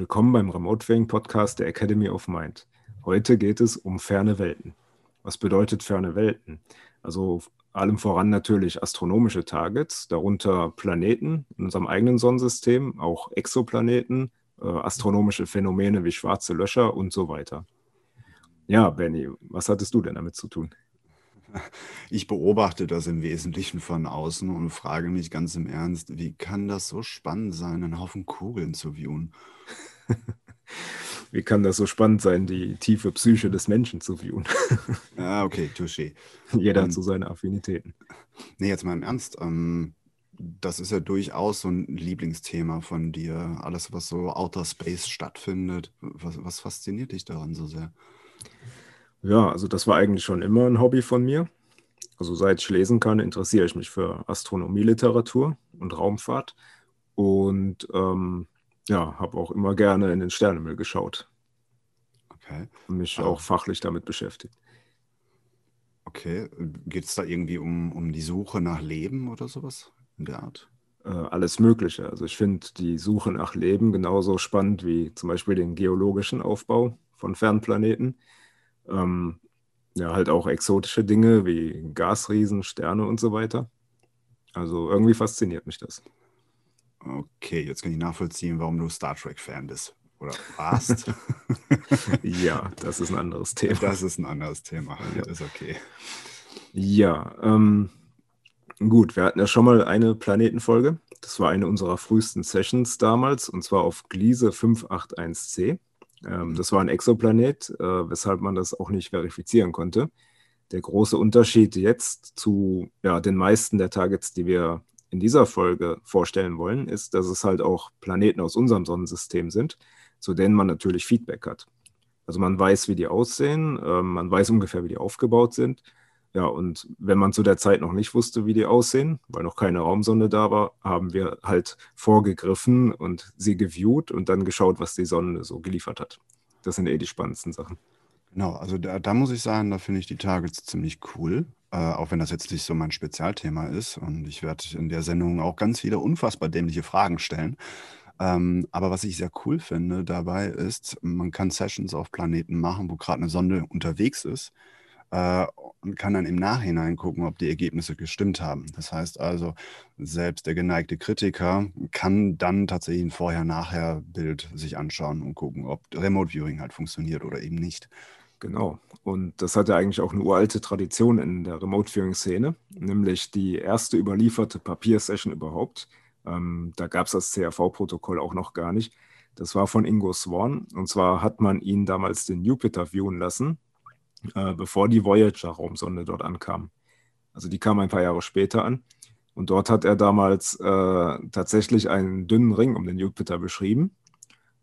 Willkommen beim Remote Viewing Podcast der Academy of Mind. Heute geht es um ferne Welten. Was bedeutet ferne Welten? Also allem voran natürlich astronomische Targets, darunter Planeten in unserem eigenen Sonnensystem, auch Exoplaneten, äh, astronomische Phänomene wie schwarze Löcher und so weiter. Ja, Benny, was hattest du denn damit zu tun? Ich beobachte das im Wesentlichen von außen und frage mich ganz im Ernst, wie kann das so spannend sein, einen Haufen Kugeln zu viewen? wie kann das so spannend sein, die tiefe Psyche des Menschen zu viewen? ah, okay, touché. Jeder hat so seine Affinitäten. Nee, jetzt mal im Ernst. Ähm, das ist ja durchaus so ein Lieblingsthema von dir. Alles, was so Outer Space stattfindet. Was, was fasziniert dich daran so sehr? Ja, also das war eigentlich schon immer ein Hobby von mir. Also seit ich lesen kann, interessiere ich mich für Astronomieliteratur und Raumfahrt. Und ähm, ja, habe auch immer gerne in den Sternenhimmel geschaut. Okay. Und mich ah. auch fachlich damit beschäftigt. Okay. Geht es da irgendwie um, um die Suche nach Leben oder sowas in der Art? Äh, alles Mögliche. Also ich finde die Suche nach Leben genauso spannend wie zum Beispiel den geologischen Aufbau von Fernplaneten. Ähm, ja, halt auch exotische Dinge wie Gasriesen, Sterne und so weiter. Also irgendwie fasziniert mich das. Okay, jetzt kann ich nachvollziehen, warum du Star Trek-Fan bist. Oder warst. ja, das ist ein anderes Thema. Das ist ein anderes Thema. Ja. Ist okay. Ja, ähm, gut, wir hatten ja schon mal eine Planetenfolge. Das war eine unserer frühesten Sessions damals, und zwar auf Gliese 581c. Ähm, das war ein Exoplanet, äh, weshalb man das auch nicht verifizieren konnte. Der große Unterschied jetzt zu ja, den meisten der Targets, die wir in dieser Folge vorstellen wollen, ist, dass es halt auch Planeten aus unserem Sonnensystem sind, zu denen man natürlich Feedback hat. Also man weiß, wie die aussehen, äh, man weiß ungefähr, wie die aufgebaut sind. Ja, und wenn man zu der Zeit noch nicht wusste, wie die aussehen, weil noch keine Raumsonde da war, haben wir halt vorgegriffen und sie geviewt und dann geschaut, was die Sonne so geliefert hat. Das sind eh die spannendsten Sachen. Genau, also da, da muss ich sagen, da finde ich die Targets ziemlich cool. Äh, auch wenn das jetzt nicht so mein Spezialthema ist. Und ich werde in der Sendung auch ganz viele unfassbar dämliche Fragen stellen. Ähm, aber was ich sehr cool finde dabei ist, man kann Sessions auf Planeten machen, wo gerade eine Sonde unterwegs ist äh, und kann dann im Nachhinein gucken, ob die Ergebnisse gestimmt haben. Das heißt also, selbst der geneigte Kritiker kann dann tatsächlich ein Vorher-Nachher-Bild sich anschauen und gucken, ob Remote Viewing halt funktioniert oder eben nicht. Genau. Und das hat ja eigentlich auch eine uralte Tradition in der Remote-Viewing-Szene, nämlich die erste überlieferte Papiersession überhaupt. Ähm, da gab es das CRV-Protokoll auch noch gar nicht. Das war von Ingo Swan. Und zwar hat man ihn damals den Jupiter viewen lassen, äh, bevor die Voyager-Raumsonde dort ankam. Also die kam ein paar Jahre später an. Und dort hat er damals äh, tatsächlich einen dünnen Ring um den Jupiter beschrieben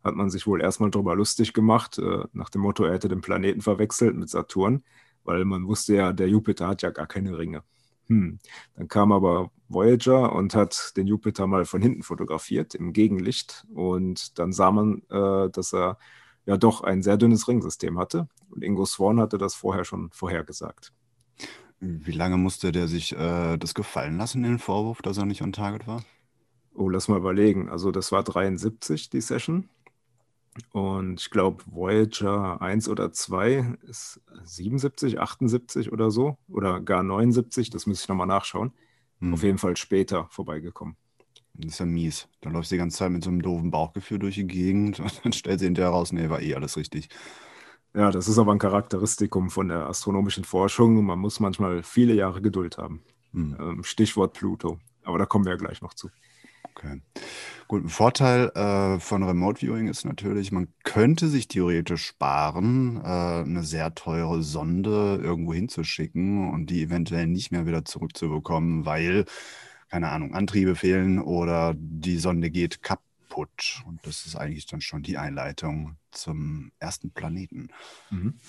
hat man sich wohl erstmal darüber lustig gemacht, äh, nach dem Motto, er hätte den Planeten verwechselt mit Saturn, weil man wusste ja, der Jupiter hat ja gar keine Ringe. Hm. Dann kam aber Voyager und hat den Jupiter mal von hinten fotografiert im Gegenlicht und dann sah man, äh, dass er ja doch ein sehr dünnes Ringsystem hatte und Ingo Swan hatte das vorher schon vorhergesagt. Wie lange musste der sich äh, das gefallen lassen, den Vorwurf, dass er nicht on Target war? Oh, lass mal überlegen. Also das war 73, die Session. Und ich glaube, Voyager 1 oder 2 ist 77, 78 oder so. Oder gar 79, das muss ich nochmal nachschauen. Hm. Auf jeden Fall später vorbeigekommen. Das ist ja mies. Dann läufst du die ganze Zeit mit so einem doofen Bauchgefühl durch die Gegend und dann stellst du hinterher raus, nee, war eh alles richtig. Ja, das ist aber ein Charakteristikum von der astronomischen Forschung. Man muss manchmal viele Jahre Geduld haben. Hm. Ähm, Stichwort Pluto. Aber da kommen wir ja gleich noch zu. Okay. Gut, ein Vorteil äh, von Remote Viewing ist natürlich, man könnte sich theoretisch sparen, äh, eine sehr teure Sonde irgendwo hinzuschicken und die eventuell nicht mehr wieder zurückzubekommen, weil, keine Ahnung, Antriebe fehlen oder die Sonde geht kaputt. Und das ist eigentlich dann schon die Einleitung zum ersten Planeten. Mhm.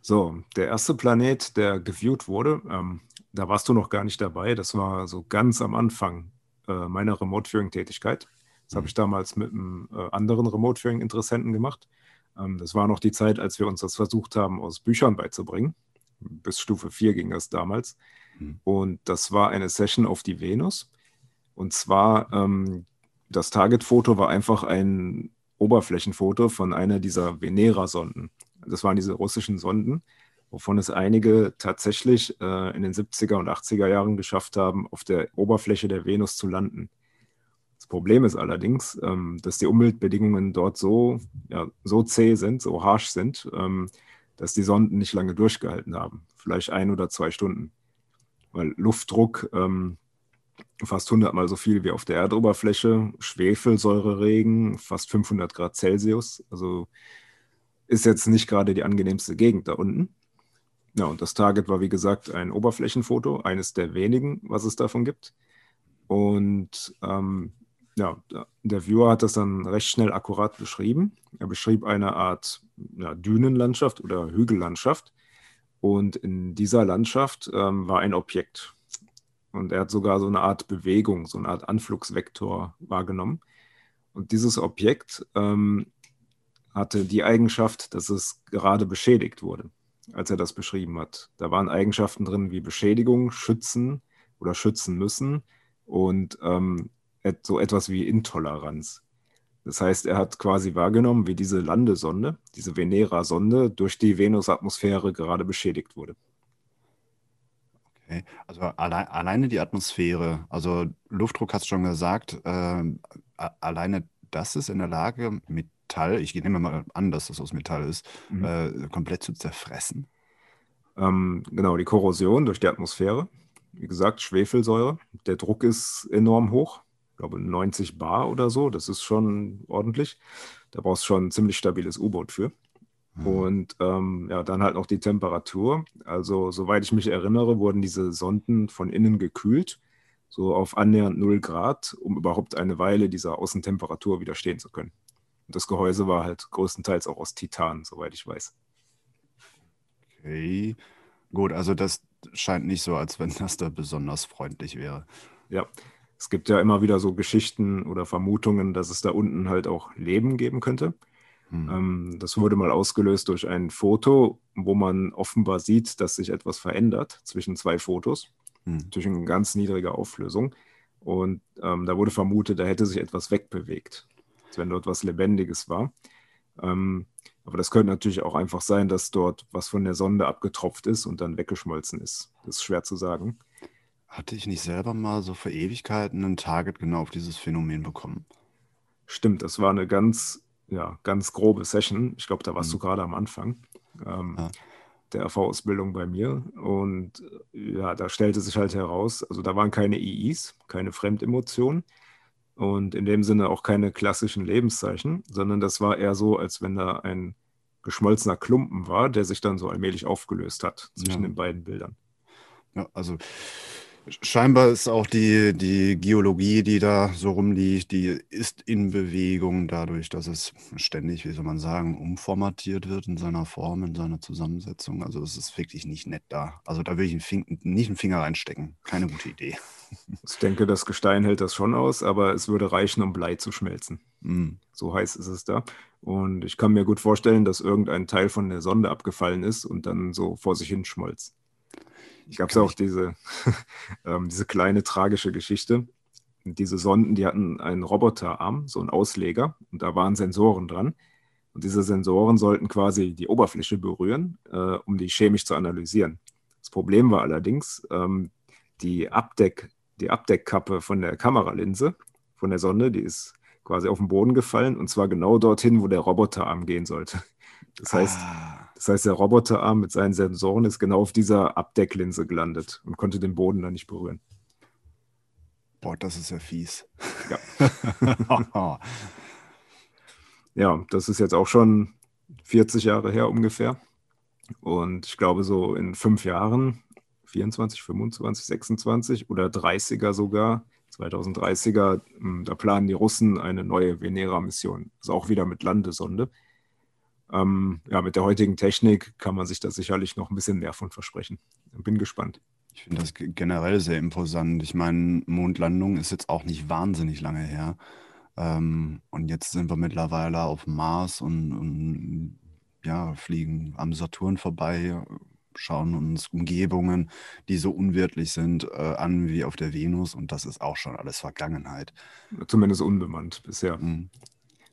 So, der erste Planet, der geviewt wurde, ähm, da warst du noch gar nicht dabei. Das war so ganz am Anfang äh, meiner Remote-Viewing-Tätigkeit. Das habe ich damals mit einem äh, anderen Remote-Viewing-Interessenten gemacht. Ähm, das war noch die Zeit, als wir uns das versucht haben, aus Büchern beizubringen. Bis Stufe 4 ging das damals. Mhm. Und das war eine Session auf die Venus. Und zwar, ähm, das Target-Foto war einfach ein Oberflächenfoto von einer dieser Venera-Sonden. Das waren diese russischen Sonden, wovon es einige tatsächlich äh, in den 70er und 80er Jahren geschafft haben, auf der Oberfläche der Venus zu landen. Das Problem ist allerdings, ähm, dass die Umweltbedingungen dort so, ja, so zäh sind, so harsch sind, ähm, dass die Sonden nicht lange durchgehalten haben. Vielleicht ein oder zwei Stunden. Weil Luftdruck ähm, fast 100 mal so viel wie auf der Erdoberfläche, Schwefelsäureregen, fast 500 Grad Celsius. Also ist jetzt nicht gerade die angenehmste Gegend da unten. Ja, und das Target war wie gesagt ein Oberflächenfoto, eines der wenigen, was es davon gibt. Und ähm, ja, der Viewer hat das dann recht schnell akkurat beschrieben. Er beschrieb eine Art ja, Dünenlandschaft oder Hügellandschaft. Und in dieser Landschaft ähm, war ein Objekt. Und er hat sogar so eine Art Bewegung, so eine Art Anflugsvektor wahrgenommen. Und dieses Objekt ähm, hatte die Eigenschaft, dass es gerade beschädigt wurde, als er das beschrieben hat. Da waren Eigenschaften drin wie Beschädigung, Schützen oder schützen müssen und ähm, so etwas wie Intoleranz. Das heißt, er hat quasi wahrgenommen, wie diese Landesonde, diese Venera-Sonde, durch die Venusatmosphäre gerade beschädigt wurde. Okay, also allein, alleine die Atmosphäre, also Luftdruck hast du schon gesagt, äh, alleine das ist in der Lage, Metall, ich nehme mal an, dass das aus Metall ist, mhm. äh, komplett zu zerfressen. Ähm, genau, die Korrosion durch die Atmosphäre. Wie gesagt, Schwefelsäure. Der Druck ist enorm hoch. Ich glaube 90 Bar oder so. Das ist schon ordentlich. Da brauchst du schon ein ziemlich stabiles U-Boot für. Mhm. Und ähm, ja, dann halt noch die Temperatur. Also, soweit ich mich erinnere, wurden diese Sonden von innen gekühlt, so auf annähernd 0 Grad, um überhaupt eine Weile dieser Außentemperatur widerstehen zu können. Und das Gehäuse war halt größtenteils auch aus Titan, soweit ich weiß. Okay. Gut, also das scheint nicht so, als wenn das da besonders freundlich wäre. Ja, es gibt ja immer wieder so Geschichten oder Vermutungen, dass es da unten halt auch Leben geben könnte. Hm. Ähm, das wurde mal ausgelöst durch ein Foto, wo man offenbar sieht, dass sich etwas verändert zwischen zwei Fotos, hm. durch eine ganz niedrige Auflösung. Und ähm, da wurde vermutet, da hätte sich etwas wegbewegt, als wenn dort was Lebendiges war. Ähm, aber das könnte natürlich auch einfach sein, dass dort was von der Sonde abgetropft ist und dann weggeschmolzen ist. Das ist schwer zu sagen. Hatte ich nicht selber mal so für Ewigkeiten ein Target genau auf dieses Phänomen bekommen? Stimmt, das war eine ganz ja, ganz grobe Session. Ich glaube, da warst mhm. du gerade am Anfang ähm, ja. der RV-Ausbildung bei mir. Und äh, ja, da stellte sich halt heraus, also da waren keine IIs, keine Fremdemotionen und in dem Sinne auch keine klassischen Lebenszeichen, sondern das war eher so, als wenn da ein geschmolzener Klumpen war, der sich dann so allmählich aufgelöst hat zwischen ja. den beiden Bildern. Ja, also Scheinbar ist auch die, die Geologie, die da so rumliegt, die ist in Bewegung dadurch, dass es ständig, wie soll man sagen, umformatiert wird in seiner Form, in seiner Zusammensetzung. Also es ist wirklich nicht nett da. Also da will ich einen Fing nicht einen Finger reinstecken. Keine gute Idee. Ich denke, das Gestein hält das schon aus, aber es würde reichen, um Blei zu schmelzen. Mm. So heiß ist es da. Und ich kann mir gut vorstellen, dass irgendein Teil von der Sonde abgefallen ist und dann so vor sich hin schmolz. Ich gab es auch diese, ähm, diese kleine tragische Geschichte. diese Sonden, die hatten einen Roboterarm, so einen Ausleger, und da waren Sensoren dran. Und diese Sensoren sollten quasi die Oberfläche berühren, äh, um die chemisch zu analysieren. Das Problem war allerdings, ähm, die, Abdeck, die Abdeckkappe von der Kameralinse, von der Sonde, die ist quasi auf den Boden gefallen und zwar genau dorthin, wo der Roboterarm gehen sollte. Das heißt, ah. Das heißt, der Roboterarm mit seinen Sensoren ist genau auf dieser Abdecklinse gelandet und konnte den Boden dann nicht berühren. Boah, das ist ja fies. Ja. ja, das ist jetzt auch schon 40 Jahre her ungefähr. Und ich glaube, so in fünf Jahren, 24, 25, 26 oder 30er sogar, 2030er, hm, da planen die Russen eine neue Venera-Mission. Also auch wieder mit Landesonde. Ähm, ja, mit der heutigen Technik kann man sich da sicherlich noch ein bisschen mehr von versprechen. Bin gespannt. Ich finde das generell sehr imposant. Ich meine, Mondlandung ist jetzt auch nicht wahnsinnig lange her. Ähm, und jetzt sind wir mittlerweile auf Mars und, und ja, fliegen am Saturn vorbei, schauen uns Umgebungen, die so unwirtlich sind, äh, an wie auf der Venus. Und das ist auch schon alles Vergangenheit. Zumindest unbemannt bisher. Mhm.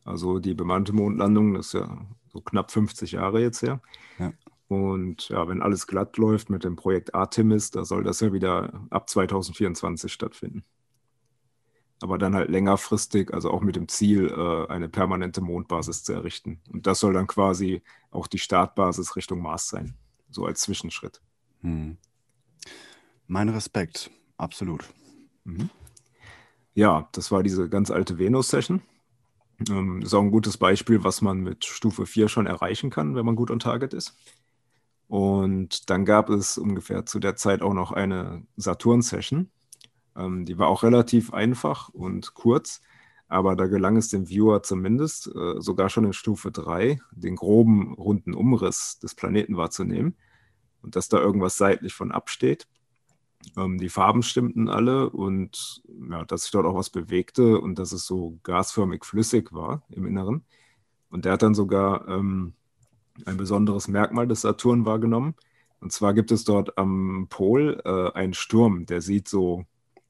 Also die bemannte Mondlandung, das ist ja so knapp 50 Jahre jetzt her. Ja. Und ja, wenn alles glatt läuft mit dem Projekt Artemis, da soll das ja wieder ab 2024 stattfinden. Aber dann halt längerfristig, also auch mit dem Ziel, äh, eine permanente Mondbasis zu errichten. Und das soll dann quasi auch die Startbasis Richtung Mars sein, so als Zwischenschritt. Hm. Mein Respekt, absolut. Mhm. Ja, das war diese ganz alte Venus-Session. Ähm, ist auch ein gutes Beispiel, was man mit Stufe 4 schon erreichen kann, wenn man gut on Target ist. Und dann gab es ungefähr zu der Zeit auch noch eine Saturn-Session. Ähm, die war auch relativ einfach und kurz, aber da gelang es dem Viewer zumindest, äh, sogar schon in Stufe 3, den groben runden Umriss des Planeten wahrzunehmen und dass da irgendwas seitlich von absteht. Ähm, die Farben stimmten alle und ja, dass sich dort auch was bewegte und dass es so gasförmig flüssig war im Inneren. Und der hat dann sogar ähm, ein besonderes Merkmal des Saturn wahrgenommen. Und zwar gibt es dort am Pol äh, einen Sturm, der sieht so,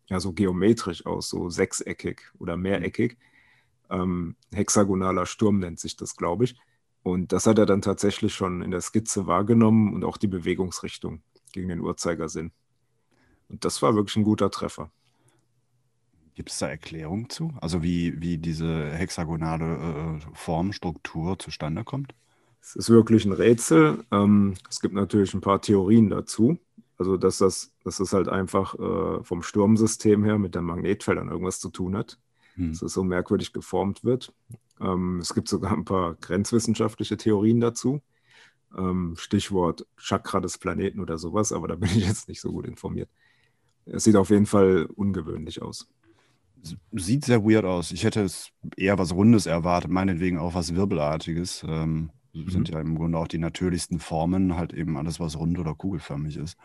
ja, so geometrisch aus, so sechseckig oder mehreckig. Ähm, hexagonaler Sturm nennt sich das, glaube ich. Und das hat er dann tatsächlich schon in der Skizze wahrgenommen und auch die Bewegungsrichtung gegen den Uhrzeigersinn. Und das war wirklich ein guter Treffer. Gibt es da Erklärungen zu? Also wie, wie diese hexagonale äh, Form, Struktur zustande kommt? Es ist wirklich ein Rätsel. Ähm, es gibt natürlich ein paar Theorien dazu. Also dass das, dass das halt einfach äh, vom Sturmsystem her mit den Magnetfeldern irgendwas zu tun hat. Hm. Dass es so merkwürdig geformt wird. Ähm, es gibt sogar ein paar grenzwissenschaftliche Theorien dazu. Ähm, Stichwort Chakra des Planeten oder sowas, aber da bin ich jetzt nicht so gut informiert. Es sieht auf jeden Fall ungewöhnlich aus. Sieht sehr weird aus. Ich hätte es eher was Rundes erwartet, meinetwegen auch was Wirbelartiges. Ähm, mhm. Sind ja im Grunde auch die natürlichsten Formen, halt eben alles, was rund oder kugelförmig ist.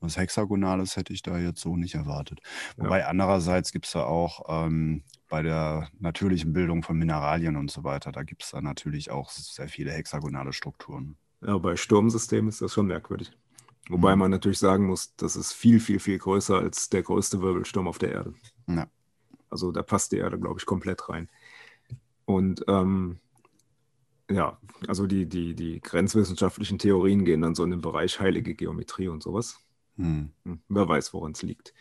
Was Hexagonales hätte ich da jetzt so nicht erwartet. Ja. Wobei andererseits gibt es da auch ähm, bei der natürlichen Bildung von Mineralien und so weiter, da gibt es da natürlich auch sehr viele hexagonale Strukturen. Ja, bei Sturmsystemen ist das schon merkwürdig. Wobei mhm. man natürlich sagen muss, das ist viel, viel, viel größer als der größte Wirbelsturm auf der Erde. Ja. Also da passt die Erde, glaube ich, komplett rein. Und ähm, ja, also die, die, die grenzwissenschaftlichen Theorien gehen dann so in den Bereich heilige Geometrie und sowas. Mhm. Wer weiß, woran es liegt.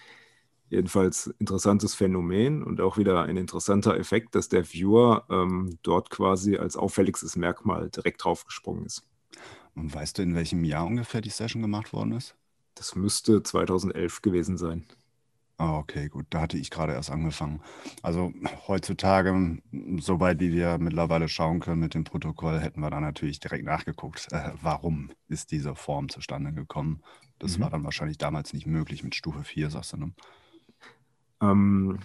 Jedenfalls interessantes Phänomen und auch wieder ein interessanter Effekt, dass der Viewer ähm, dort quasi als auffälligstes Merkmal direkt draufgesprungen ist. Und weißt du, in welchem Jahr ungefähr die Session gemacht worden ist? Das müsste 2011 gewesen sein. Ah, okay, gut. Da hatte ich gerade erst angefangen. Also heutzutage, soweit wie wir mittlerweile schauen können mit dem Protokoll, hätten wir da natürlich direkt nachgeguckt, äh, warum ist diese Form zustande gekommen. Das mhm. war dann wahrscheinlich damals nicht möglich mit Stufe 4, sagst du, ne? Ähm,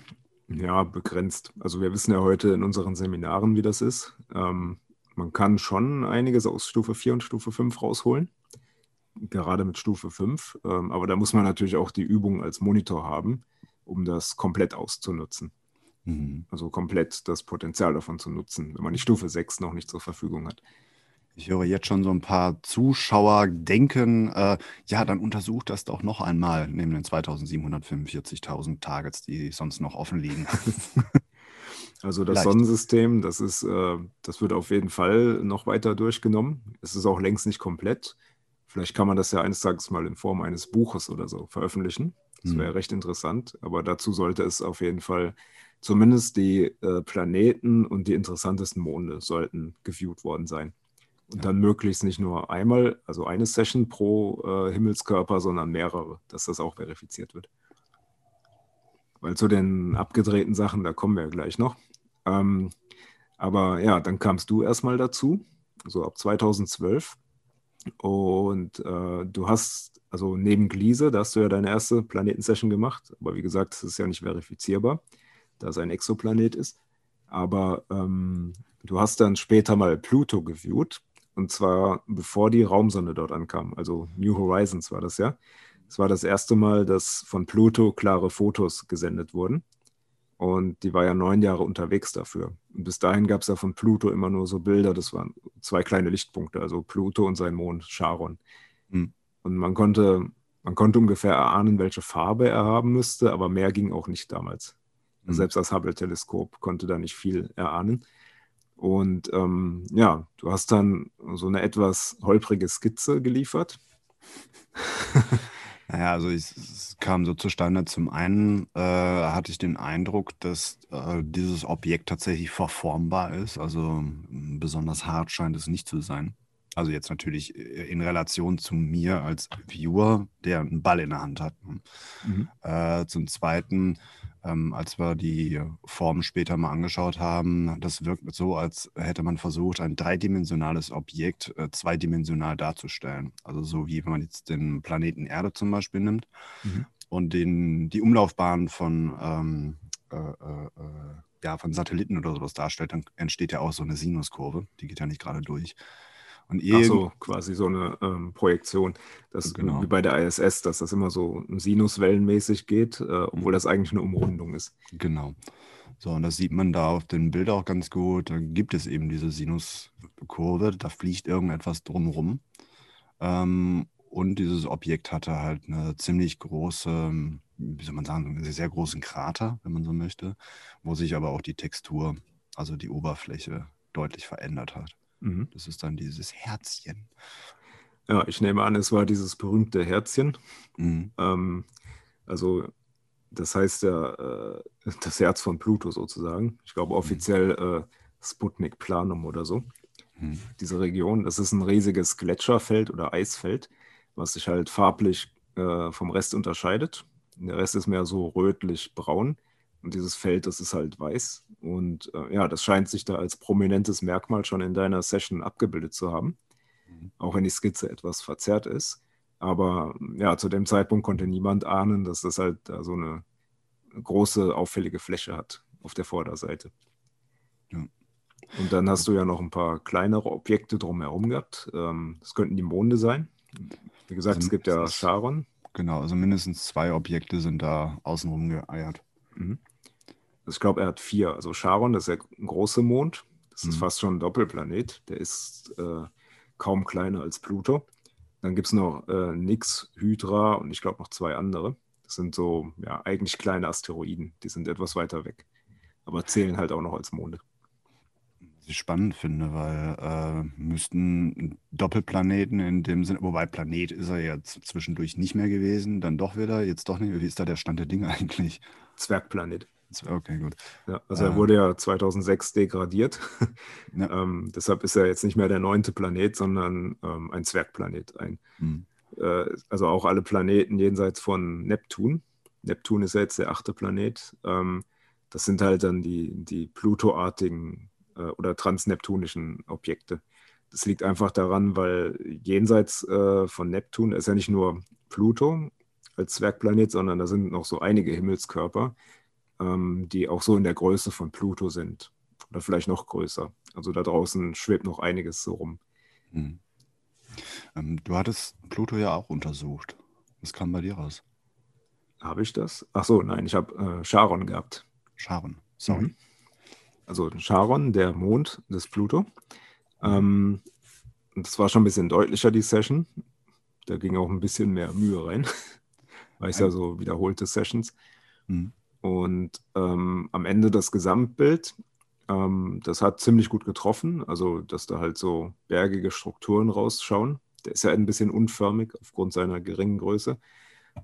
ja, begrenzt. Also wir wissen ja heute in unseren Seminaren, wie das ist. Ähm, man kann schon einiges aus Stufe 4 und Stufe 5 rausholen, gerade mit Stufe 5. Ähm, aber da muss man natürlich auch die Übung als Monitor haben, um das komplett auszunutzen. Mhm. Also komplett das Potenzial davon zu nutzen, wenn man die Stufe 6 noch nicht zur Verfügung hat. Ich höre jetzt schon so ein paar Zuschauer denken, äh, ja, dann untersucht das doch noch einmal neben den 2745.000 Targets, die sonst noch offen liegen. Also das Leicht. Sonnensystem, das ist, äh, das wird auf jeden Fall noch weiter durchgenommen. Es ist auch längst nicht komplett. Vielleicht kann man das ja eines Tages mal in Form eines Buches oder so veröffentlichen. Das wäre hm. recht interessant. Aber dazu sollte es auf jeden Fall zumindest die äh, Planeten und die interessantesten Monde sollten geviewt worden sein. Und ja. dann möglichst nicht nur einmal, also eine Session pro äh, Himmelskörper, sondern mehrere, dass das auch verifiziert wird. Weil zu den abgedrehten Sachen, da kommen wir ja gleich noch. Ähm, aber ja, dann kamst du erstmal dazu, so ab 2012. Und äh, du hast, also neben Gliese, da hast du ja deine erste Planetensession gemacht. Aber wie gesagt, das ist ja nicht verifizierbar, da es ein Exoplanet ist. Aber ähm, du hast dann später mal Pluto geviewt. Und zwar bevor die Raumsonde dort ankam. Also New Horizons war das ja. Es war das erste Mal, dass von Pluto klare Fotos gesendet wurden. Und die war ja neun Jahre unterwegs dafür. Und bis dahin gab es ja von Pluto immer nur so Bilder, das waren zwei kleine Lichtpunkte, also Pluto und sein Mond, Charon. Mhm. Und man konnte, man konnte ungefähr erahnen, welche Farbe er haben müsste, aber mehr ging auch nicht damals. Mhm. Selbst das Hubble-Teleskop konnte da nicht viel erahnen. Und ähm, ja, du hast dann so eine etwas holprige Skizze geliefert. Naja, also ich, es kam so zustande. Zum einen äh, hatte ich den Eindruck, dass äh, dieses Objekt tatsächlich verformbar ist. Also besonders hart scheint es nicht zu sein. Also jetzt natürlich äh, in Relation zu mir als Viewer, der einen Ball in der Hand hat. Ne? Mhm. Äh, zum Zweiten, ähm, als wir die Form später mal angeschaut haben, das wirkt so, als hätte man versucht, ein dreidimensionales Objekt äh, zweidimensional darzustellen. Also so wie wenn man jetzt den Planeten Erde zum Beispiel nimmt mhm. und den, die Umlaufbahn von, ähm, äh, äh, äh ja, von Satelliten oder sowas darstellt, dann entsteht ja auch so eine Sinuskurve. Die geht ja nicht gerade durch. Und Ach so, quasi so eine ähm, Projektion. Das genau. wie bei der ISS, dass das immer so sinuswellenmäßig geht, äh, obwohl das eigentlich eine Umrundung ist. Genau. So, und das sieht man da auf den Bildern auch ganz gut. Da gibt es eben diese Sinuskurve, da fliegt irgendetwas drumherum. Ähm, und dieses Objekt hatte halt eine ziemlich große, wie soll man sagen, einen sehr großen Krater, wenn man so möchte, wo sich aber auch die Textur, also die Oberfläche, deutlich verändert hat. Mhm. Das ist dann dieses Herzchen. Ja, ich nehme an, es war dieses berühmte Herzchen. Mhm. Ähm, also das heißt ja äh, das Herz von Pluto sozusagen. Ich glaube offiziell äh, Sputnik Planum oder so. Mhm. Diese Region, das ist ein riesiges Gletscherfeld oder Eisfeld, was sich halt farblich äh, vom Rest unterscheidet. Der Rest ist mehr so rötlich-braun. Und dieses Feld, das ist halt weiß. Und äh, ja, das scheint sich da als prominentes Merkmal schon in deiner Session abgebildet zu haben. Mhm. Auch wenn die Skizze etwas verzerrt ist. Aber ja, zu dem Zeitpunkt konnte niemand ahnen, dass das halt da so eine große, auffällige Fläche hat auf der Vorderseite. Ja. Und dann hast du ja noch ein paar kleinere Objekte drumherum gehabt. Ähm, das könnten die Monde sein. Wie gesagt, also es gibt ja Charon. Genau, also mindestens zwei Objekte sind da außenrum geeiert. Mhm. Ich glaube, er hat vier. Also Charon, das ist der große Mond. Das mhm. ist fast schon ein Doppelplanet. Der ist äh, kaum kleiner als Pluto. Dann gibt es noch äh, Nix, Hydra und ich glaube noch zwei andere. Das sind so, ja, eigentlich kleine Asteroiden. Die sind etwas weiter weg. Aber zählen halt auch noch als Monde. Was ich spannend finde, weil äh, müssten Doppelplaneten in dem Sinne, wobei Planet ist er jetzt zwischendurch nicht mehr gewesen, dann doch wieder, jetzt doch nicht. Wie ist da der Stand der Dinge eigentlich? Zwergplanet. Okay, gut. Ja, also er wurde ja 2006 degradiert. Ja. ähm, deshalb ist er jetzt nicht mehr der neunte Planet, sondern ähm, ein Zwergplanet. Ein, mhm. äh, also auch alle Planeten jenseits von Neptun. Neptun ist ja jetzt der achte Planet. Ähm, das sind halt dann die, die Pluto-artigen äh, oder transneptunischen Objekte. Das liegt einfach daran, weil jenseits äh, von Neptun ist ja nicht nur Pluto als Zwergplanet, sondern da sind noch so einige Himmelskörper, die auch so in der Größe von Pluto sind. Oder vielleicht noch größer. Also da draußen schwebt noch einiges so rum. Hm. Ähm, du hattest Pluto ja auch untersucht. Was kam bei dir raus? Habe ich das? Ach so, nein, ich habe äh, Charon gehabt. Charon, sorry. Mhm. Also Charon, der Mond des Pluto. Ähm, das war schon ein bisschen deutlicher, die Session. Da ging auch ein bisschen mehr Mühe rein, weil es ja so wiederholte Sessions. Mhm. Und ähm, am Ende das Gesamtbild, ähm, das hat ziemlich gut getroffen. Also, dass da halt so bergige Strukturen rausschauen. Der ist ja ein bisschen unförmig aufgrund seiner geringen Größe.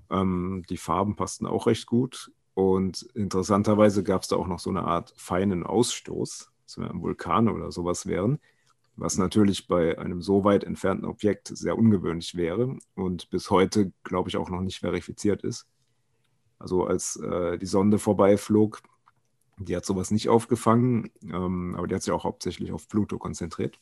Ähm, die Farben passten auch recht gut. Und interessanterweise gab es da auch noch so eine Art feinen Ausstoß, so ein Vulkan oder sowas wären, was natürlich bei einem so weit entfernten Objekt sehr ungewöhnlich wäre und bis heute, glaube ich, auch noch nicht verifiziert ist. Also als äh, die Sonde vorbeiflog, die hat sowas nicht aufgefangen, ähm, aber die hat sich auch hauptsächlich auf Pluto konzentriert.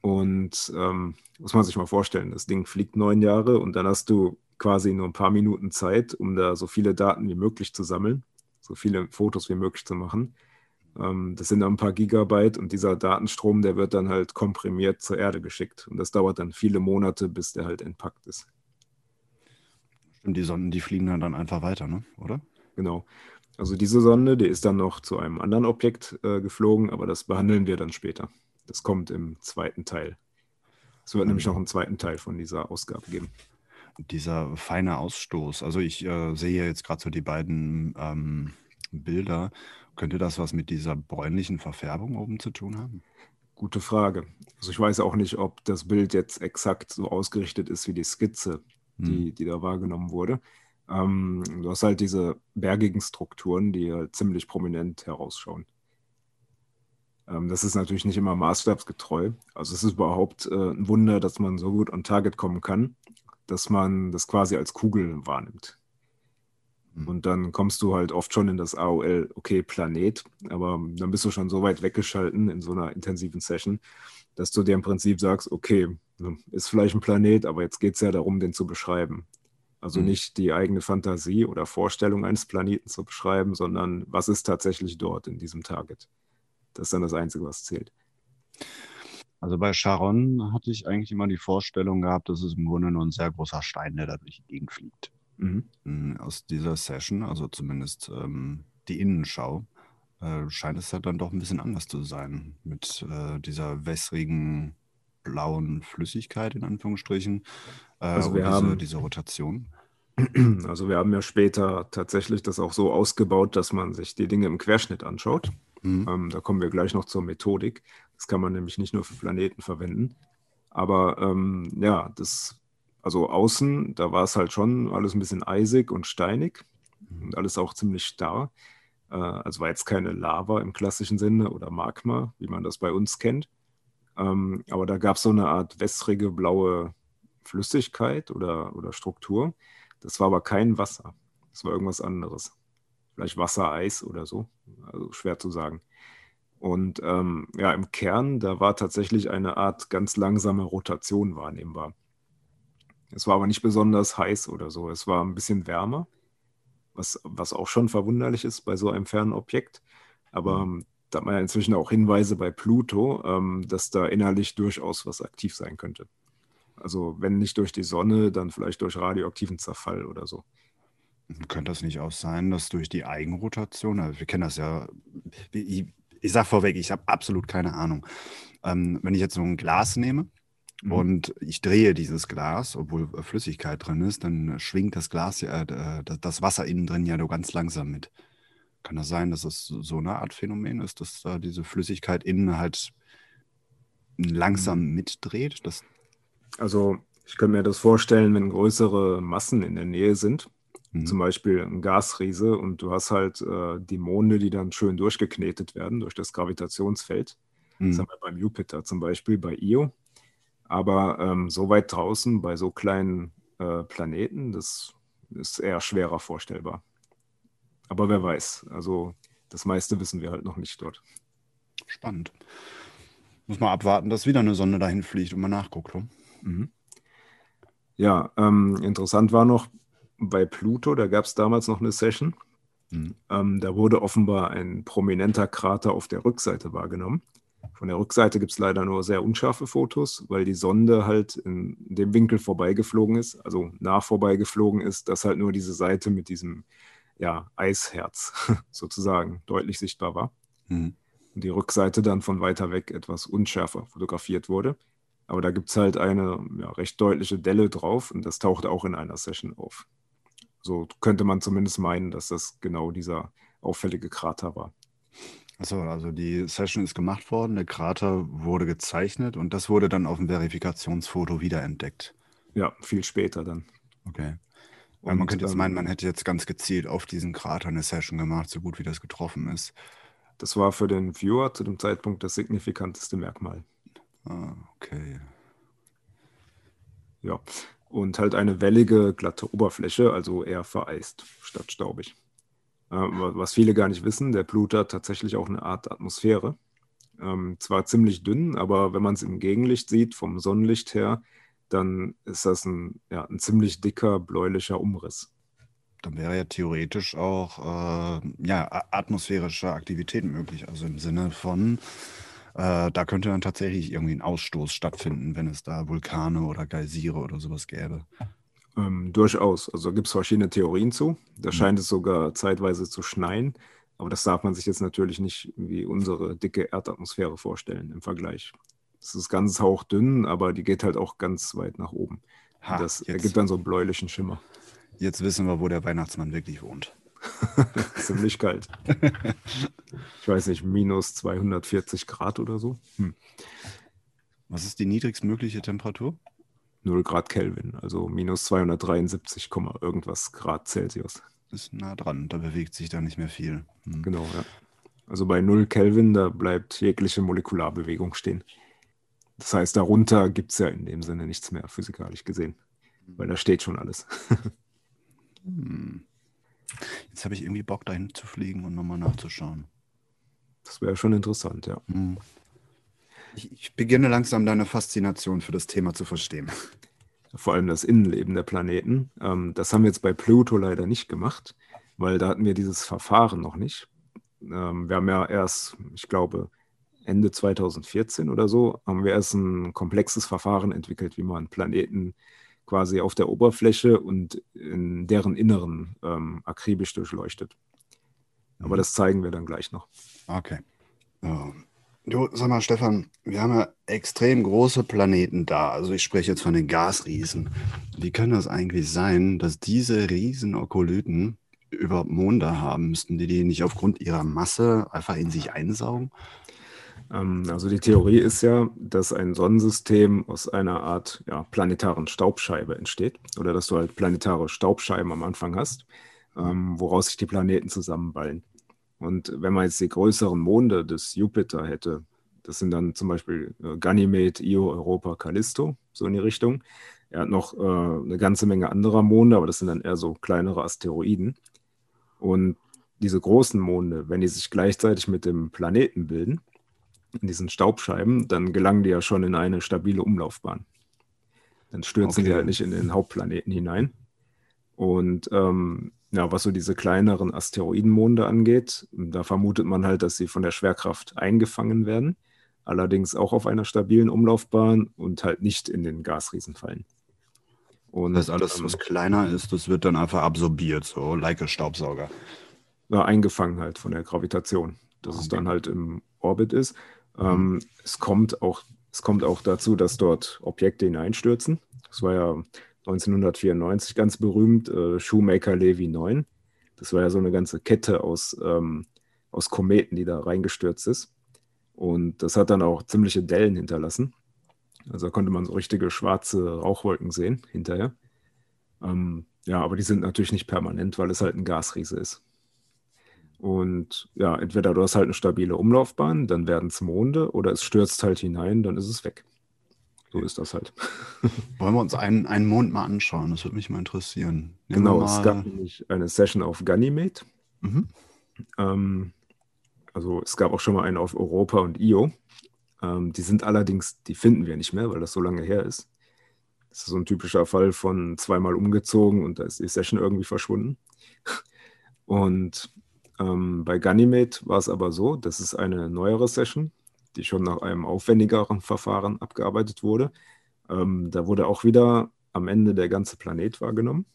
Und ähm, muss man sich mal vorstellen, das Ding fliegt neun Jahre und dann hast du quasi nur ein paar Minuten Zeit, um da so viele Daten wie möglich zu sammeln, so viele Fotos wie möglich zu machen. Ähm, das sind dann ein paar Gigabyte und dieser Datenstrom, der wird dann halt komprimiert zur Erde geschickt. Und das dauert dann viele Monate, bis der halt entpackt ist. Und die Sonden, die fliegen dann einfach weiter, ne? oder? Genau. Also diese Sonde, die ist dann noch zu einem anderen Objekt äh, geflogen, aber das behandeln wir dann später. Das kommt im zweiten Teil. Es wird mhm. nämlich noch einen zweiten Teil von dieser Ausgabe geben. Dieser feine Ausstoß. Also ich äh, sehe jetzt gerade so die beiden ähm, Bilder Könnte das was mit dieser bräunlichen Verfärbung oben zu tun haben? Gute Frage. Also ich weiß auch nicht, ob das Bild jetzt exakt so ausgerichtet ist wie die Skizze, die, hm. die da wahrgenommen wurde. Ähm, du hast halt diese bergigen Strukturen, die halt ziemlich prominent herausschauen. Ähm, das ist natürlich nicht immer maßstabsgetreu. Also es ist überhaupt äh, ein Wunder, dass man so gut on Target kommen kann, dass man das quasi als Kugel wahrnimmt. Mhm. Und dann kommst du halt oft schon in das AOL, okay, Planet, aber dann bist du schon so weit weggeschalten in so einer intensiven Session, dass du dir im Prinzip sagst, okay, ist vielleicht ein Planet, aber jetzt geht es ja darum, den zu beschreiben. Also mhm. nicht die eigene Fantasie oder Vorstellung eines Planeten zu beschreiben, sondern was ist tatsächlich dort in diesem Target. Das ist dann das Einzige, was zählt. Also bei Charon hatte ich eigentlich immer die Vorstellung gehabt, dass es im Grunde nur ein sehr großer Stein, der da durch die Gegend fliegt. Mhm. Hm, aus dieser Session, also zumindest ähm, die Innenschau, äh, scheint es halt dann doch ein bisschen anders zu sein. Mit äh, dieser wässrigen, blauen Flüssigkeit in Anführungsstrichen. Äh, also wir diese, haben diese Rotation. Also wir haben ja später tatsächlich das auch so ausgebaut, dass man sich die Dinge im Querschnitt anschaut. Mhm. Ähm, da kommen wir gleich noch zur Methodik. Das kann man nämlich nicht nur für Planeten verwenden. Aber ähm, ja, das also außen, da war es halt schon alles ein bisschen eisig und steinig und mhm. alles auch ziemlich starr. Äh, also war jetzt keine Lava im klassischen Sinne oder Magma, wie man das bei uns kennt. Ähm, aber da gab es so eine Art wässrige blaue Flüssigkeit oder, oder Struktur. Das war aber kein Wasser. Das war irgendwas anderes. Vielleicht Wassereis oder so. Also schwer zu sagen. Und ähm, ja, im Kern, da war tatsächlich eine Art ganz langsame Rotation wahrnehmbar. Es war aber nicht besonders heiß oder so. Es war ein bisschen wärmer, was, was auch schon verwunderlich ist bei so einem fernen Objekt. Aber mhm. Da hat man ja inzwischen auch Hinweise bei Pluto, ähm, dass da innerlich durchaus was aktiv sein könnte. Also wenn nicht durch die Sonne, dann vielleicht durch radioaktiven Zerfall oder so. Könnte das nicht auch sein, dass durch die Eigenrotation, also wir kennen das ja, ich, ich sage vorweg, ich habe absolut keine Ahnung. Ähm, wenn ich jetzt so ein Glas nehme Mhm. Und ich drehe dieses Glas, obwohl äh, Flüssigkeit drin ist, dann schwingt das Glas, äh, das Wasser innen drin ja nur ganz langsam mit. Kann das sein, dass es so eine Art Phänomen ist, dass da diese Flüssigkeit innen halt langsam mhm. mitdreht? Also ich könnte mir das vorstellen, wenn größere Massen in der Nähe sind, mhm. zum Beispiel ein Gasriese und du hast halt äh, die Monde, die dann schön durchgeknetet werden durch das Gravitationsfeld. Mhm. Das haben wir beim Jupiter zum Beispiel, bei Io. Aber ähm, so weit draußen bei so kleinen äh, Planeten, das ist eher schwerer vorstellbar. Aber wer weiß, also das meiste wissen wir halt noch nicht dort. Spannend. Muss man abwarten, dass wieder eine Sonde dahin fliegt und man nachguckt. Mhm. Ja, ähm, interessant war noch bei Pluto, da gab es damals noch eine Session. Mhm. Ähm, da wurde offenbar ein prominenter Krater auf der Rückseite wahrgenommen. Von der Rückseite gibt es leider nur sehr unscharfe Fotos, weil die Sonde halt in dem Winkel vorbeigeflogen ist, also nah vorbeigeflogen ist, dass halt nur diese Seite mit diesem ja, Eisherz sozusagen deutlich sichtbar war. Mhm. Und die Rückseite dann von weiter weg etwas unschärfer fotografiert wurde. Aber da gibt es halt eine ja, recht deutliche Delle drauf und das taucht auch in einer Session auf. So könnte man zumindest meinen, dass das genau dieser auffällige Krater war. Achso, also die Session ist gemacht worden, der Krater wurde gezeichnet und das wurde dann auf dem Verifikationsfoto wiederentdeckt. Ja, viel später dann. Okay. Weil man könnte jetzt ähm, meinen, man hätte jetzt ganz gezielt auf diesen Krater eine Session gemacht, so gut wie das getroffen ist. Das war für den Viewer zu dem Zeitpunkt das signifikanteste Merkmal. Ah, okay. Ja, und halt eine wellige, glatte Oberfläche, also eher vereist statt staubig. Äh, was viele gar nicht wissen, der Pluto hat tatsächlich auch eine Art Atmosphäre. Ähm, zwar ziemlich dünn, aber wenn man es im Gegenlicht sieht, vom Sonnenlicht her, dann ist das ein, ja, ein ziemlich dicker bläulicher Umriss. Dann wäre ja theoretisch auch äh, ja, atmosphärische Aktivität möglich. Also im Sinne von, äh, da könnte dann tatsächlich irgendwie ein Ausstoß stattfinden, wenn es da Vulkane oder Geysire oder sowas gäbe. Ähm, durchaus. Also gibt es verschiedene Theorien zu. Da mhm. scheint es sogar zeitweise zu schneien. Aber das darf man sich jetzt natürlich nicht wie unsere dicke Erdatmosphäre vorstellen im Vergleich. Es ist ganz hauchdünn, aber die geht halt auch ganz weit nach oben. Ha, das jetzt, ergibt dann so einen bläulichen Schimmer. Jetzt wissen wir, wo der Weihnachtsmann wirklich wohnt. Ziemlich kalt. ich weiß nicht, minus 240 Grad oder so. Hm. Was ist die niedrigstmögliche Temperatur? 0 Grad Kelvin, also minus 273, irgendwas Grad Celsius. Ist nah dran, da bewegt sich da nicht mehr viel. Hm. Genau, ja. Also bei 0 Kelvin, da bleibt jegliche Molekularbewegung stehen. Das heißt, darunter gibt es ja in dem Sinne nichts mehr, physikalisch gesehen. Weil da steht schon alles. hm. Jetzt habe ich irgendwie Bock, dahin zu fliegen und nochmal nachzuschauen. Das wäre schon interessant, ja. Hm. Ich, ich, beginne langsam deine Faszination für das Thema zu verstehen. Vor allem das Innenleben der Planeten. Ähm, das haben wir jetzt bei Pluto leider nicht gemacht, weil da hatten wir dieses Verfahren noch nicht. Ähm, wir haben ja erst, ich glaube, Ende 2014 oder so, haben wir erst ein komplexes Verfahren entwickelt, wie man Planeten quasi auf der Oberfläche und in deren Inneren ähm, akribisch durchleuchtet. Aber mhm. das zeigen wir dann gleich noch. Okay. Ähm, du, sag mal, Stefan, wir haben ja extrem große Planeten da. Also ich spreche jetzt von den Gasriesen. Wie kann das eigentlich sein, dass diese Riesenokolyten überhaupt Monde haben? Müssten die die nicht aufgrund ihrer Masse einfach in sich einsaugen? Ähm, also die Theorie ist ja, dass ein Sonnensystem aus einer Art ja, planetaren Staubscheibe entsteht oder dass du halt planetare Staubscheiben am Anfang hast, ähm, woraus sich die Planeten zusammenballen. Und wenn man jetzt die größeren Monde des Jupiter hätte, das sind dann zum Beispiel äh, Ganymed, Io, Europa, Callisto, so in die Richtung. Er hat noch äh, eine ganze Menge anderer Monde, aber das sind dann eher so kleinere Asteroiden. Und diese großen Monde, wenn die sich gleichzeitig mit dem Planeten bilden, in diesen Staubscheiben, dann gelangen die ja schon in eine stabile Umlaufbahn. Dann stürzen okay. die halt nicht in den Hauptplaneten hinein. Und ähm, ja, was so diese kleineren Asteroidenmonde angeht, da vermutet man halt, dass sie von der Schwerkraft eingefangen werden, allerdings auch auf einer stabilen Umlaufbahn und halt nicht in den Gasriesen fallen. Und das alles, ähm, was kleiner ist, das wird dann einfach absorbiert, so like a Staubsauger. Ja, eingefangen halt von der Gravitation, dass okay. es dann halt im Orbit ist. Ähm, es, kommt auch, es kommt auch dazu, dass dort Objekte hineinstürzen. Das war ja 1994 ganz berühmt, äh, Shoemaker Levy 9. Das war ja so eine ganze Kette aus, ähm, aus Kometen, die da reingestürzt ist. Und das hat dann auch ziemliche Dellen hinterlassen. Also da konnte man so richtige schwarze Rauchwolken sehen hinterher. Ähm, ja, aber die sind natürlich nicht permanent, weil es halt ein Gasriese ist. Und ja, entweder du hast halt eine stabile Umlaufbahn, dann werden es Monde, oder es stürzt halt hinein, dann ist es weg. So ist das halt. Wollen wir uns einen, einen Mond mal anschauen? Das würde mich mal interessieren. Nehmen genau, es gab nämlich eine Session auf Ganymede. Mhm. Ähm, also es gab auch schon mal eine auf Europa und Io. Ähm, die sind allerdings, die finden wir nicht mehr, weil das so lange her ist. Das ist so ein typischer Fall von zweimal umgezogen und da ist die Session irgendwie verschwunden. Und ähm, bei Ganymede war es aber so, das ist eine neuere Session, die schon nach einem aufwendigeren Verfahren abgearbeitet wurde. Ähm, da wurde auch wieder am Ende der ganze Planet wahrgenommen.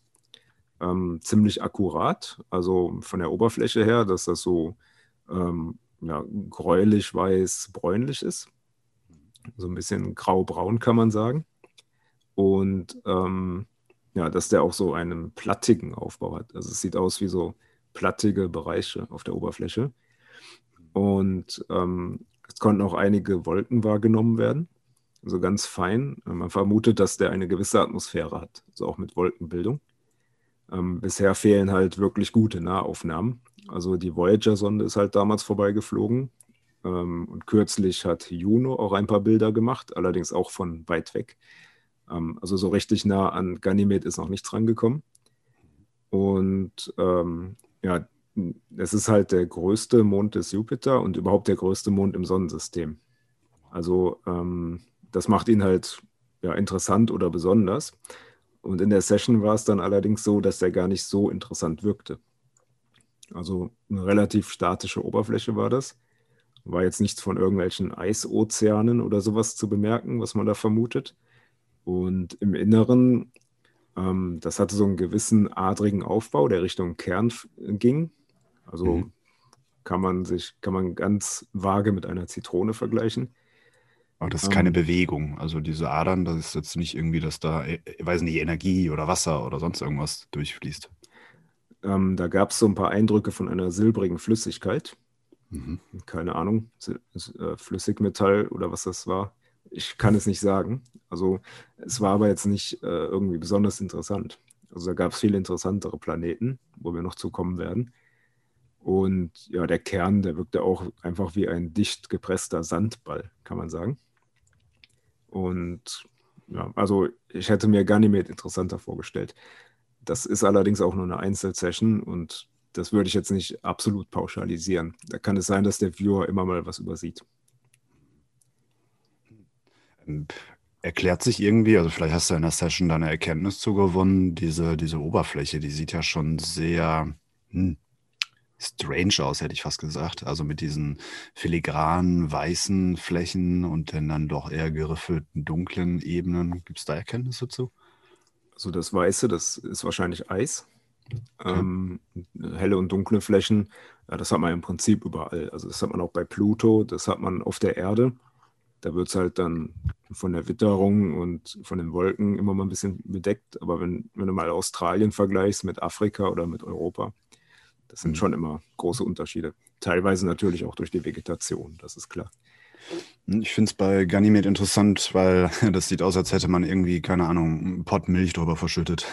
Ähm, ziemlich akkurat, also von der Oberfläche her, dass das so ähm, ja, gräulich, weiß, bräunlich ist. So ein bisschen grau-braun kann man sagen. Und ähm, ja, dass der auch so einen plattigen Aufbau hat. Also es sieht aus wie so plattige Bereiche auf der Oberfläche. Und ähm, es konnten auch einige Wolken wahrgenommen werden, also ganz fein. Man vermutet, dass der eine gewisse Atmosphäre hat, also auch mit Wolkenbildung. Ähm, bisher fehlen halt wirklich gute Nahaufnahmen. Also die Voyager-Sonde ist halt damals vorbeigeflogen. Ähm, und kürzlich hat Juno auch ein paar Bilder gemacht, allerdings auch von weit weg. Ähm, also so richtig nah an Ganymed ist noch nichts rangekommen. Und ähm, ja, es ist halt der größte Mond des Jupiter und überhaupt der größte Mond im Sonnensystem. Also ähm, das macht ihn halt ja, interessant oder besonders. Und in der Session war es dann allerdings so, dass er gar nicht so interessant wirkte. Also eine relativ statische Oberfläche war das. War jetzt nichts von irgendwelchen Eisozeanen oder sowas zu bemerken, was man da vermutet. Und im Inneren ähm, das hatte so einen gewissen adrigen Aufbau, der Richtung Kern ging. Also mhm. kann man sich, kann man ganz vage mit einer Zitrone vergleichen. Aber das ist ähm, keine Bewegung. Also diese Adern, das ist jetzt nicht irgendwie, dass da, ich äh, weiß nicht, Energie oder Wasser oder sonst irgendwas durchfließt. Ähm, da gab es so ein paar Eindrücke von einer silbrigen Flüssigkeit. Mhm. Keine Ahnung, äh, Flüssigmetall oder was das war. Ich kann es nicht sagen. Also es war aber jetzt nicht äh, irgendwie besonders interessant. Also da gab es viel interessantere Planeten, wo wir noch zukommen werden. Und ja, der Kern, der wirkte auch einfach wie ein dicht gepresster Sandball, kann man sagen. Und ja, also ich hätte mir Ganymed interessanter vorgestellt. Das ist allerdings auch nur eine Einzelsession und das würde ich jetzt nicht absolut pauschalisieren. Da kann es sein, dass der Viewer immer mal was übersieht. Erklärt sich irgendwie, also vielleicht hast du in der Session da eine Erkenntnis zugewonnen, diese, diese Oberfläche, die sieht ja schon sehr hm, strange aus, hätte ich fast gesagt. Also mit diesen filigranen weißen Flächen und dann, dann doch eher geriffelten dunklen Ebenen. Gibt es da Erkenntnisse zu? Also das Weiße, das ist wahrscheinlich Eis. Okay. Ähm, helle und dunkle Flächen, ja, das hat man im Prinzip überall. Also das hat man auch bei Pluto, das hat man auf der Erde. Da wird es halt dann von der Witterung und von den Wolken immer mal ein bisschen bedeckt. Aber wenn, wenn du mal Australien vergleichst mit Afrika oder mit Europa, das sind mhm. schon immer große Unterschiede. Teilweise natürlich auch durch die Vegetation, das ist klar. Ich finde es bei Ganymed interessant, weil das sieht aus, als hätte man irgendwie, keine Ahnung, einen Pott Milch drüber verschüttet.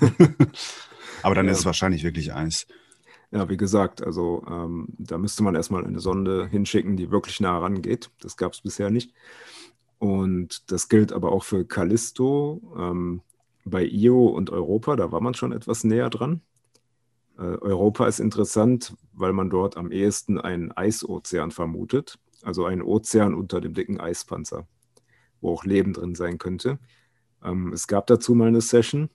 Aber dann ja. ist es wahrscheinlich wirklich Eis. Ja, wie gesagt, also ähm, da müsste man erstmal eine Sonde hinschicken, die wirklich nah rangeht. Das gab es bisher nicht. Und das gilt aber auch für Callisto. Ähm, bei Io und Europa, da war man schon etwas näher dran. Äh, Europa ist interessant, weil man dort am ehesten einen Eisozean vermutet, also einen Ozean unter dem dicken Eispanzer, wo auch Leben drin sein könnte. Ähm, es gab dazu mal eine Session,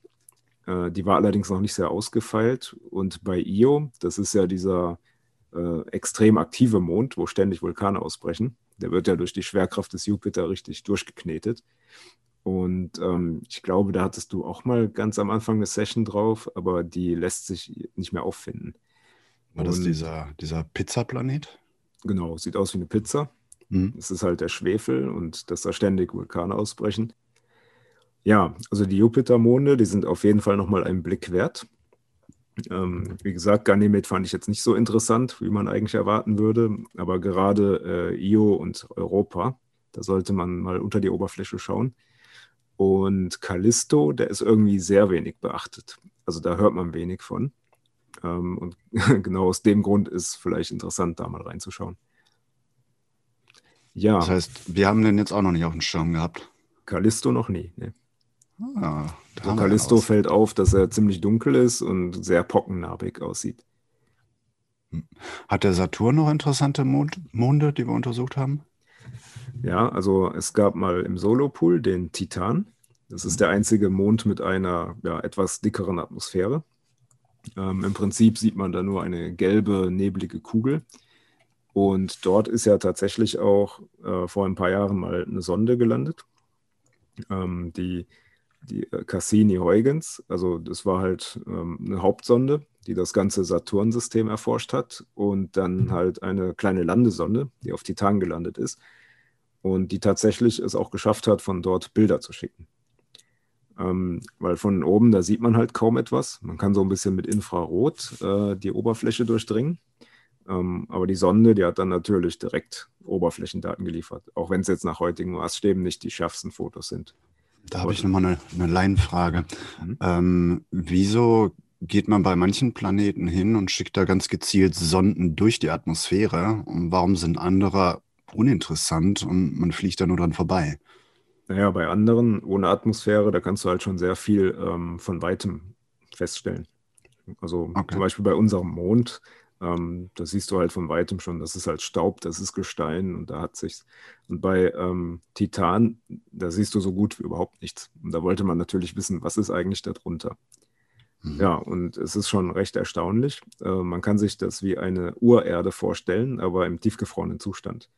äh, die war allerdings noch nicht sehr ausgefeilt. Und bei Io, das ist ja dieser äh, extrem aktive Mond, wo ständig Vulkane ausbrechen, der wird ja durch die Schwerkraft des Jupiter richtig durchgeknetet. Und ähm, ich glaube, da hattest du auch mal ganz am Anfang eine Session drauf, aber die lässt sich nicht mehr auffinden. War das dieser, dieser Pizzaplanet? Genau, sieht aus wie eine Pizza. Mhm. Es ist halt der Schwefel und dass da ständig Vulkane ausbrechen. Ja, also die Jupitermonde, die sind auf jeden Fall nochmal einen Blick wert. Ähm, wie gesagt, Ganymed fand ich jetzt nicht so interessant, wie man eigentlich erwarten würde, aber gerade äh, Io und Europa, da sollte man mal unter die Oberfläche schauen. Und Callisto, der ist irgendwie sehr wenig beachtet. Also da hört man wenig von. Ähm, und genau aus dem Grund ist vielleicht interessant, da mal reinzuschauen. Ja. Das heißt, wir haben den jetzt auch noch nicht auf dem Schirm gehabt. Callisto noch nie. Ne. Ah, so Callisto fällt auf, dass er ziemlich dunkel ist und sehr pockennarbig aussieht. Hm. Hat der Saturn noch interessante Mond Monde, die wir untersucht haben? Ja, also es gab mal im Solopool den Titan. Das ist der einzige Mond mit einer ja, etwas dickeren Atmosphäre. Ähm, Im Prinzip sieht man da nur eine gelbe, neblige Kugel. Und dort ist ja tatsächlich auch äh, vor ein paar Jahren mal eine Sonde gelandet, ähm, die, die äh, Cassini-Huygens. Also das war halt ähm, eine Hauptsonde, die das ganze Saturn-System erforscht hat. Und dann halt eine kleine Landesonde, die auf Titan gelandet ist und die tatsächlich es auch geschafft hat, von dort Bilder zu schicken. Ähm, weil von oben, da sieht man halt kaum etwas. Man kann so ein bisschen mit Infrarot äh, die Oberfläche durchdringen. Ähm, aber die Sonde, die hat dann natürlich direkt Oberflächendaten geliefert, auch wenn es jetzt nach heutigen Maßstäben nicht die schärfsten Fotos sind. Da habe ich nochmal eine, eine Laienfrage. Mhm. Ähm, wieso geht man bei manchen Planeten hin und schickt da ganz gezielt Sonden durch die Atmosphäre? Und warum sind andere uninteressant und man fliegt da nur dran vorbei. Naja, bei anderen ohne Atmosphäre, da kannst du halt schon sehr viel ähm, von weitem feststellen. Also okay. zum Beispiel bei unserem Mond, ähm, da siehst du halt von weitem schon, das ist halt Staub, das ist Gestein und da hat sich's. Und bei ähm, Titan, da siehst du so gut wie überhaupt nichts. Und da wollte man natürlich wissen, was ist eigentlich darunter. Mhm. Ja, und es ist schon recht erstaunlich. Äh, man kann sich das wie eine Urerde vorstellen, aber im tiefgefrorenen Zustand.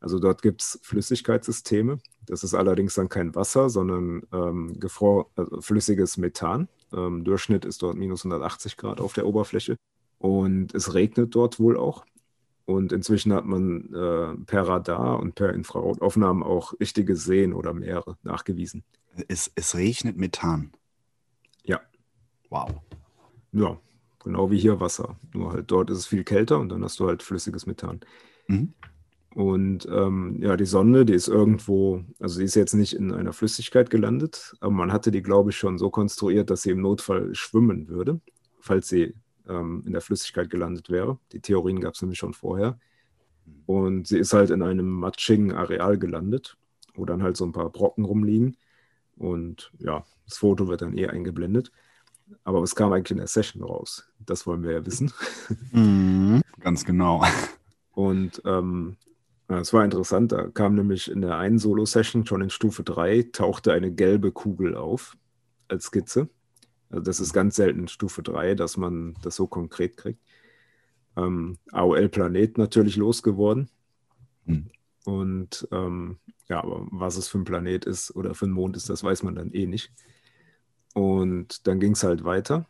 Also dort gibt es Flüssigkeitssysteme. Das ist allerdings dann kein Wasser, sondern ähm, gefror also flüssiges Methan. Ähm, Durchschnitt ist dort minus 180 Grad auf der Oberfläche. Und es regnet dort wohl auch. Und inzwischen hat man äh, per Radar und per Infrarotaufnahmen auch richtige Seen oder Meere nachgewiesen. Es, es regnet Methan. Ja. Wow. Ja, genau wie hier Wasser. Nur halt dort ist es viel kälter und dann hast du halt flüssiges Methan. Mhm. Und ähm, ja, die Sonde, die ist irgendwo, also die ist jetzt nicht in einer Flüssigkeit gelandet, aber man hatte die, glaube ich, schon so konstruiert, dass sie im Notfall schwimmen würde, falls sie ähm, in der Flüssigkeit gelandet wäre. Die Theorien gab es nämlich schon vorher. Und sie ist halt in einem matschigen Areal gelandet, wo dann halt so ein paar Brocken rumliegen. Und ja, das Foto wird dann eh eingeblendet. Aber was kam eigentlich in der Session raus? Das wollen wir ja wissen. Mm, ganz genau. Und ähm, es war interessant, da kam nämlich in der einen Solo-Session schon in Stufe 3, tauchte eine gelbe Kugel auf als Skizze. Also das ist ganz selten Stufe 3, dass man das so konkret kriegt. Ähm, AOL Planet natürlich losgeworden. Hm. Und ähm, ja, aber was es für ein Planet ist oder für ein Mond ist, das weiß man dann eh nicht. Und dann ging es halt weiter.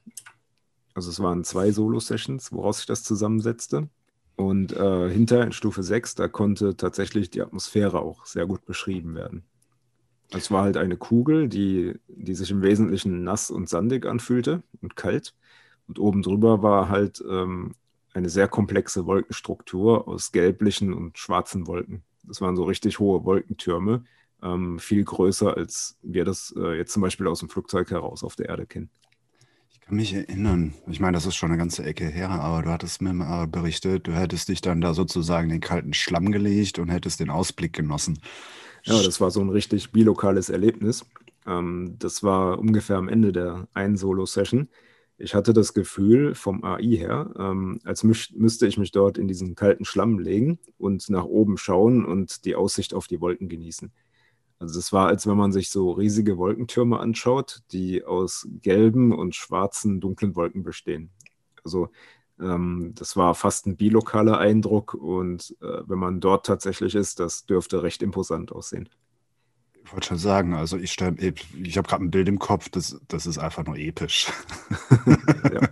Also es waren zwei Solo-Sessions, woraus sich das zusammensetzte. Und äh, hinter in Stufe 6, da konnte tatsächlich die Atmosphäre auch sehr gut beschrieben werden. Es war halt eine Kugel, die, die sich im Wesentlichen nass und sandig anfühlte und kalt. Und oben drüber war halt ähm, eine sehr komplexe Wolkenstruktur aus gelblichen und schwarzen Wolken. Das waren so richtig hohe Wolkentürme, ähm, viel größer, als wir das äh, jetzt zum Beispiel aus dem Flugzeug heraus auf der Erde kennen. Ich kann mich erinnern, ich meine, das ist schon eine ganze Ecke her, aber du hattest mir mal berichtet, du hättest dich dann da sozusagen den kalten Schlamm gelegt und hättest den Ausblick genossen. Ja, das war so ein richtig bilokales Erlebnis. Ähm, das war ungefähr am Ende der einen Solo-Session. Ich hatte das Gefühl vom AI her, ähm, als müsste ich mich dort in diesen kalten Schlamm legen und nach oben schauen und die Aussicht auf die Wolken genießen. Also es war, als wenn man sich so riesige Wolkentürme anschaut, die aus gelben und schwarzen, dunklen Wolken bestehen. Also ähm, das war fast ein bilokaler Eindruck und äh, wenn man dort tatsächlich ist, das dürfte recht imposant aussehen. Ich wollte schon sagen, also ich, ich habe gerade ein Bild im Kopf, das, das ist einfach nur episch. ja.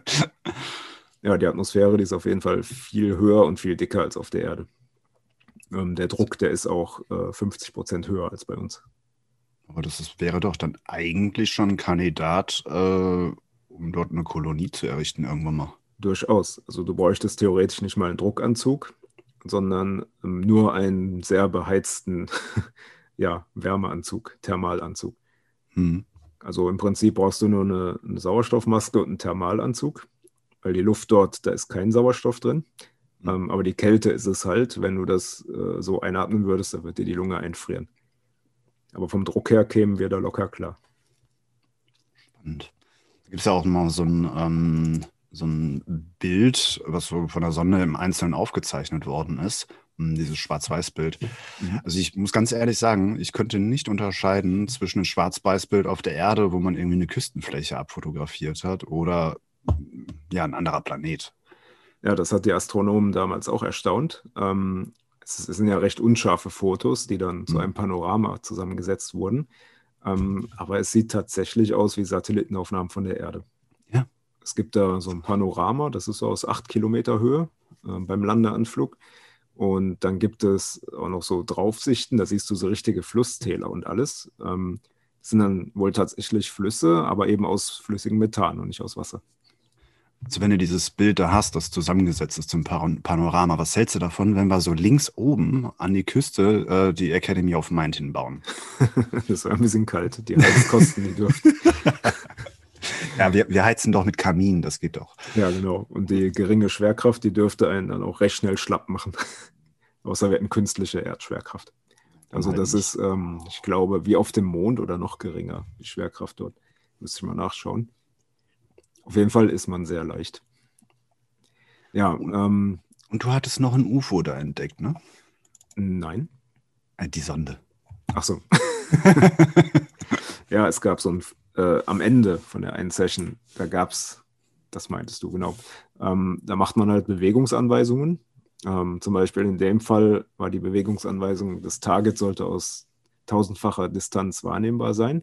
ja, die Atmosphäre, die ist auf jeden Fall viel höher und viel dicker als auf der Erde. Ähm, der Druck, der ist auch äh, 50 Prozent höher als bei uns. Aber das ist, wäre doch dann eigentlich schon ein Kandidat, äh, um dort eine Kolonie zu errichten irgendwann mal. Durchaus. Also du bräuchtest theoretisch nicht mal einen Druckanzug, sondern ähm, nur einen sehr beheizten ja, Wärmeanzug, Thermalanzug. Hm. Also im Prinzip brauchst du nur eine, eine, Sauerstoffmaske und einen Thermalanzug, weil die Luft dort, da ist kein Sauerstoff drin. Hm. Ähm, aber die Kälte ist es halt, wenn du das äh, so einatmen würdest, dann wird dir die Lunge einfrieren. Aber vom Druck her kämen wir da locker klar. Spannend. Da gibt es ja auch mal so ein ähm, so ein Bild, was so von der Sonne im Einzelnen aufgezeichnet worden ist. Hm, dieses Schwarz-Weiß-Bild. Mhm. Also ich muss ganz ehrlich sagen, ich könnte nicht unterscheiden zwischen einem Schwarz-Weiß-Bild auf der Erde, wo man irgendwie eine Küstenfläche abfotografiert hat, oder ja, ein anderer Planet. Ja, das hat die Astronomen damals auch erstaunt. Ähm, es, sind ja recht unscharfe Fotos, die dann mhm. zu einem Panorama zusammengesetzt wurden. Ähm, aber es sieht tatsächlich aus wie Satellitenaufnahmen von der Erde. Es gibt da so ein Panorama, das ist so aus acht Kilometer Höhe äh, beim Landeanflug. Und dann gibt es auch noch so Draufsichten, da siehst du so richtige Flusstäler und alles. Ähm, sind dann wohl tatsächlich Flüsse, aber eben aus flüssigem Methan und nicht aus Wasser. Also wenn du dieses Bild da hast, das zusammengesetzt ist zum Panorama, was hältst du davon, wenn wir so links oben an die Küste äh, die Academy of Mind hinbauen? das wäre ein bisschen kalt, die Heizkosten, die dürften. Ja, wir, wir heizen doch mit Kamin, das geht doch. Ja, genau. Und die geringe Schwerkraft, die dürfte einen dann auch recht schnell schlapp machen. Außer wir hätten künstliche Erdschwerkraft. Also das ist, ähm, ich glaube, wie auf dem Mond oder noch geringer, die Schwerkraft dort. Müsste ich mal nachschauen. Auf jeden Fall ist man sehr leicht. Ja. Ähm, Und du hattest noch ein UFO da entdeckt, ne? Nein. Äh, die Sonde. Ach so. ja, es gab so ein äh, am Ende von der einen Session, da gab es, das meintest du, genau, ähm, da macht man halt Bewegungsanweisungen. Ähm, zum Beispiel in dem Fall war die Bewegungsanweisung, das Target sollte aus tausendfacher Distanz wahrnehmbar sein.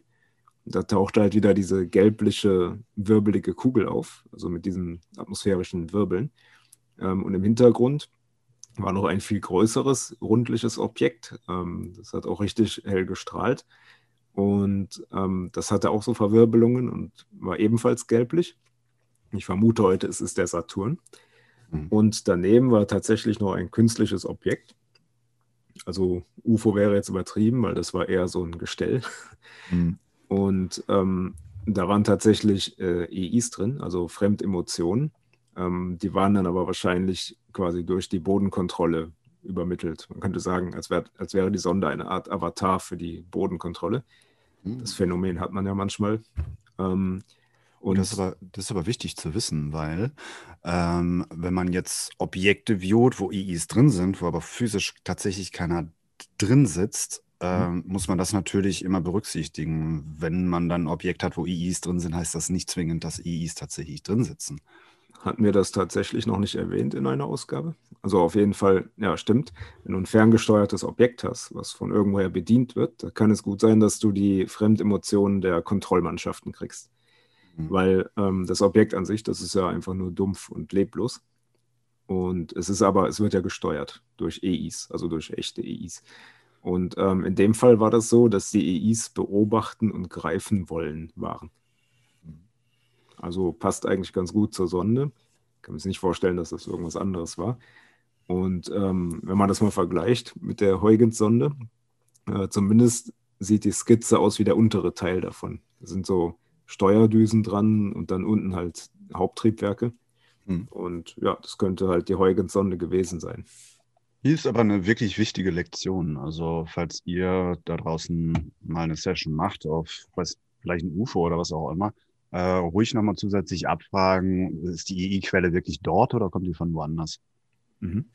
Da tauchte halt wieder diese gelbliche, wirbelige Kugel auf, also mit diesen atmosphärischen Wirbeln. Ähm, und im Hintergrund war noch ein viel größeres, rundliches Objekt. Ähm, das hat auch richtig hell gestrahlt. Und ähm, das hatte auch so Verwirbelungen und war ebenfalls gelblich. Ich vermute heute, es ist der Saturn. Mhm. Und daneben war tatsächlich noch ein künstliches Objekt. Also UFO wäre jetzt übertrieben, weil das war eher so ein Gestell. Mhm. Und ähm, da waren tatsächlich äh, EIs drin, also Fremdemotionen. Ähm, die waren dann aber wahrscheinlich quasi durch die Bodenkontrolle übermittelt. Man könnte sagen, als, wär, als wäre die Sonde eine Art Avatar für die Bodenkontrolle. Mhm. Das Phänomen hat man ja manchmal. Ähm, und das ist, aber, das ist aber wichtig zu wissen, weil ähm, wenn man jetzt Objekte viewt, wo IIs drin sind, wo aber physisch tatsächlich keiner drin sitzt, äh, muss man das natürlich immer berücksichtigen. Wenn man dann ein Objekt hat, wo IIs drin sind, heißt das nicht zwingend, dass IIs tatsächlich drin sitzen. Hatten wir das tatsächlich noch nicht erwähnt in einer Ausgabe? Also auf jeden Fall, ja, stimmt. Wenn du ein ferngesteuertes Objekt hast, was von irgendwoher bedient wird, da kann es gut sein, dass du die Fremdemotionen der Kontrollmannschaften kriegst. Mhm. Weil ähm, das Objekt an sich, das ist ja einfach nur dumpf und leblos. Und es ist aber, es wird ja gesteuert durch EIs, also durch echte EIs. Und ähm, in dem Fall war das so, dass die EIs beobachten und greifen wollen waren. Also passt eigentlich ganz gut zur Sonde. Ich kann mir nicht vorstellen, dass das irgendwas anderes war. Und ähm, wenn man das mal vergleicht mit der Huygens-Sonde, äh, zumindest sieht die Skizze aus wie der untere Teil davon. Da sind so Steuerdüsen dran und dann unten halt Haupttriebwerke. Hm. Und ja, das könnte halt die Huygens-Sonde gewesen sein. Hier ist aber eine wirklich wichtige Lektion. Also, falls ihr da draußen mal eine Session macht auf was, vielleicht ein UFO oder was auch immer, äh, ruhig nochmal zusätzlich abfragen, ist die EI-Quelle wirklich dort oder kommt die von woanders? Mhm.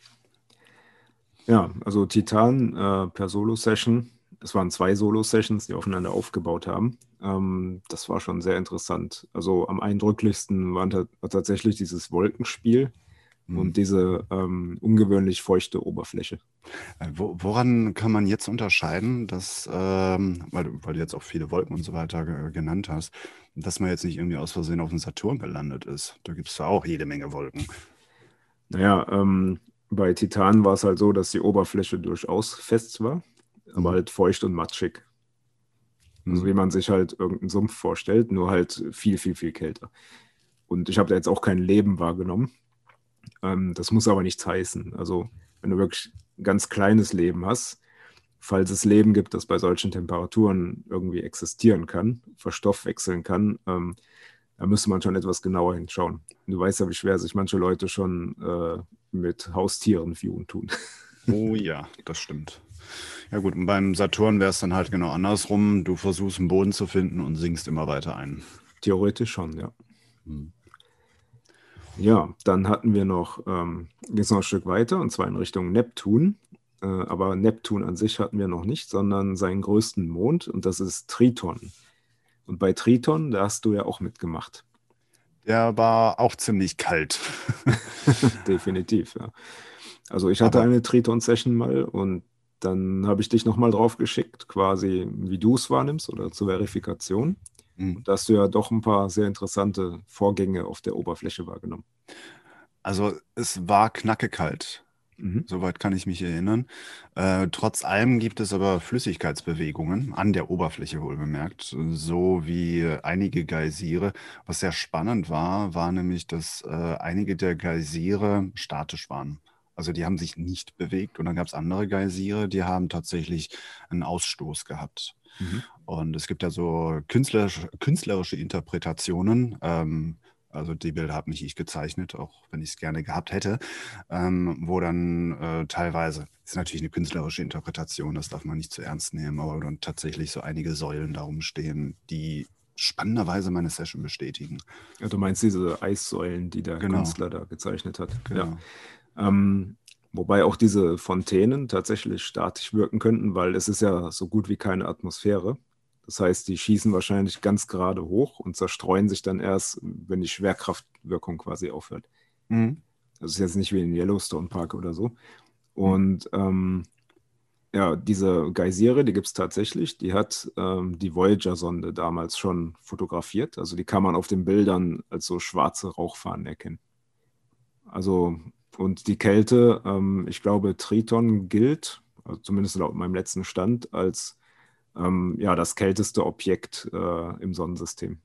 Ja, also Titan äh, per Solo-Session es waren zwei Solo-Sessions, die aufeinander aufgebaut haben. Ähm, das war schon sehr interessant. Also am eindrücklichsten war, war tatsächlich dieses Wolkenspiel mhm. und diese ähm, ungewöhnlich feuchte Oberfläche. Äh, wo, woran kann man jetzt unterscheiden, dass, ähm, weil, weil, du jetzt auch viele Wolken und so weiter genannt hast, dass man jetzt nicht irgendwie aus Versehen auf dem Saturn gelandet ist? Da gibt es ja auch jede Menge Wolken. Naja, ähm, bei Titan war es halt so, dass die Oberfläche durchaus fest war aber halt feucht und matschig. Also mhm. wie man sich halt irgendeinen Sumpf vorstellt, nur halt viel, viel, viel kälter. Und ich habe da jetzt auch kein Leben wahrgenommen. Ähm, das muss aber nichts heißen. Also wenn du wirklich ein ganz kleines Leben hast, falls es Leben gibt, das bei solchen Temperaturen irgendwie existieren kann, verstoffwechseln kann, ähm, da müsste man schon etwas genauer hinschauen. Du weißt ja, wie schwer sich manche Leute schon äh, mit Haustieren viewen tun. Oh ja, das stimmt. Ja gut, und beim Saturn wäre es dann halt genau andersrum. Du versuchst einen Boden zu finden und sinkst immer weiter ein. Theoretisch schon, ja. Hm. Ja, dann hatten wir noch, ähm, jetzt noch ein Stück weiter, und zwar in Richtung Neptun. Äh, aber Neptun an sich hatten wir noch nicht, sondern seinen größten Mond, und das ist Triton. Und bei Triton, da hast du ja auch mitgemacht. Der war auch ziemlich kalt. Definitiv, ja. Also ich hatte aber eine Triton-Session mal und dann habe ich dich nochmal drauf geschickt, quasi wie du es wahrnimmst oder zur Verifikation. Mhm. Da hast du ja doch ein paar sehr interessante Vorgänge auf der Oberfläche wahrgenommen. Also es war knackekalt. Mhm. Soweit kann ich mich erinnern. Äh, trotz allem gibt es aber Flüssigkeitsbewegungen an der Oberfläche wohlbemerkt, so wie einige Geysire. Was sehr spannend war, war nämlich, dass äh, einige der Geysire statisch waren. Also die haben sich nicht bewegt und dann gab es andere Geysire, die haben tatsächlich einen Ausstoß gehabt. Mhm. Und es gibt ja so künstlerisch, künstlerische Interpretationen. Ähm, also die Bilder habe nicht ich gezeichnet, auch wenn ich es gerne gehabt hätte, ähm, wo dann äh, teilweise, ist natürlich eine künstlerische Interpretation, das darf man nicht zu ernst nehmen, aber dann tatsächlich so einige Säulen darum stehen, die spannenderweise meine Session bestätigen. Ja, du meinst diese Eissäulen, die der genau. Künstler da gezeichnet hat. Genau. Ja. Ähm, wobei auch diese Fontänen tatsächlich statisch wirken könnten, weil es ist ja so gut wie keine Atmosphäre. Das heißt, die schießen wahrscheinlich ganz gerade hoch und zerstreuen sich dann erst, wenn die Schwerkraftwirkung quasi aufhört. Mhm. Das ist jetzt nicht wie in Yellowstone Park oder so. Und ähm, ja, diese Geysire, die gibt es tatsächlich. Die hat ähm, die Voyager-Sonde damals schon fotografiert. Also die kann man auf den Bildern als so schwarze Rauchfahnen erkennen. Also und die Kälte, ähm, ich glaube, Triton gilt, also zumindest laut meinem letzten Stand, als ähm, ja, das kälteste Objekt äh, im Sonnensystem.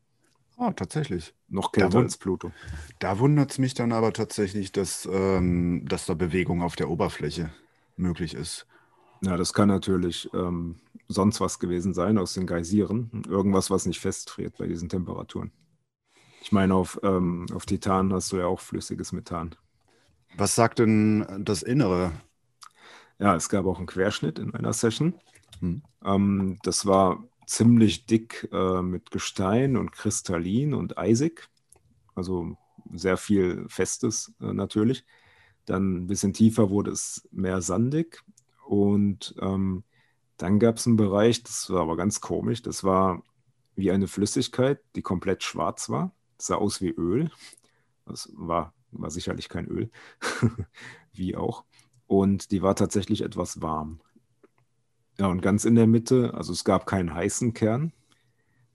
Oh, tatsächlich. Noch kälter als Pluto. Da wundert es mich dann aber tatsächlich, dass, ähm, dass da Bewegung auf der Oberfläche möglich ist. Ja, das kann natürlich ähm, sonst was gewesen sein aus den Geysiren. Irgendwas, was nicht festfriert bei diesen Temperaturen. Ich meine, auf, ähm, auf Titan hast du ja auch flüssiges Methan. Was sagt denn das Innere? Ja, es gab auch einen Querschnitt in einer Session. Hm. Ähm, das war ziemlich dick äh, mit Gestein und Kristallin und eisig. Also sehr viel Festes äh, natürlich. Dann ein bisschen tiefer wurde es mehr sandig. Und ähm, dann gab es einen Bereich, das war aber ganz komisch. Das war wie eine Flüssigkeit, die komplett schwarz war. Das sah aus wie Öl. Das war, war sicherlich kein Öl. wie auch. Und die war tatsächlich etwas warm. Ja, und ganz in der Mitte, also es gab keinen heißen Kern,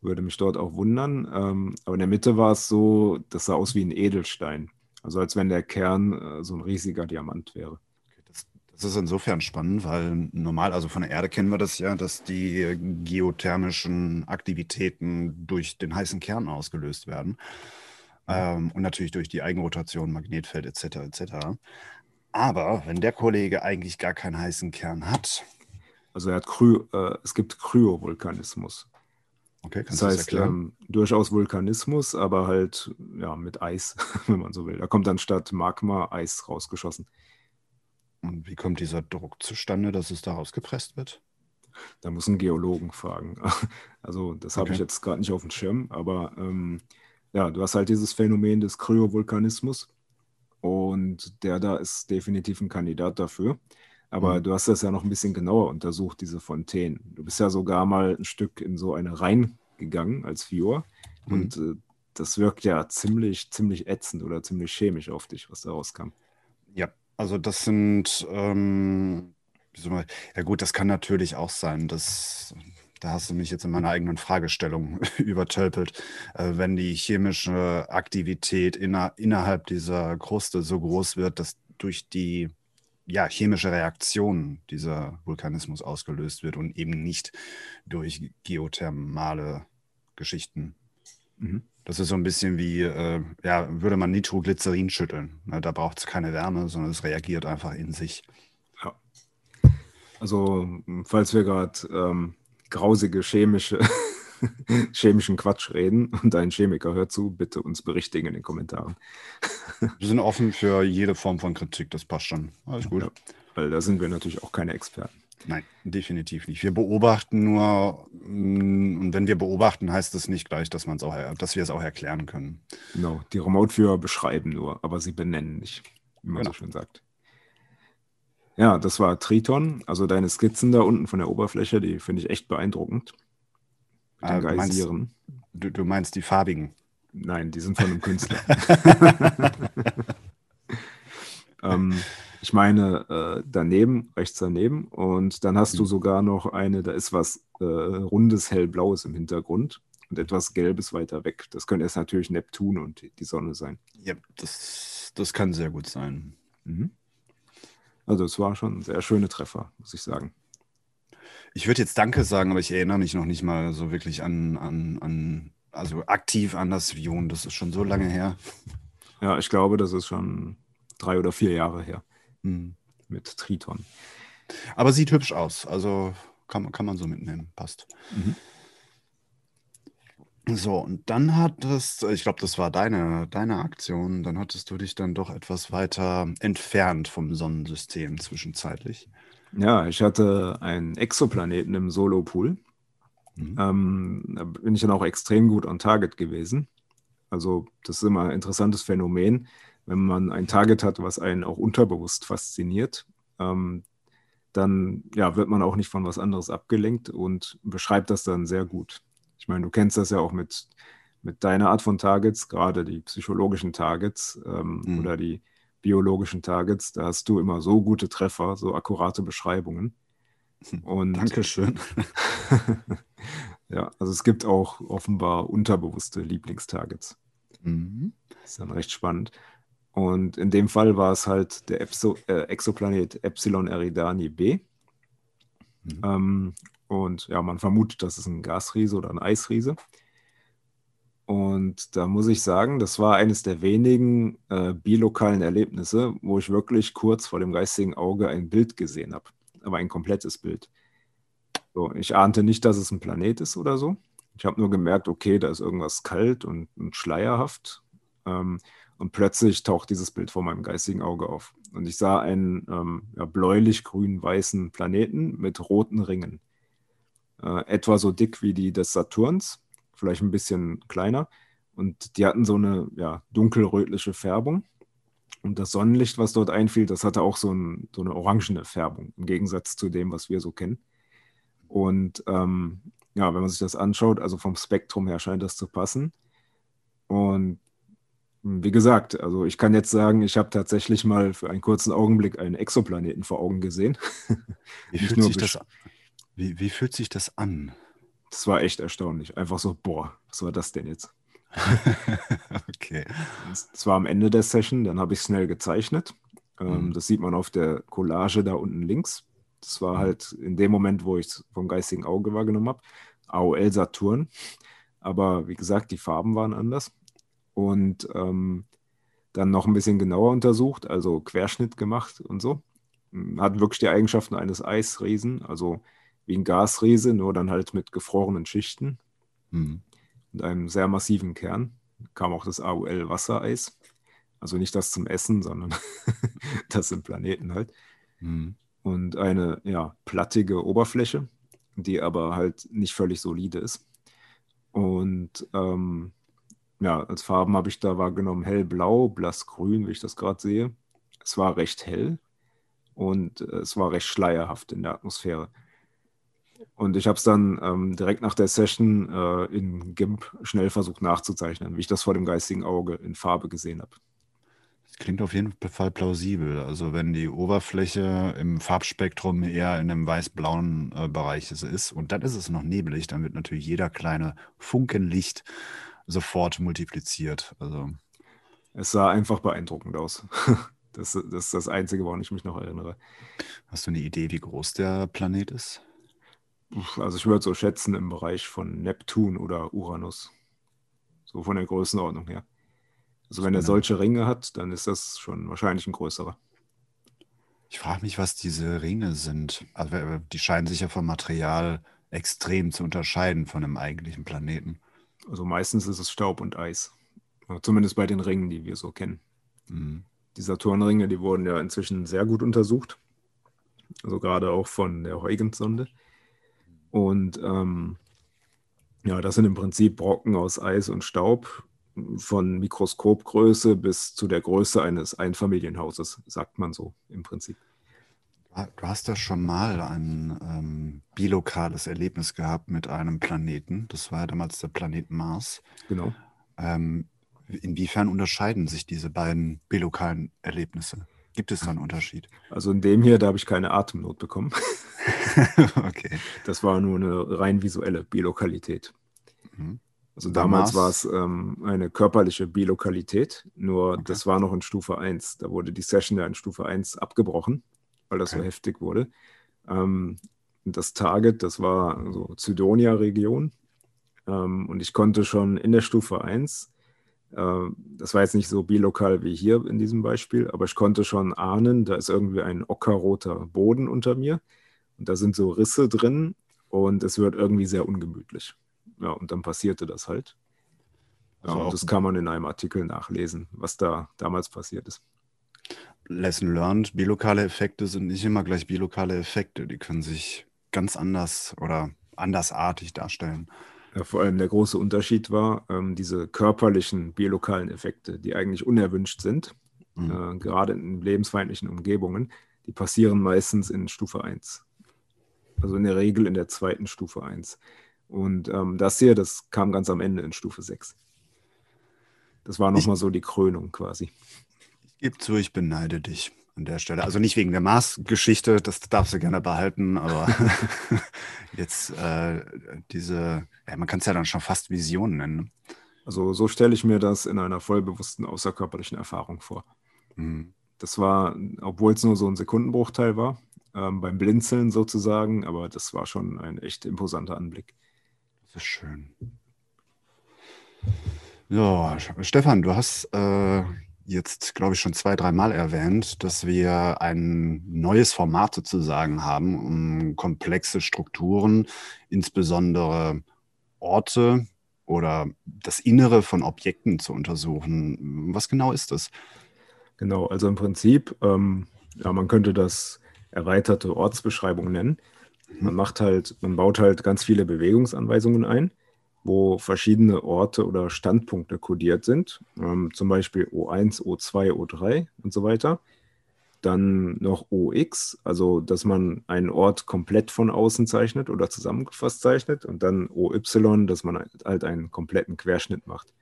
würde mich dort auch wundern. Ähm, aber in der Mitte war es so, das sah aus wie ein Edelstein. Also als wenn der Kern äh, so ein riesiger Diamant wäre. Das, das ist insofern spannend, weil normal, also von der Erde kennen wir das ja, dass die geothermischen Aktivitäten durch den heißen Kern ausgelöst werden. Ähm, und natürlich durch die Eigenrotation, Magnetfeld etc. etc. Aber wenn der Kollege eigentlich gar keinen heißen Kern hat, Also er hat Kry äh, es gibt Kryovulkanismus. okay, Das kannst du das heißt, erklären? ähm, durchaus Vulkanismus, aber halt ja, mit Eis, wenn man so will. Da kommt dann statt Magma Eis rausgeschossen. Und wie kommt dieser Druck zustande, dass es da rausgepresst wird? Da muss ein Geologen fragen. Also das habe Okay. ich jetzt gerade nicht auf dem Schirm, aber ähm, ja, du hast halt dieses Phänomen des Kryovulkanismus und der da ist definitiv ein Kandidat dafür. Aber Mhm. du hast das ja noch ein bisschen genauer untersucht, diese Fontänen. Du bist ja sogar mal ein Stück in so eine reingegangen als Fior Mhm. und äh, das wirkt ja ziemlich, ziemlich ätzend oder ziemlich chemisch auf dich, was da rauskam. Ja, also das sind, ähm, ja gut, das kann natürlich auch sein, dass, da hast du mich jetzt in meiner eigenen Fragestellung übertölpelt, äh, wenn die chemische Aktivität inner, innerhalb dieser Kruste so groß wird, dass durch die ja, chemische Reaktion dieser Vulkanismus ausgelöst wird und eben nicht durch geothermale Geschichten. Mhm. Das ist so ein bisschen wie, äh, ja, würde man Nitroglycerin schütteln. Ne, da braucht es keine Wärme, sondern es reagiert einfach in sich. Ja. Also, falls wir gerade ähm, grausige chemische, chemischen Quatsch reden und ein Chemiker hört zu, bitte uns berichtigen in den Kommentaren. Wir sind offen für jede Form von Kritik, das passt schon. Alles gut. Ja. Weil da sind wir natürlich auch keine Experten. Nein, definitiv nicht. Wir beobachten nur, mm, und wenn wir beobachten, heißt das nicht gleich, dass, man's auch, dass wir es auch erklären können. Genau, die Remote-Viewer beschreiben nur, aber sie benennen nicht, wie man Genau. so schön sagt. Ja, das war Triton. Also deine Skizzen da unten von der Oberfläche, die finde ich echt beeindruckend. Mit Ah, den du. Du, du meinst die farbigen. Nein, die sind von einem Künstler. ähm, ich meine, äh, daneben, rechts daneben. Und dann hast du Mhm. sogar noch eine, da ist was äh, rundes, hellblaues im Hintergrund und etwas Gelbes weiter weg. Das könnte jetzt natürlich Neptun und die- die Sonne sein. Ja, das, das kann sehr gut sein. Mhm. Also es war schon ein sehr schöne Treffer, muss ich sagen. Ich würde jetzt Danke sagen, aber ich erinnere mich noch nicht mal so wirklich an, an, an also aktiv an das Vion. Das ist schon so lange her. Ja, ich glaube, das ist schon drei oder vier Jahre her Hm. mit Triton. Aber sieht hübsch aus. Also kann, man- kann man so mitnehmen. Passt. Mhm. So, und dann hattest, ich glaube, das war deine, deine Aktion, dann hattest du dich dann doch etwas weiter entfernt vom Sonnensystem zwischenzeitlich. Ja, ich hatte einen Exoplaneten im Solo-Pool. Mhm. Ähm, da bin ich dann auch extrem gut on Target gewesen. Also, das ist immer ein interessantes Phänomen, wenn man ein Target hat, was einen auch unterbewusst fasziniert. Ähm, dann ja, wird man auch nicht von was anderes abgelenkt und beschreibt das dann sehr gut. Ich meine, du kennst das ja auch mit, mit deiner Art von Targets, gerade die psychologischen Targets ähm, Mhm. oder die biologischen Targets. Da hast du immer so gute Treffer, so akkurate Beschreibungen. Und Dankeschön. ja, also es gibt auch offenbar unterbewusste Lieblingstargets. Mhm. Das ist dann recht spannend. Und in dem Fall war es halt der Epso äh, Exoplanet Epsilon Eridani B. Mhm. Ähm, und ja, man vermutet, das ist ein Gasriese oder ein Eisriese. Und da muss ich sagen, das war eines der wenigen äh, bilokalen Erlebnisse, wo ich wirklich kurz vor dem geistigen Auge ein Bild gesehen habe. Aber ein komplettes Bild. So, ich ahnte nicht, dass es ein Planet ist oder so. Ich habe nur gemerkt, okay, da ist irgendwas kalt und, und schleierhaft. Ähm, und plötzlich taucht dieses Bild vor meinem geistigen Auge auf. Und ich sah einen ähm, ja, bläulich-grün-weißen Planeten mit roten Ringen. Äh, etwa so dick wie die des Saturns, vielleicht ein bisschen kleiner. Und die hatten so eine ja, dunkelrötliche Färbung. Und das Sonnenlicht, was dort einfiel, das hatte auch so, ein, so eine orangene Färbung, im Gegensatz zu dem, was wir so kennen. Und ähm, ja, wenn man sich das anschaut, also vom Spektrum her scheint das zu passen. Und wie gesagt, also ich kann jetzt sagen, ich habe tatsächlich mal für einen kurzen Augenblick einen Exoplaneten vor Augen gesehen. Wie fühlt, sich das, wie, wie fühlt sich das an? Das war echt erstaunlich. Einfach so, boah, was war das denn jetzt? okay. Das war am Ende der Session, dann habe ich schnell gezeichnet. Ähm, mhm. Das sieht man auf der Collage da unten links. Das war mhm. halt in dem Moment, wo ich es vom geistigen Auge wahrgenommen habe. AOL Saturn. Aber wie gesagt, die Farben waren anders und ähm, dann noch ein bisschen genauer untersucht, also Querschnitt gemacht und so. Hat wirklich die Eigenschaften eines Eisriesen, also wie ein Gasriese, nur dann halt mit gefrorenen Schichten mhm. und einem sehr massiven Kern. Kam auch das AOL Wassereis. Also nicht das zum Essen, sondern das sind Planeten halt. Mhm. Und eine ja, plattige Oberfläche, die aber halt nicht völlig solide ist. Und ähm, ja, als Farben habe ich da wahrgenommen hellblau, blassgrün, wie ich das gerade sehe. Es war recht hell und äh, es war recht schleierhaft in der Atmosphäre. Und ich habe es dann ähm, direkt nach der Session äh, in GIMP schnell versucht nachzuzeichnen, wie ich das vor dem geistigen Auge in Farbe gesehen habe. Das klingt auf jeden Fall plausibel. Also wenn die Oberfläche im Farbspektrum eher in einem weiß-blauen äh, Bereich ist und dann ist es noch nebelig, dann wird natürlich jeder kleine Funken Licht sofort multipliziert. Also. Es sah einfach beeindruckend aus. Das, das ist das Einzige, woran ich mich noch erinnere. Hast du eine Idee, wie groß der Planet ist? Also ich würde so schätzen im Bereich von Neptun oder Uranus. So von der Größenordnung her. Also wenn er solche Ringe hat, dann ist das schon wahrscheinlich ein größerer. Ich frage mich, was diese Ringe sind. Also die scheinen sich ja vom Material extrem zu unterscheiden von einem eigentlichen Planeten. Also meistens ist es Staub und Eis. Zumindest bei den Ringen, die wir so kennen. Mhm. Die Saturnringe, die wurden ja inzwischen sehr gut untersucht. Also gerade auch von der Huygens-Sonde. Und ähm, ja, das sind im Prinzip Brocken aus Eis und Staub von Mikroskopgröße bis zu der Größe eines Einfamilienhauses, sagt man so im Prinzip. Du hast ja schon mal ein ähm, bilokales Erlebnis gehabt mit einem Planeten. Das war ja damals der Planet Mars. Genau. Ähm, inwiefern unterscheiden sich diese beiden bilokalen Erlebnisse? Gibt es da einen Unterschied? Also in dem hier, da habe ich keine Atemnot bekommen. okay. Das war nur eine rein visuelle Bilokalität. Mhm. Also damals war es ähm, eine körperliche Bilokalität, nur okay. das war noch in Stufe 1. Da wurde die Session ja in Stufe 1 abgebrochen weil das okay. so heftig wurde. Ähm, das Target, das war so Zydonia-Region. Ähm, und ich konnte schon in der Stufe 1, äh, das war jetzt nicht so bilokal wie hier in diesem Beispiel, aber ich konnte schon ahnen, da ist irgendwie ein ockerroter Boden unter mir. Und da sind so Risse drin und es wird irgendwie sehr ungemütlich. Ja, und dann passierte das halt. Ja, und das kann man in einem Artikel nachlesen, was da damals passiert ist. Lesson learned, bilokale Effekte sind nicht immer gleich bilokale Effekte. Die können sich ganz anders oder andersartig darstellen. Ja, vor allem der große Unterschied war, ähm, diese körperlichen bilokalen Effekte, die eigentlich unerwünscht sind, mhm. äh, gerade in lebensfeindlichen Umgebungen, die passieren meistens in Stufe 1. Also in der Regel in der zweiten Stufe 1. Und ähm, das hier, das kam ganz am Ende in Stufe 6. Das war nochmal so die Krönung quasi. Gib zu, ich beneide dich an der Stelle. Also nicht wegen der Mars-Geschichte, das darfst du gerne behalten, aber jetzt äh, diese, ja, man kann es ja dann schon fast Vision nennen. Ne? Also so stelle ich mir das in einer vollbewussten außerkörperlichen Erfahrung vor. Mhm. Das war, obwohl es nur so ein Sekundenbruchteil war, ähm, beim Blinzeln sozusagen, aber das war schon ein echt imposanter Anblick. Das ist schön. Ja, Stefan, du hast äh, jetzt, glaube ich, schon zwei, dreimal erwähnt, dass wir ein neues Format sozusagen haben, um komplexe Strukturen, insbesondere Orte oder das Innere von Objekten zu untersuchen. Was genau ist das? Genau, also im Prinzip, ähm, ja, man könnte das erweiterte Ortsbeschreibung nennen. Man macht halt, man baut halt ganz viele Bewegungsanweisungen ein wo verschiedene Orte oder Standpunkte kodiert sind, ähm, zum Beispiel O1, O2, O3 und so weiter. Dann noch OX, also dass man einen Ort komplett von außen zeichnet oder zusammengefasst zeichnet. Und dann OY, dass man halt einen kompletten Querschnitt macht.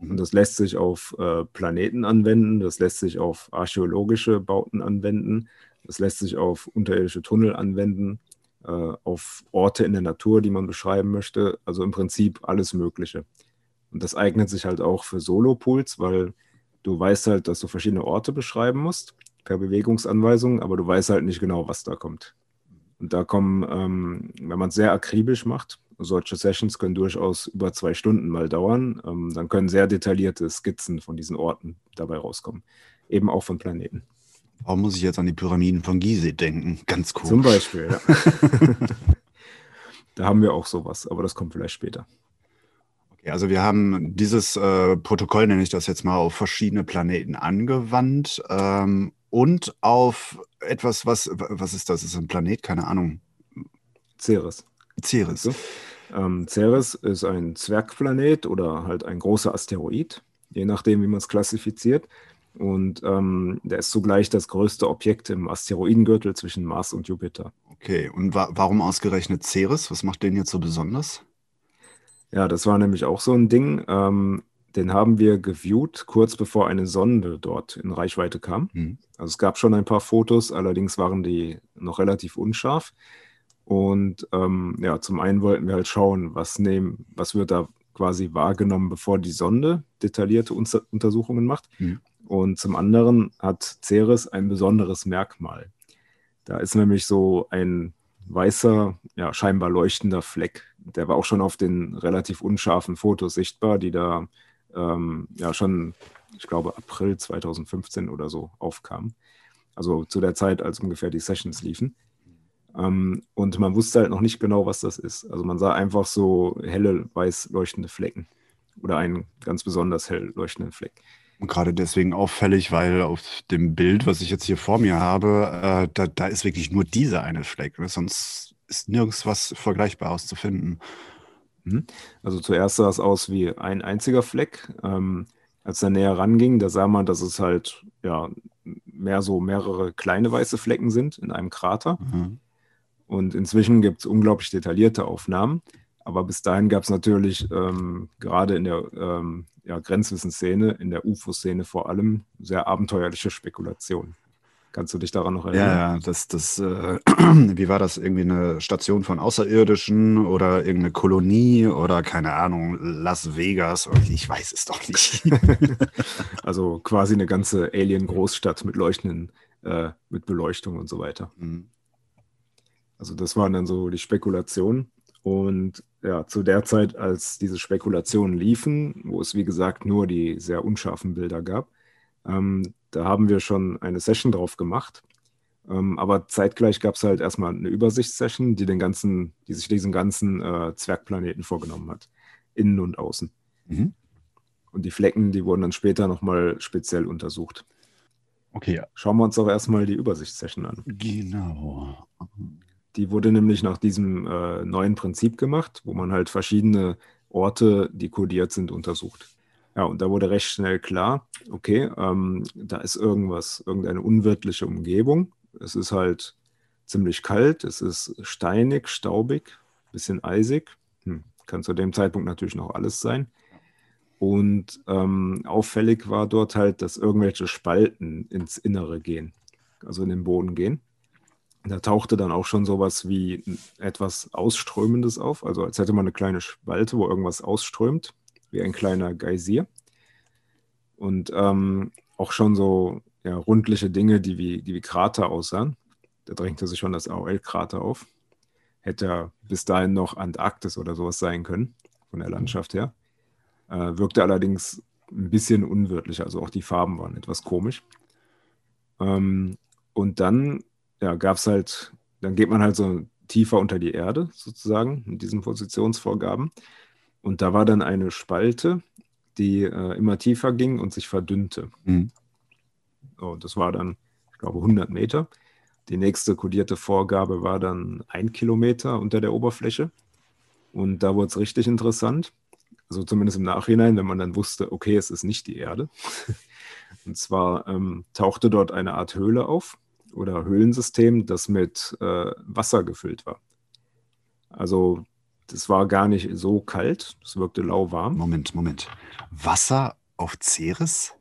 Und das lässt sich auf äh, Planeten anwenden, das lässt sich auf archäologische Bauten anwenden, das lässt sich auf unterirdische Tunnel anwenden auf Orte in der Natur, die man beschreiben möchte. Also im Prinzip alles Mögliche. Und das eignet sich halt auch für Solo-Pools, weil du weißt halt, dass du verschiedene Orte beschreiben musst per Bewegungsanweisung, aber du weißt halt nicht genau, was da kommt. Und da kommen, ähm, wenn man es sehr akribisch macht, solche Sessions können durchaus über zwei Stunden mal dauern, ähm, dann können sehr detaillierte Skizzen von diesen Orten dabei rauskommen. Eben auch von Planeten. Warum muss ich jetzt an die Pyramiden von Gizeh denken? Ganz cool. Zum Beispiel, ja. da haben wir auch sowas, aber das kommt vielleicht später. Okay, also wir haben dieses äh, Protokoll, nenne ich das jetzt mal, auf verschiedene Planeten angewandt ähm, und auf etwas, was, was ist das? Ist ein Planet? Keine Ahnung. Ceres. Ceres. Also, ähm, Ceres ist ein Zwergplanet oder halt ein großer Asteroid, je nachdem, wie man es klassifiziert. Und ähm, der ist zugleich das größte Objekt im Asteroidengürtel zwischen Mars und Jupiter. Okay, und wa warum ausgerechnet Ceres? Was macht den jetzt so besonders? Ja, das war nämlich auch so ein Ding. Ähm, den haben wir geviewt, kurz bevor eine Sonde dort in Reichweite kam. Mhm. Also es gab schon ein paar Fotos, allerdings waren die noch relativ unscharf. Und ähm, ja, zum einen wollten wir halt schauen, was, nehmen, was wird da quasi wahrgenommen, bevor die Sonde detaillierte Untersuchungen macht. Mhm. Und zum anderen hat Ceres ein besonderes Merkmal. Da ist nämlich so ein weißer, ja, scheinbar leuchtender Fleck. Der war auch schon auf den relativ unscharfen Fotos sichtbar, die da ähm, ja schon, ich glaube, April 2015 oder so aufkamen. Also zu der Zeit, als ungefähr die Sessions liefen. Ähm, und man wusste halt noch nicht genau, was das ist. Also man sah einfach so helle, weiß leuchtende Flecken oder einen ganz besonders hell leuchtenden Fleck. Gerade deswegen auffällig, weil auf dem Bild, was ich jetzt hier vor mir habe, äh, da, da ist wirklich nur dieser eine Fleck. Ne? Sonst ist nirgends was Vergleichbares zu finden. Mhm. Also zuerst sah es aus wie ein einziger Fleck. Ähm, als er näher ranging, da sah man, dass es halt ja mehr so mehrere kleine weiße Flecken sind in einem Krater. Mhm. Und inzwischen gibt es unglaublich detaillierte Aufnahmen. Aber bis dahin gab es natürlich ähm, gerade in der ähm, ja, Grenzwissenszene, in der UFO-Szene vor allem, sehr abenteuerliche Spekulationen. Kannst du dich daran noch erinnern? Ja, das, das, äh, wie war das? Irgendwie eine Station von Außerirdischen oder irgendeine Kolonie oder keine Ahnung, Las Vegas? Ich weiß es doch nicht. also quasi eine ganze Alien-Großstadt mit leuchtenden, äh, mit Beleuchtung und so weiter. Mhm. Also das waren dann so die Spekulationen. Und ja, zu der Zeit, als diese Spekulationen liefen, wo es wie gesagt nur die sehr unscharfen Bilder gab, ähm, da haben wir schon eine Session drauf gemacht. Ähm, aber zeitgleich gab es halt erstmal eine Übersichtssession, die den ganzen, die sich diesen ganzen äh, Zwergplaneten vorgenommen hat. Innen und außen. Mhm. Und die Flecken, die wurden dann später nochmal speziell untersucht. Okay. Schauen wir uns doch erstmal die Übersichtssession an. Genau. Die wurde nämlich nach diesem äh, neuen Prinzip gemacht, wo man halt verschiedene Orte, die kodiert sind, untersucht. Ja, und da wurde recht schnell klar, okay, ähm, da ist irgendwas, irgendeine unwirtliche Umgebung. Es ist halt ziemlich kalt, es ist steinig, staubig, bisschen eisig. Hm, kann zu dem Zeitpunkt natürlich noch alles sein. Und ähm, auffällig war dort halt, dass irgendwelche Spalten ins Innere gehen, also in den Boden gehen. Da tauchte dann auch schon sowas wie etwas Ausströmendes auf, also als hätte man eine kleine Spalte, wo irgendwas ausströmt, wie ein kleiner Geysir. Und ähm, auch schon so ja, rundliche Dinge, die wie, die wie Krater aussahen. Da drängte sich schon das AOL-Krater auf. Hätte bis dahin noch Antarktis oder sowas sein können, von der Landschaft her. Äh, wirkte allerdings ein bisschen unwirtlich, also auch die Farben waren etwas komisch. Ähm, und dann ja, gab es halt, dann geht man halt so tiefer unter die Erde sozusagen mit diesen Positionsvorgaben. Und da war dann eine Spalte, die äh, immer tiefer ging und sich verdünnte. Mhm. So, das war dann, ich glaube, 100 Meter. Die nächste kodierte Vorgabe war dann ein Kilometer unter der Oberfläche. Und da wurde es richtig interessant. Also zumindest im Nachhinein, wenn man dann wusste, okay, es ist nicht die Erde. Und zwar ähm, tauchte dort eine Art Höhle auf oder Höhlensystem, das mit äh, Wasser gefüllt war. Also das war gar nicht so kalt, es wirkte lauwarm. Moment, Moment. Wasser auf Ceres?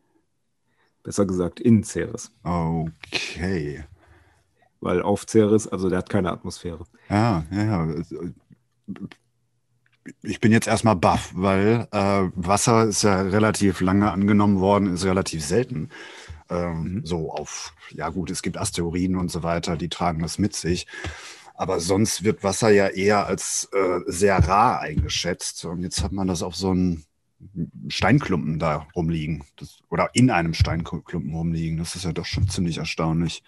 Besser gesagt in Ceres. Okay. Weil auf Ceres, also der hat keine Atmosphäre. Ja, ja, ja. Ich bin jetzt erstmal baff, weil äh, Wasser ist ja relativ lange angenommen worden, ist relativ selten. Ähm, mhm. So auf, ja gut, es gibt Asteroiden und so weiter, die tragen das mit sich. Aber sonst wird Wasser ja eher als äh, sehr rar eingeschätzt. Und jetzt hat man das auf so einen Steinklumpen da rumliegen. Das, oder in einem Steinklumpen rumliegen. Das ist ja doch schon ziemlich erstaunlich.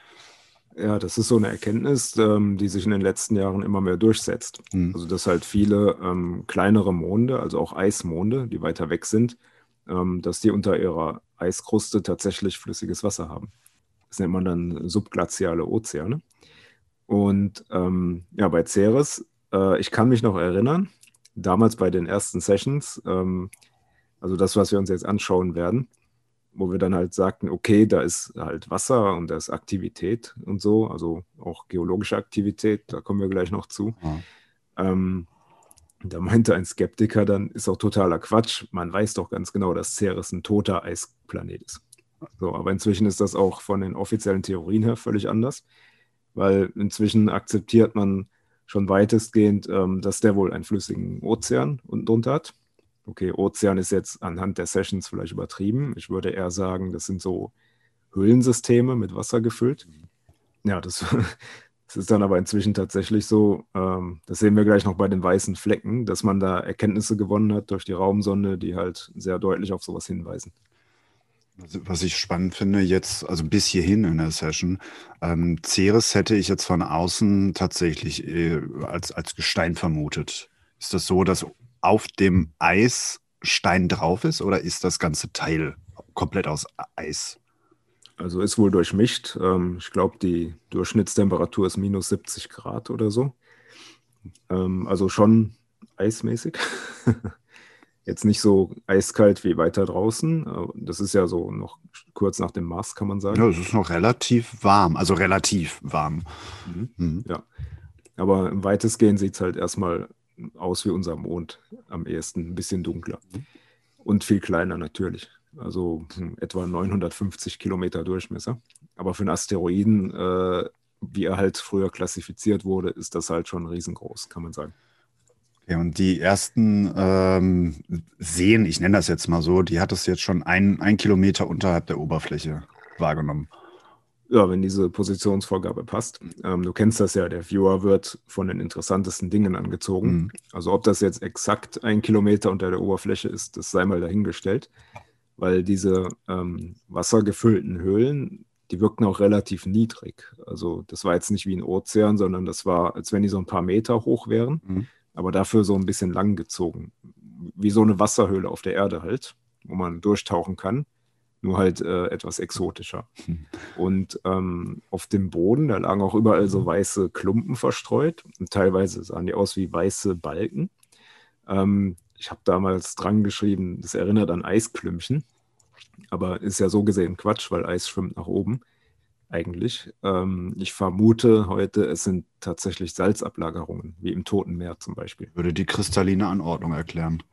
Ja, das ist so eine Erkenntnis, ähm, die sich in den letzten Jahren immer mehr durchsetzt. Mhm. Also, dass halt viele ähm, kleinere Monde, also auch Eismonde, die weiter weg sind, ähm, dass die unter ihrer Eiskruste tatsächlich flüssiges Wasser haben. Das nennt man dann subglaziale Ozeane. Und ähm, ja, bei Ceres, äh, ich kann mich noch erinnern, damals bei den ersten Sessions, ähm, also das, was wir uns jetzt anschauen werden, wo wir dann halt sagten, okay, da ist halt Wasser und da ist Aktivität und so, also auch geologische Aktivität, da kommen wir gleich noch zu. Ja. Ähm, da meinte ein Skeptiker dann, ist auch totaler Quatsch. Man weiß doch ganz genau, dass Ceres ein toter Eisplanet ist. So, aber inzwischen ist das auch von den offiziellen Theorien her völlig anders, weil inzwischen akzeptiert man schon weitestgehend, ähm, dass der wohl einen flüssigen Ozean unten drunter hat. Okay, Ozean ist jetzt anhand der Sessions vielleicht übertrieben. Ich würde eher sagen, das sind so Höhlensysteme mit Wasser gefüllt. Ja, das Es ist dann aber inzwischen tatsächlich so, ähm, das sehen wir gleich noch bei den weißen Flecken, dass man da Erkenntnisse gewonnen hat durch die Raumsonde, die halt sehr deutlich auf sowas hinweisen. Was ich spannend finde, jetzt, also bis hierhin in der Session, ähm, Ceres hätte ich jetzt von außen tatsächlich äh, als, als Gestein vermutet. Ist das so, dass auf dem Eis Stein drauf ist oder ist das ganze Teil komplett aus Eis? Also ist wohl durchmischt. Ähm, ich glaube, die Durchschnittstemperatur ist minus 70 Grad oder so. Ähm, also schon eismäßig. Jetzt nicht so eiskalt wie weiter draußen. Das ist ja so noch kurz nach dem Mars, kann man sagen. Ja, es ist noch relativ warm, also relativ warm. Mhm. Mhm. Ja. Aber im weitestgehend sieht es halt erstmal aus wie unser Mond am ehesten, ein bisschen dunkler. Mhm. Und viel kleiner natürlich also hm, etwa 950 Kilometer Durchmesser. Aber für einen Asteroiden, äh, wie er halt früher klassifiziert wurde, ist das halt schon riesengroß, kann man sagen. Okay, und die ersten ähm, Seen, ich nenne das jetzt mal so, die hat es jetzt schon ein, ein Kilometer unterhalb der Oberfläche wahrgenommen. Ja, wenn diese Positionsvorgabe passt. Ähm, du kennst das ja, der Viewer wird von den interessantesten Dingen angezogen. Mhm. Also ob das jetzt exakt ein Kilometer unter der Oberfläche ist, das sei mal dahingestellt weil diese ähm, wassergefüllten Höhlen, die wirkten auch relativ niedrig. Also das war jetzt nicht wie ein Ozean, sondern das war, als wenn die so ein paar Meter hoch wären, mhm. aber dafür so ein bisschen lang gezogen. Wie so eine Wasserhöhle auf der Erde halt, wo man durchtauchen kann, nur halt äh, etwas exotischer. Mhm. Und ähm, auf dem Boden, da lagen auch überall so weiße Klumpen verstreut und teilweise sahen die aus wie weiße Balken. Ähm, ich habe damals dran geschrieben, das erinnert an Eisklümpchen. Aber ist ja so gesehen Quatsch, weil Eis schwimmt nach oben eigentlich. Ähm, ich vermute heute, es sind tatsächlich Salzablagerungen, wie im Toten Meer zum Beispiel. Würde die kristalline Anordnung erklären.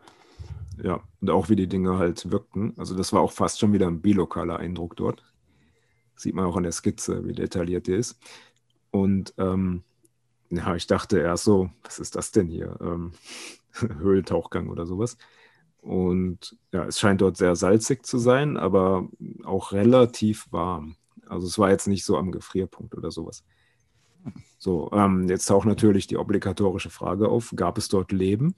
Ja, und auch wie die Dinge halt wirkten. Also das war auch fast schon wieder ein bilokaler Eindruck dort. Sieht man auch an der Skizze, wie detailliert die ist. Und ähm, ja, ich dachte erst so, was ist das denn hier? Ähm, Höhlentauchgang oder sowas. Und ja, es scheint dort sehr salzig zu sein, aber auch relativ warm. Also es war jetzt nicht so am Gefrierpunkt oder sowas. So, ähm, jetzt taucht natürlich die obligatorische Frage auf: Gab es dort Leben?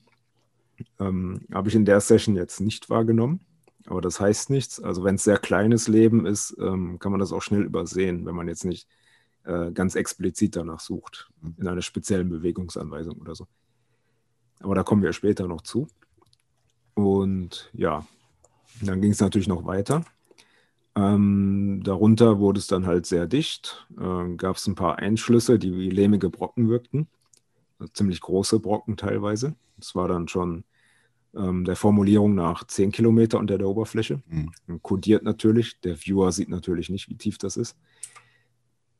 Ähm, Habe ich in der Session jetzt nicht wahrgenommen, aber das heißt nichts. Also wenn es sehr kleines Leben ist, ähm, kann man das auch schnell übersehen, wenn man jetzt nicht äh, ganz explizit danach sucht, mhm. in einer speziellen Bewegungsanweisung oder so. Aber da kommen wir später noch zu. Und ja, dann ging es natürlich noch weiter. Ähm, darunter wurde es dann halt sehr dicht. Äh, Gab es ein paar Einschlüsse, die wie lehmige Brocken wirkten. Also ziemlich große Brocken teilweise. Das war dann schon ähm, der Formulierung nach 10 Kilometer unter der Oberfläche. Mhm. Kodiert natürlich. Der Viewer sieht natürlich nicht, wie tief das ist.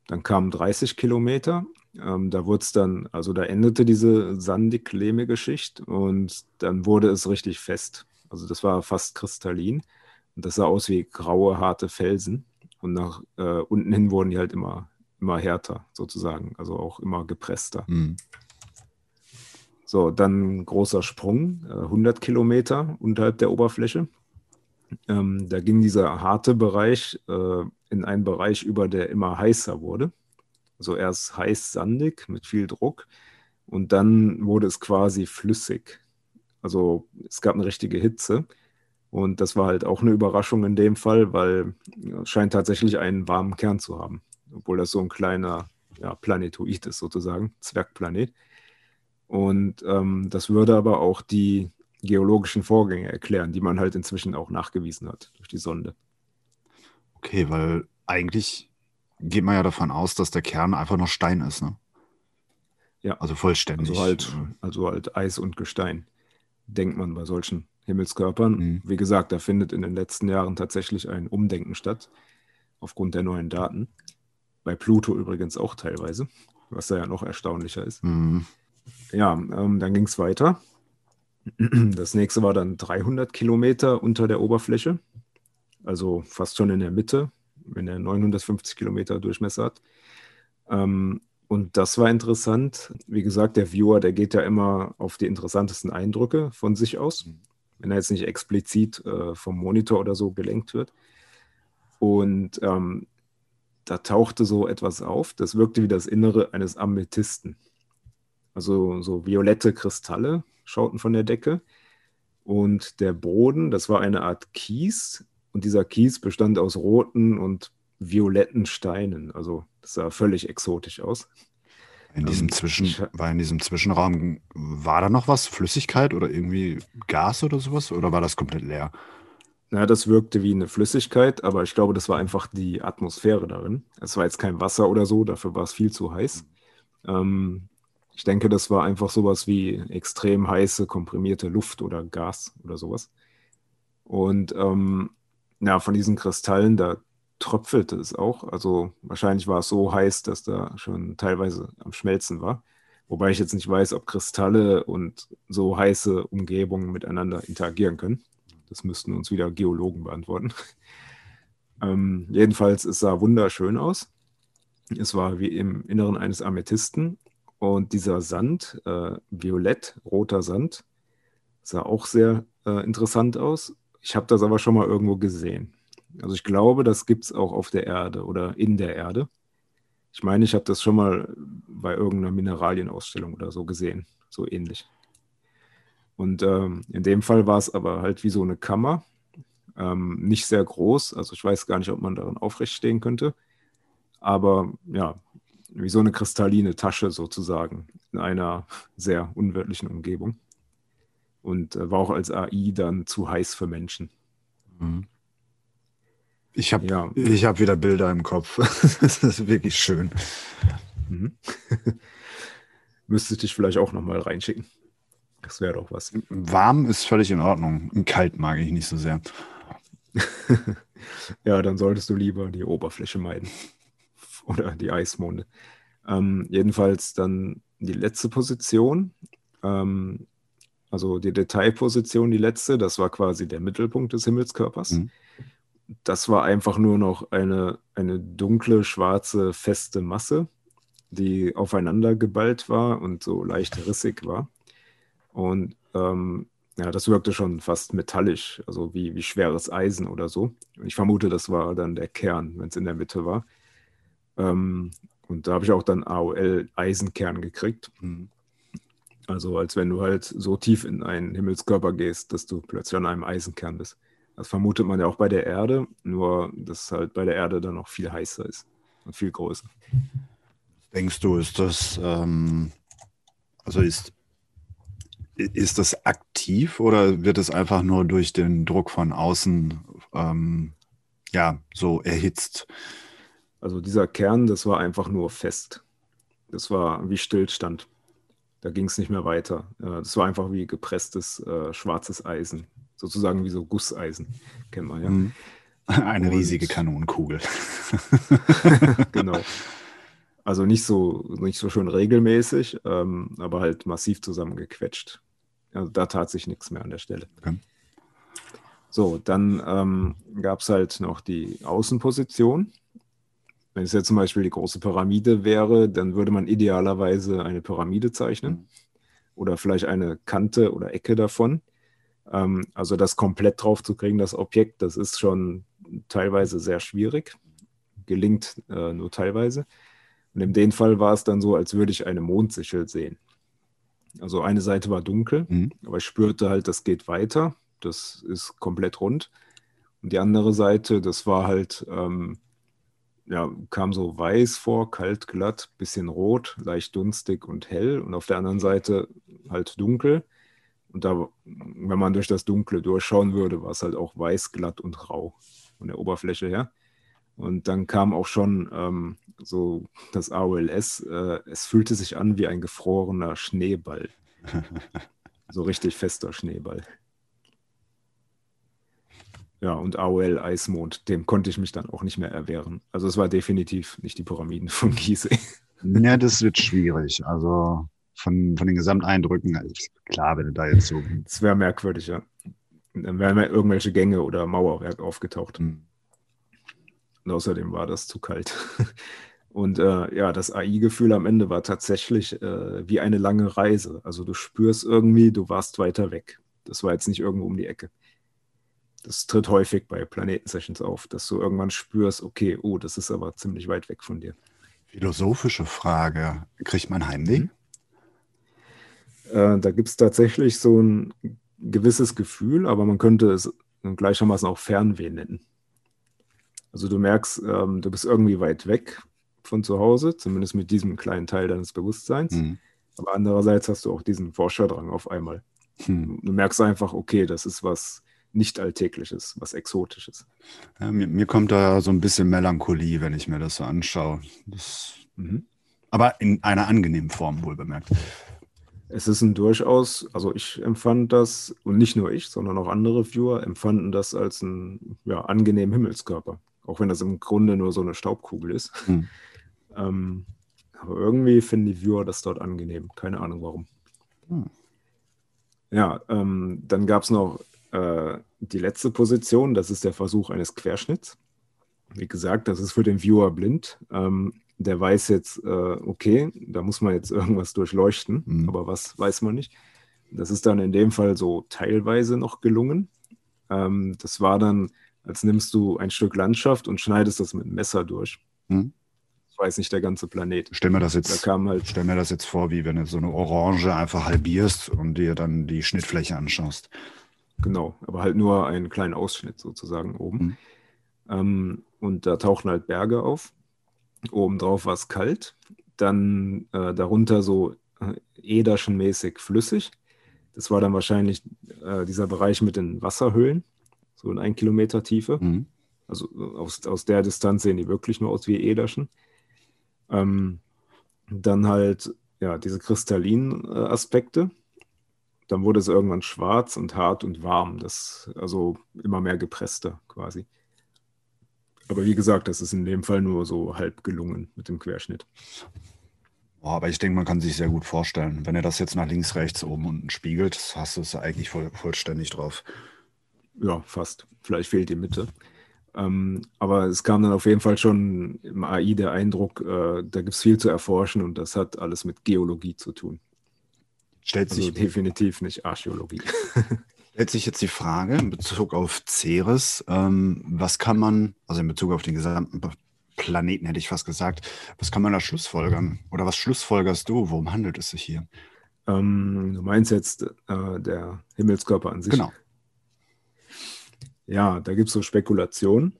Dann kamen 30 Kilometer. Ähm, da wurde es dann, also da endete diese sandig-lehmige Schicht und dann wurde es richtig fest. Also das war fast kristallin. Und das sah aus wie graue, harte Felsen. Und nach äh, unten hin wurden die halt immer, immer härter, sozusagen. Also auch immer gepresster. Mhm. So, dann großer Sprung, äh, 100 Kilometer unterhalb der Oberfläche. Ähm, da ging dieser harte Bereich äh, in einen Bereich über, der immer heißer wurde. Also erst heiß sandig mit viel Druck und dann wurde es quasi flüssig. Also es gab eine richtige Hitze und das war halt auch eine Überraschung in dem Fall, weil es scheint tatsächlich einen warmen Kern zu haben, obwohl das so ein kleiner ja, Planetoid ist sozusagen, Zwergplanet. Und ähm, das würde aber auch die geologischen Vorgänge erklären, die man halt inzwischen auch nachgewiesen hat durch die Sonde. Okay, weil eigentlich geht man ja davon aus, dass der Kern einfach noch Stein ist, ne? Ja. Also vollständig. Also halt, also halt Eis und Gestein, denkt man bei solchen Himmelskörpern. Mhm. Wie gesagt, da findet in den letzten Jahren tatsächlich ein Umdenken statt, aufgrund der neuen Daten. Bei Pluto übrigens auch teilweise, was da ja noch erstaunlicher ist. Mhm. Ja, ähm, dann ging es weiter. Das nächste war dann 300 Kilometer unter der Oberfläche, also fast schon in der Mitte, wenn er 950 Kilometer Durchmesser hat. Ähm, und das war interessant. Wie gesagt, der Viewer, der geht ja immer auf die interessantesten Eindrücke von sich aus, wenn er jetzt nicht explizit äh, vom Monitor oder so gelenkt wird. Und ähm, da tauchte so etwas auf, das wirkte wie das Innere eines Amethysten. Also so violette Kristalle, schauten von der Decke. Und der Boden, das war eine Art Kies. Und dieser Kies bestand aus roten und violetten Steinen. Also das sah völlig exotisch aus. In diesem ähm, Zwischen, war in diesem Zwischenraum, war da noch was? Flüssigkeit oder irgendwie Gas oder sowas? Oder war das komplett leer? Na, das wirkte wie eine Flüssigkeit, aber ich glaube, das war einfach die Atmosphäre darin. Es war jetzt kein Wasser oder so, dafür war es viel zu heiß. Ähm, ich denke, das war einfach sowas wie extrem heiße, komprimierte Luft oder Gas oder sowas. Und ähm, ja, von diesen Kristallen, da tröpfelte es auch. Also wahrscheinlich war es so heiß, dass da schon teilweise am Schmelzen war. Wobei ich jetzt nicht weiß, ob Kristalle und so heiße Umgebungen miteinander interagieren können. Das müssten uns wieder Geologen beantworten. ähm, jedenfalls, es sah wunderschön aus. Es war wie im Inneren eines Amethysten und dieser Sand, äh, violett, roter Sand, sah auch sehr äh, interessant aus. Ich habe das aber schon mal irgendwo gesehen. Also ich glaube, das gibt es auch auf der Erde oder in der Erde. Ich meine, ich habe das schon mal bei irgendeiner Mineralienausstellung oder so gesehen, so ähnlich. Und ähm, in dem Fall war es aber halt wie so eine Kammer, ähm, nicht sehr groß. Also ich weiß gar nicht, ob man darin aufrecht stehen könnte. Aber ja, wie so eine kristalline Tasche sozusagen in einer sehr unwirtlichen Umgebung. Und äh, war auch als AI dann zu heiß für Menschen. Mhm. Ich habe ja. hab wieder Bilder im Kopf. das ist wirklich schön. Mhm. Müsste ich dich vielleicht auch nochmal reinschicken. Das wäre doch was. Warm ist völlig in Ordnung. Kalt mag ich nicht so sehr. ja, dann solltest du lieber die Oberfläche meiden oder die Eismonde. Ähm, jedenfalls dann die letzte Position, ähm, also die Detailposition, die letzte, das war quasi der Mittelpunkt des Himmelskörpers. Mhm. Das war einfach nur noch eine, eine dunkle, schwarze, feste Masse, die aufeinander geballt war und so leicht rissig war. Und ähm, ja, das wirkte schon fast metallisch, also wie, wie schweres Eisen oder so. Ich vermute, das war dann der Kern, wenn es in der Mitte war. Ähm, und da habe ich auch dann AOL Eisenkern gekriegt. Mhm. Also als wenn du halt so tief in einen Himmelskörper gehst, dass du plötzlich an einem Eisenkern bist. Das vermutet man ja auch bei der Erde, nur dass halt bei der Erde dann noch viel heißer ist und viel größer. Denkst du, ist das, ähm, also ist, ist das aktiv oder wird es einfach nur durch den Druck von außen ähm, ja, so erhitzt? Also dieser Kern, das war einfach nur fest. Das war wie Stillstand. Da ging es nicht mehr weiter. Das war einfach wie gepresstes äh, schwarzes Eisen sozusagen wie so Gusseisen, kennt man ja. Mhm. Eine Und, riesige Kanonenkugel. genau. Also nicht so, nicht so schön regelmäßig, ähm, aber halt massiv zusammengequetscht. Also da tat sich nichts mehr an der Stelle. Okay. So, dann ähm, gab es halt noch die Außenposition. Wenn es jetzt zum Beispiel die große Pyramide wäre, dann würde man idealerweise eine Pyramide zeichnen mhm. oder vielleicht eine Kante oder Ecke davon. Ähm, also das komplett drauf zu kriegen, das Objekt, das ist schon teilweise sehr schwierig, gelingt äh, nur teilweise. Und in dem Fall war es dann so, als würde ich eine Mondsichel sehen. Also eine Seite war dunkel, mhm. aber ich spürte halt, das geht weiter, das ist komplett rund. Und die andere Seite, das war halt, ähm, ja, kam so weiß vor, kalt, glatt, bisschen rot, leicht dunstig und hell. Und auf der anderen Seite halt dunkel. Und da, wenn man durch das Dunkle durchschauen würde, war es halt auch weiß, glatt und rau von der Oberfläche her. Und dann kam auch schon ähm, so das AOLS. Äh, es fühlte sich an wie ein gefrorener Schneeball. so richtig fester Schneeball. Ja, und AOL Eismond, dem konnte ich mich dann auch nicht mehr erwehren. Also es war definitiv nicht die Pyramiden von Gizeh. Ja, das wird schwierig. Also von, von den Gesamteindrücken, also klar, wenn du da jetzt so. Es wäre merkwürdig, ja. Dann wären irgendwelche Gänge oder Mauerwerk aufgetaucht. Mhm. Und außerdem war das zu kalt. Und äh, ja, das AI-Gefühl am Ende war tatsächlich äh, wie eine lange Reise. Also du spürst irgendwie, du warst weiter weg. Das war jetzt nicht irgendwo um die Ecke. Das tritt häufig bei Planetensessions auf, dass du irgendwann spürst, okay, oh, das ist aber ziemlich weit weg von dir. Philosophische Frage. Kriegt man Heimweh? Mhm. Äh, da gibt es tatsächlich so ein gewisses Gefühl, aber man könnte es gleichermaßen auch Fernweh nennen. Also du merkst, ähm, du bist irgendwie weit weg von zu Hause, zumindest mit diesem kleinen Teil deines Bewusstseins. Mhm. Aber andererseits hast du auch diesen Forscherdrang auf einmal. Mhm. Du merkst einfach, okay, das ist was nicht Alltägliches, was Exotisches. Ja, mir, mir, kommt da so ein bisschen Melancholie, wenn ich mir das so anschaue. Das, mhm. Aber in einer angenehmen Form, wohl bemerkt es ist ein durchaus, also ich empfand das, und nicht nur ich, sondern auch andere Viewer empfanden das als einen ja, angenehmen Himmelskörper. Auch wenn das im Grunde nur so eine Staubkugel ist. Hm. Ähm, aber irgendwie finden die Viewer das dort angenehm. Keine Ahnung warum. Hm. Ja, ähm, dann gab es noch äh, die letzte Position, das ist der Versuch eines Querschnitts. Wie gesagt, das ist für den Viewer blind. Ähm, der weiß jetzt, äh, okay, da muss man jetzt irgendwas durchleuchten, mhm. aber was weiß man nicht. Das ist dann in dem Fall so teilweise noch gelungen. Ähm, das war dann, als nimmst du ein Stück Landschaft und schneidest das mit einem Messer durch. Mhm. Ich weiß nicht der ganze Planet. Stell mir das jetzt, da kam halt, stell mir das jetzt vor, wie wenn du so eine Orange einfach halbierst und dir dann die Schnittfläche anschaust. Genau, aber halt nur einen kleinen Ausschnitt sozusagen oben. Mhm. Ähm, und da tauchen halt Berge auf Obendrauf war es kalt. Dann äh, darunter so äh, Ederschenmäßig flüssig. Das war dann wahrscheinlich äh, dieser Bereich mit den Wasserhöhlen, so in ein Kilometer Tiefe. Mhm. Also äh, aus, aus der Distanz sehen die wirklich nur aus wie Ederschen. Ähm, dann halt ja diese kristallinen äh, Aspekte. Dann wurde es irgendwann schwarz und hart und warm. Das also immer mehr gepresster quasi. Aber wie gesagt, das ist in dem Fall nur so halb gelungen mit dem Querschnitt. Oh, aber ich denke, man kann sich sehr gut vorstellen, wenn er das jetzt nach links, rechts, oben, unten spiegelt, hast du es eigentlich voll, vollständig drauf. Ja, fast. Vielleicht fehlt die Mitte. Ähm, aber es kam dann auf jeden Fall schon im AI der Eindruck, äh, da gibt es viel zu erforschen und das hat alles mit Geologie zu tun. Stellt also sich definitiv nicht Archäologie. stellt sich jetzt die Frage in Bezug auf Ceres, ähm, was kann man, also in Bezug auf den gesamten Planeten hätte ich fast gesagt, was kann man da schlussfolgern? Oder was schlussfolgerst du? Worum handelt es sich hier? Ähm, du meinst jetzt äh, der Himmelskörper an sich? Genau. Ja, da gibt es so Spekulationen.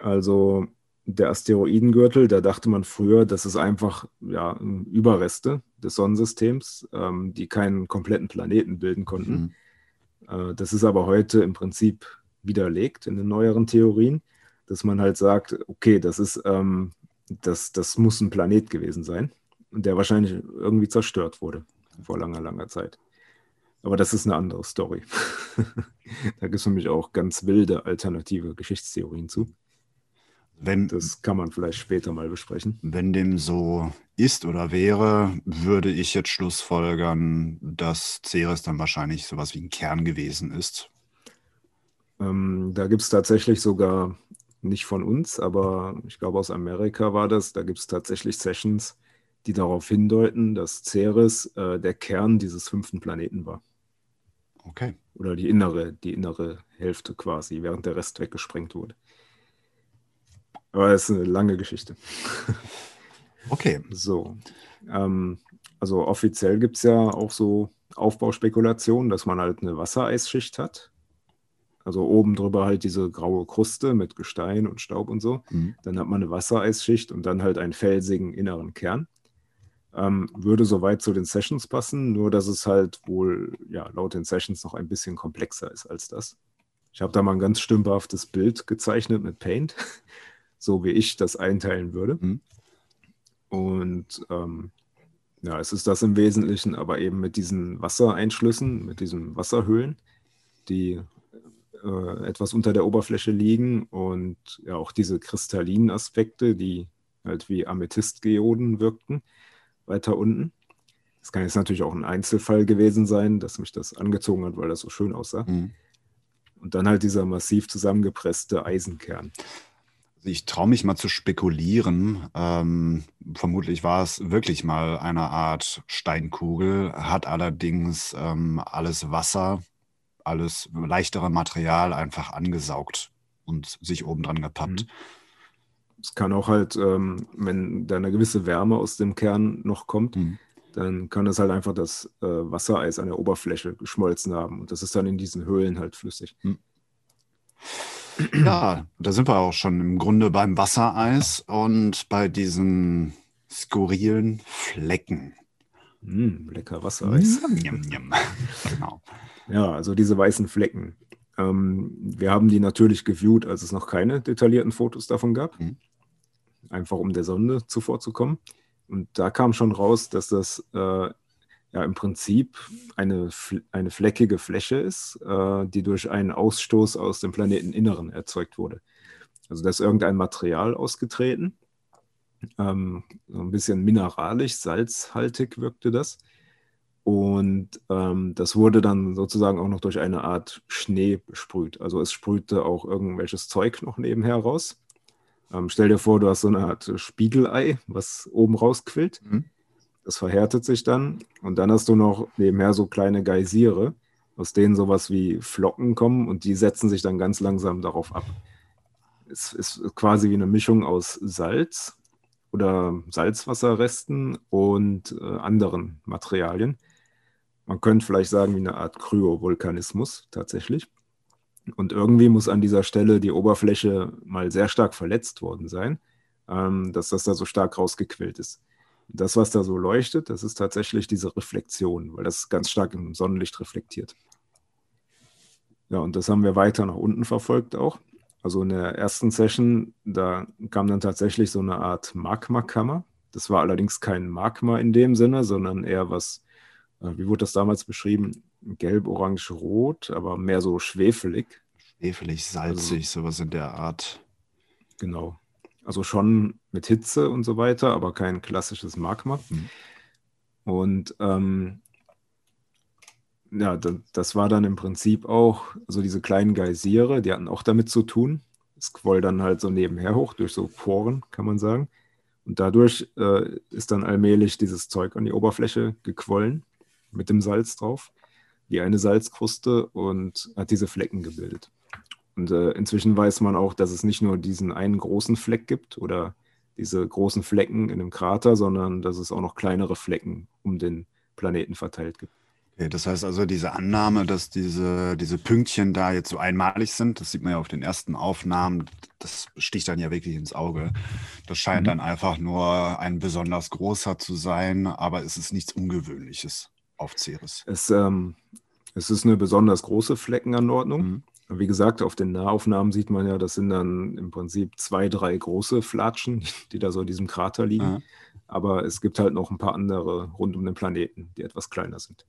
Also der Asteroidengürtel, da dachte man früher, das ist einfach ja, Überreste des Sonnensystems, ähm, die keinen kompletten Planeten bilden konnten. Mhm. Äh, das ist aber heute im Prinzip widerlegt in den neueren Theorien, dass man halt sagt, okay, das ist, ähm, das, das muss ein Planet gewesen sein, der wahrscheinlich irgendwie zerstört wurde vor langer, langer Zeit. Aber das ist eine andere Story. da gibt es mich auch ganz wilde alternative Geschichtstheorien zu. Wenn, das kann man vielleicht später mal besprechen. Wenn dem so ist oder wäre, würde ich jetzt schlussfolgern, dass Ceres dann wahrscheinlich sowas wie ein Kern gewesen ist. Ähm, da gibt es tatsächlich sogar, nicht von uns, aber ich glaube aus Amerika war das, da gibt es tatsächlich Sessions, die darauf hindeuten, dass Ceres äh, der Kern dieses fünften Planeten war. Okay. Oder die innere, die innere Hälfte quasi, während der Rest weggesprengt wurde. Aber es ist eine lange Geschichte. Okay. So. Ähm, also offiziell gibt es ja auch so Aufbauspekulationen, dass man halt eine Wassereisschicht hat. Also oben drüber halt diese graue Kruste mit Gestein und Staub und so. Mhm. Dann hat man eine Wassereisschicht und dann halt einen felsigen inneren Kern. Ähm, würde soweit zu den Sessions passen, nur dass es halt wohl ja, laut den Sessions noch ein bisschen komplexer ist als das. Ich habe da mal ein ganz stümperhaftes Bild gezeichnet mit Paint so wie ich das einteilen würde. Mhm. Und ähm, ja, es ist das im Wesentlichen, aber eben mit diesen Wassereinschlüssen, mit diesen Wasserhöhlen, die äh, etwas unter der Oberfläche liegen und ja auch diese kristallinen Aspekte, die halt wie Amethystgeoden wirkten, weiter unten. Das kann jetzt natürlich auch ein Einzelfall gewesen sein, dass mich das angezogen hat, weil das so schön aussah. Mhm. Und dann halt dieser massiv zusammengepresste Eisenkern. Ich traue mich mal zu spekulieren. Ähm, vermutlich war es wirklich mal eine Art Steinkugel, hat allerdings ähm, alles Wasser, alles leichtere Material einfach angesaugt und sich oben dran gepappt. Mhm. Es kann auch halt, ähm, wenn da eine gewisse Wärme aus dem Kern noch kommt, mhm. dann kann es halt einfach das äh, Wassereis an der Oberfläche geschmolzen haben und das ist dann in diesen Höhlen halt flüssig. Mhm. Ja, da sind wir auch schon im Grunde beim Wassereis und bei diesen skurrilen Flecken. Mm, lecker Wassereis. Njam, njam. genau. Ja, also diese weißen Flecken. Ähm, wir haben die natürlich geviewt, als es noch keine detaillierten Fotos davon gab. Mhm. Einfach um der Sonne zuvorzukommen. Und da kam schon raus, dass das äh, ja im Prinzip eine, eine fleckige Fläche ist, äh, die durch einen Ausstoß aus dem Planeteninneren erzeugt wurde. Also da ist irgendein Material ausgetreten, ähm, so ein bisschen mineralisch, salzhaltig wirkte das. Und ähm, das wurde dann sozusagen auch noch durch eine Art Schnee besprüht. Also es sprühte auch irgendwelches Zeug noch nebenher raus. Ähm, stell dir vor, du hast so eine Art Spiegelei, was oben rausquillt. Mhm. Das verhärtet sich dann und dann hast du noch nebenher so kleine Geysire, aus denen sowas wie Flocken kommen und die setzen sich dann ganz langsam darauf ab. Es ist quasi wie eine Mischung aus Salz oder Salzwasserresten und äh, anderen Materialien. Man könnte vielleicht sagen, wie eine Art Kryovulkanismus tatsächlich. Und irgendwie muss an dieser Stelle die Oberfläche mal sehr stark verletzt worden sein, ähm, dass das da so stark rausgequillt ist. Das, was da so leuchtet, das ist tatsächlich diese Reflexion, weil das ganz stark im Sonnenlicht reflektiert. Ja, und das haben wir weiter nach unten verfolgt auch. Also in der ersten Session, da kam dann tatsächlich so eine Art Magmakammer. Das war allerdings kein Magma in dem Sinne, sondern eher was, äh, wie wurde das damals beschrieben? Gelb, orange, rot, aber mehr so schwefelig. Schwefelig, salzig, also, sowas in der Art. Genau. Also schon mit Hitze und so weiter, aber kein klassisches Magma. Mhm. Und ähm, ja, das war dann im Prinzip auch, also diese kleinen Geysire, die hatten auch damit zu tun. Es quoll dann halt so nebenher hoch, durch so Poren, kann man sagen. Und dadurch äh, ist dann allmählich dieses Zeug an die Oberfläche gequollen, mit dem Salz drauf, wie eine Salzkruste und hat diese Flecken gebildet. Und äh, inzwischen weiß man auch, dass es nicht nur diesen einen großen Fleck gibt oder diese großen Flecken in dem Krater, sondern dass es auch noch kleinere Flecken um den Planeten verteilt gibt. Okay, das heißt also, diese Annahme, dass diese, diese Pünktchen da jetzt so einmalig sind, das sieht man ja auf den ersten Aufnahmen, das sticht dann ja wirklich ins Auge. Das scheint mhm. dann einfach nur ein besonders großer zu sein, aber es ist nichts Ungewöhnliches auf Ceres. Es, ähm, es ist eine besonders große Fleckenanordnung. Mhm. Wie gesagt, auf den Nahaufnahmen sieht man ja, das sind dann im Prinzip zwei, drei große Flatschen, die da so in diesem Krater liegen. Ja. Aber es gibt halt noch ein paar andere rund um den Planeten, die etwas kleiner sind.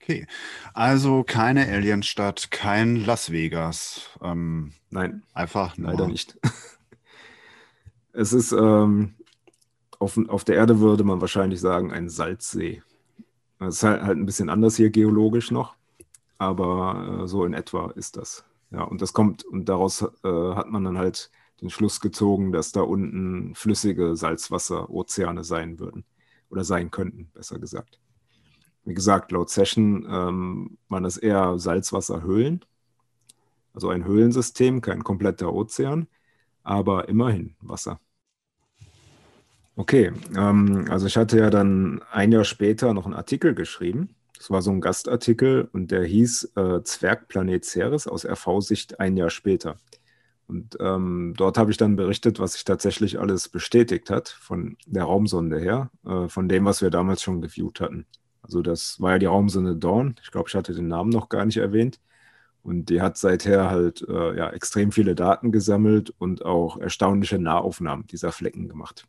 Okay, also keine Alienstadt, kein Las Vegas. Ähm, Nein, einfach nur. leider nicht. es ist ähm, auf, auf der Erde würde man wahrscheinlich sagen ein Salzsee. Es ist halt, halt ein bisschen anders hier geologisch noch, aber äh, so in etwa ist das. Ja, und das kommt und daraus äh, hat man dann halt den Schluss gezogen, dass da unten flüssige Salzwasser-Ozeane sein würden oder sein könnten, besser gesagt. Wie gesagt, laut Session ähm, waren das eher Salzwasserhöhlen, also ein Höhlensystem, kein kompletter Ozean, aber immerhin Wasser. Okay, ähm, also ich hatte ja dann ein Jahr später noch einen Artikel geschrieben. Das war so ein Gastartikel und der hieß äh, Zwergplanet Ceres aus RV-Sicht ein Jahr später. Und ähm, dort habe ich dann berichtet, was sich tatsächlich alles bestätigt hat von der Raumsonde her, äh, von dem, was wir damals schon geviewt hatten. Also das war ja die Raumsonde Dawn. Ich glaube, ich hatte den Namen noch gar nicht erwähnt. Und die hat seither halt äh, ja, extrem viele Daten gesammelt und auch erstaunliche Nahaufnahmen dieser Flecken gemacht.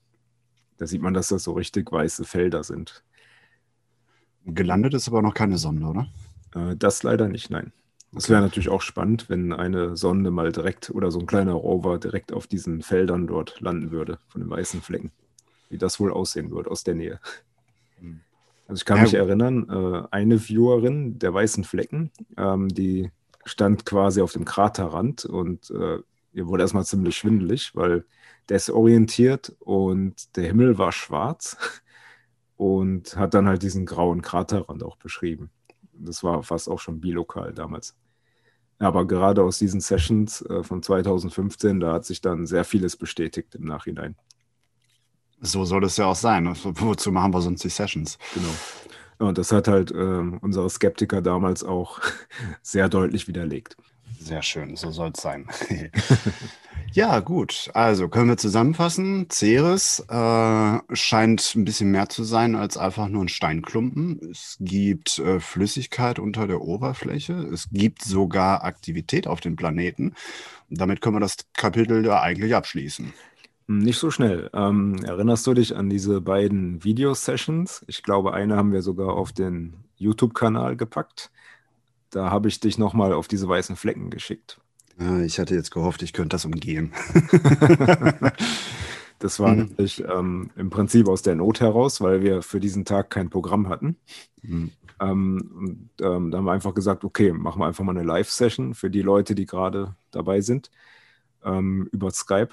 Da sieht man, dass das so richtig weiße Felder sind. Gelandet ist aber noch keine Sonde, oder? Äh, das leider nicht, nein. Das wäre natürlich auch spannend, wenn eine Sonde mal direkt oder so ein kleiner Rover direkt auf diesen Feldern dort landen würde, von den weißen Flecken. Wie das wohl aussehen würde aus der Nähe. Hm. Also ich kann ja. mich erinnern, äh, eine Viewerin der weißen Flecken, ähm, die stand quasi auf dem Kraterrand und äh, ihr wurde erstmal ziemlich schwindelig, weil desorientiert und der Himmel war schwarz und hat dann halt diesen grauen Kraterrand auch beschrieben. Das war fast auch schon bilokal damals. Aber gerade aus diesen Sessions äh, von 2015, da hat sich dann sehr vieles bestätigt im Nachhinein. So soll es ja auch sein. Wozu machen wir sonst die Sessions? Genau. Und das hat halt äh, unsere Skeptiker damals auch sehr deutlich widerlegt. Sehr schön, so soll es sein. ja, gut. Also können wir zusammenfassen. Ceres äh, scheint ein bisschen mehr zu sein als einfach nur ein Steinklumpen. Es gibt äh, Flüssigkeit unter der Oberfläche. Es gibt sogar Aktivität auf dem Planeten. damit können wir das Kapitel ja eigentlich abschließen. Nicht so schnell. Ähm, erinnerst du dich an diese beiden Video-Sessions? Ich glaube, eine haben wir sogar auf den YouTube-Kanal gepackt. Da habe ich dich nochmal auf diese weißen Flecken geschickt. Ja, ich hatte jetzt gehofft, ich könnte das umgehen. das war mhm. nämlich ähm, im Prinzip aus der Not heraus, weil wir für diesen Tag kein Programm hatten. Mhm. Ähm, und ähm, da haben wir einfach gesagt, okay, machen wir einfach mal eine Live-Session für die Leute, die gerade dabei sind, ähm, über Skype.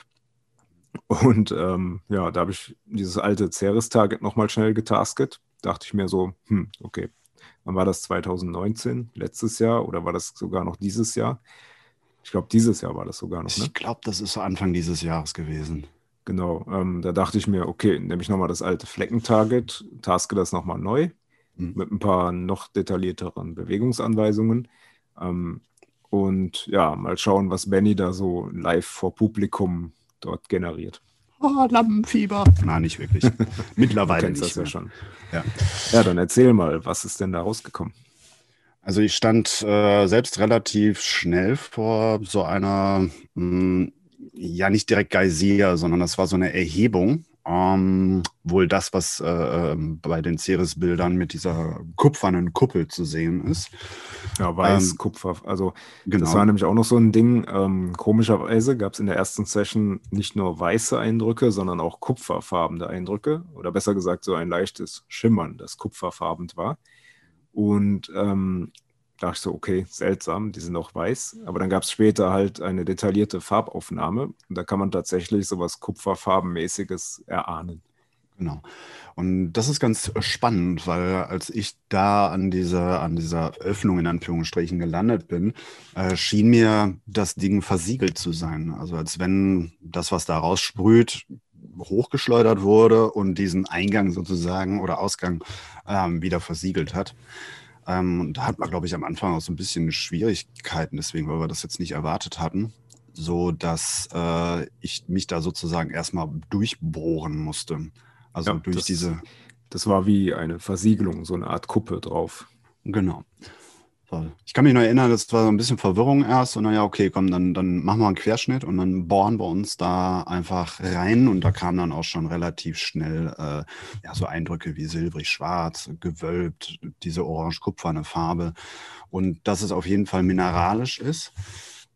Und ähm, ja, da habe ich dieses alte Ceres-Target nochmal schnell getasket. Dachte ich mir so, hm, okay. Wann war das 2019? Letztes Jahr oder war das sogar noch dieses Jahr? Ich glaube, dieses Jahr war das sogar noch. Ne? Ich glaube, das ist so Anfang dieses Jahres gewesen. Genau, ähm, da dachte ich mir, okay, nehme ich nochmal das alte Flecken-Target, taske das nochmal neu mhm. mit ein paar noch detaillierteren Bewegungsanweisungen. Ähm, und ja, mal schauen, was Benny da so live vor Publikum dort generiert. Oh, Lampenfieber. Nein, nicht wirklich. Mittlerweile nicht das ja schon. Ja. ja, dann erzähl mal, was ist denn da rausgekommen? Also ich stand äh, selbst relativ schnell vor so einer, mh, hm, ja nicht direkt Geysir, sondern das war so eine Erhebung ähm, wohl das, was äh, ähm, bei den Ceres-Bildern mit dieser kupfernen Kuppel zu sehen ist. Ja, weiß, ähm, Kupfer. Also genau. das war nämlich auch noch so ein Ding. Ähm, komischerweise gab es in der ersten Session nicht nur weiße Eindrücke, sondern auch kupferfarbene Eindrücke. Oder besser gesagt, so ein leichtes Schimmern, das kupferfarben war. Und ähm, dachte ich so, okay, seltsam, die sind auch weiß. Aber dann gab es später halt eine detaillierte Farbaufnahme und da kann man tatsächlich sowas Kupferfarbenmäßiges erahnen. Genau. Und das ist ganz spannend, weil als ich da an dieser, an dieser Öffnung in Anführungsstrichen gelandet bin, äh, schien mir das Ding versiegelt zu sein. Also als wenn das, was da raussprüht, hochgeschleudert wurde und diesen Eingang sozusagen oder Ausgang ähm, wieder versiegelt hat. Ähm, da hat man, glaube ich, am Anfang auch so ein bisschen Schwierigkeiten, deswegen, weil wir das jetzt nicht erwartet hatten, so dass äh, ich mich da sozusagen erstmal durchbohren musste. Also ja, durch das, diese. Das war wie eine Versiegelung, so eine Art Kuppe drauf. Genau. Ich kann mich noch erinnern, das war so ein bisschen Verwirrung erst und dann ja, okay, komm, dann, dann machen wir einen Querschnitt und dann bohren wir uns da einfach rein und da kam dann auch schon relativ schnell äh, ja, so Eindrücke wie silbrig, schwarz, gewölbt, diese orange-kupferne Farbe und dass es auf jeden Fall mineralisch ist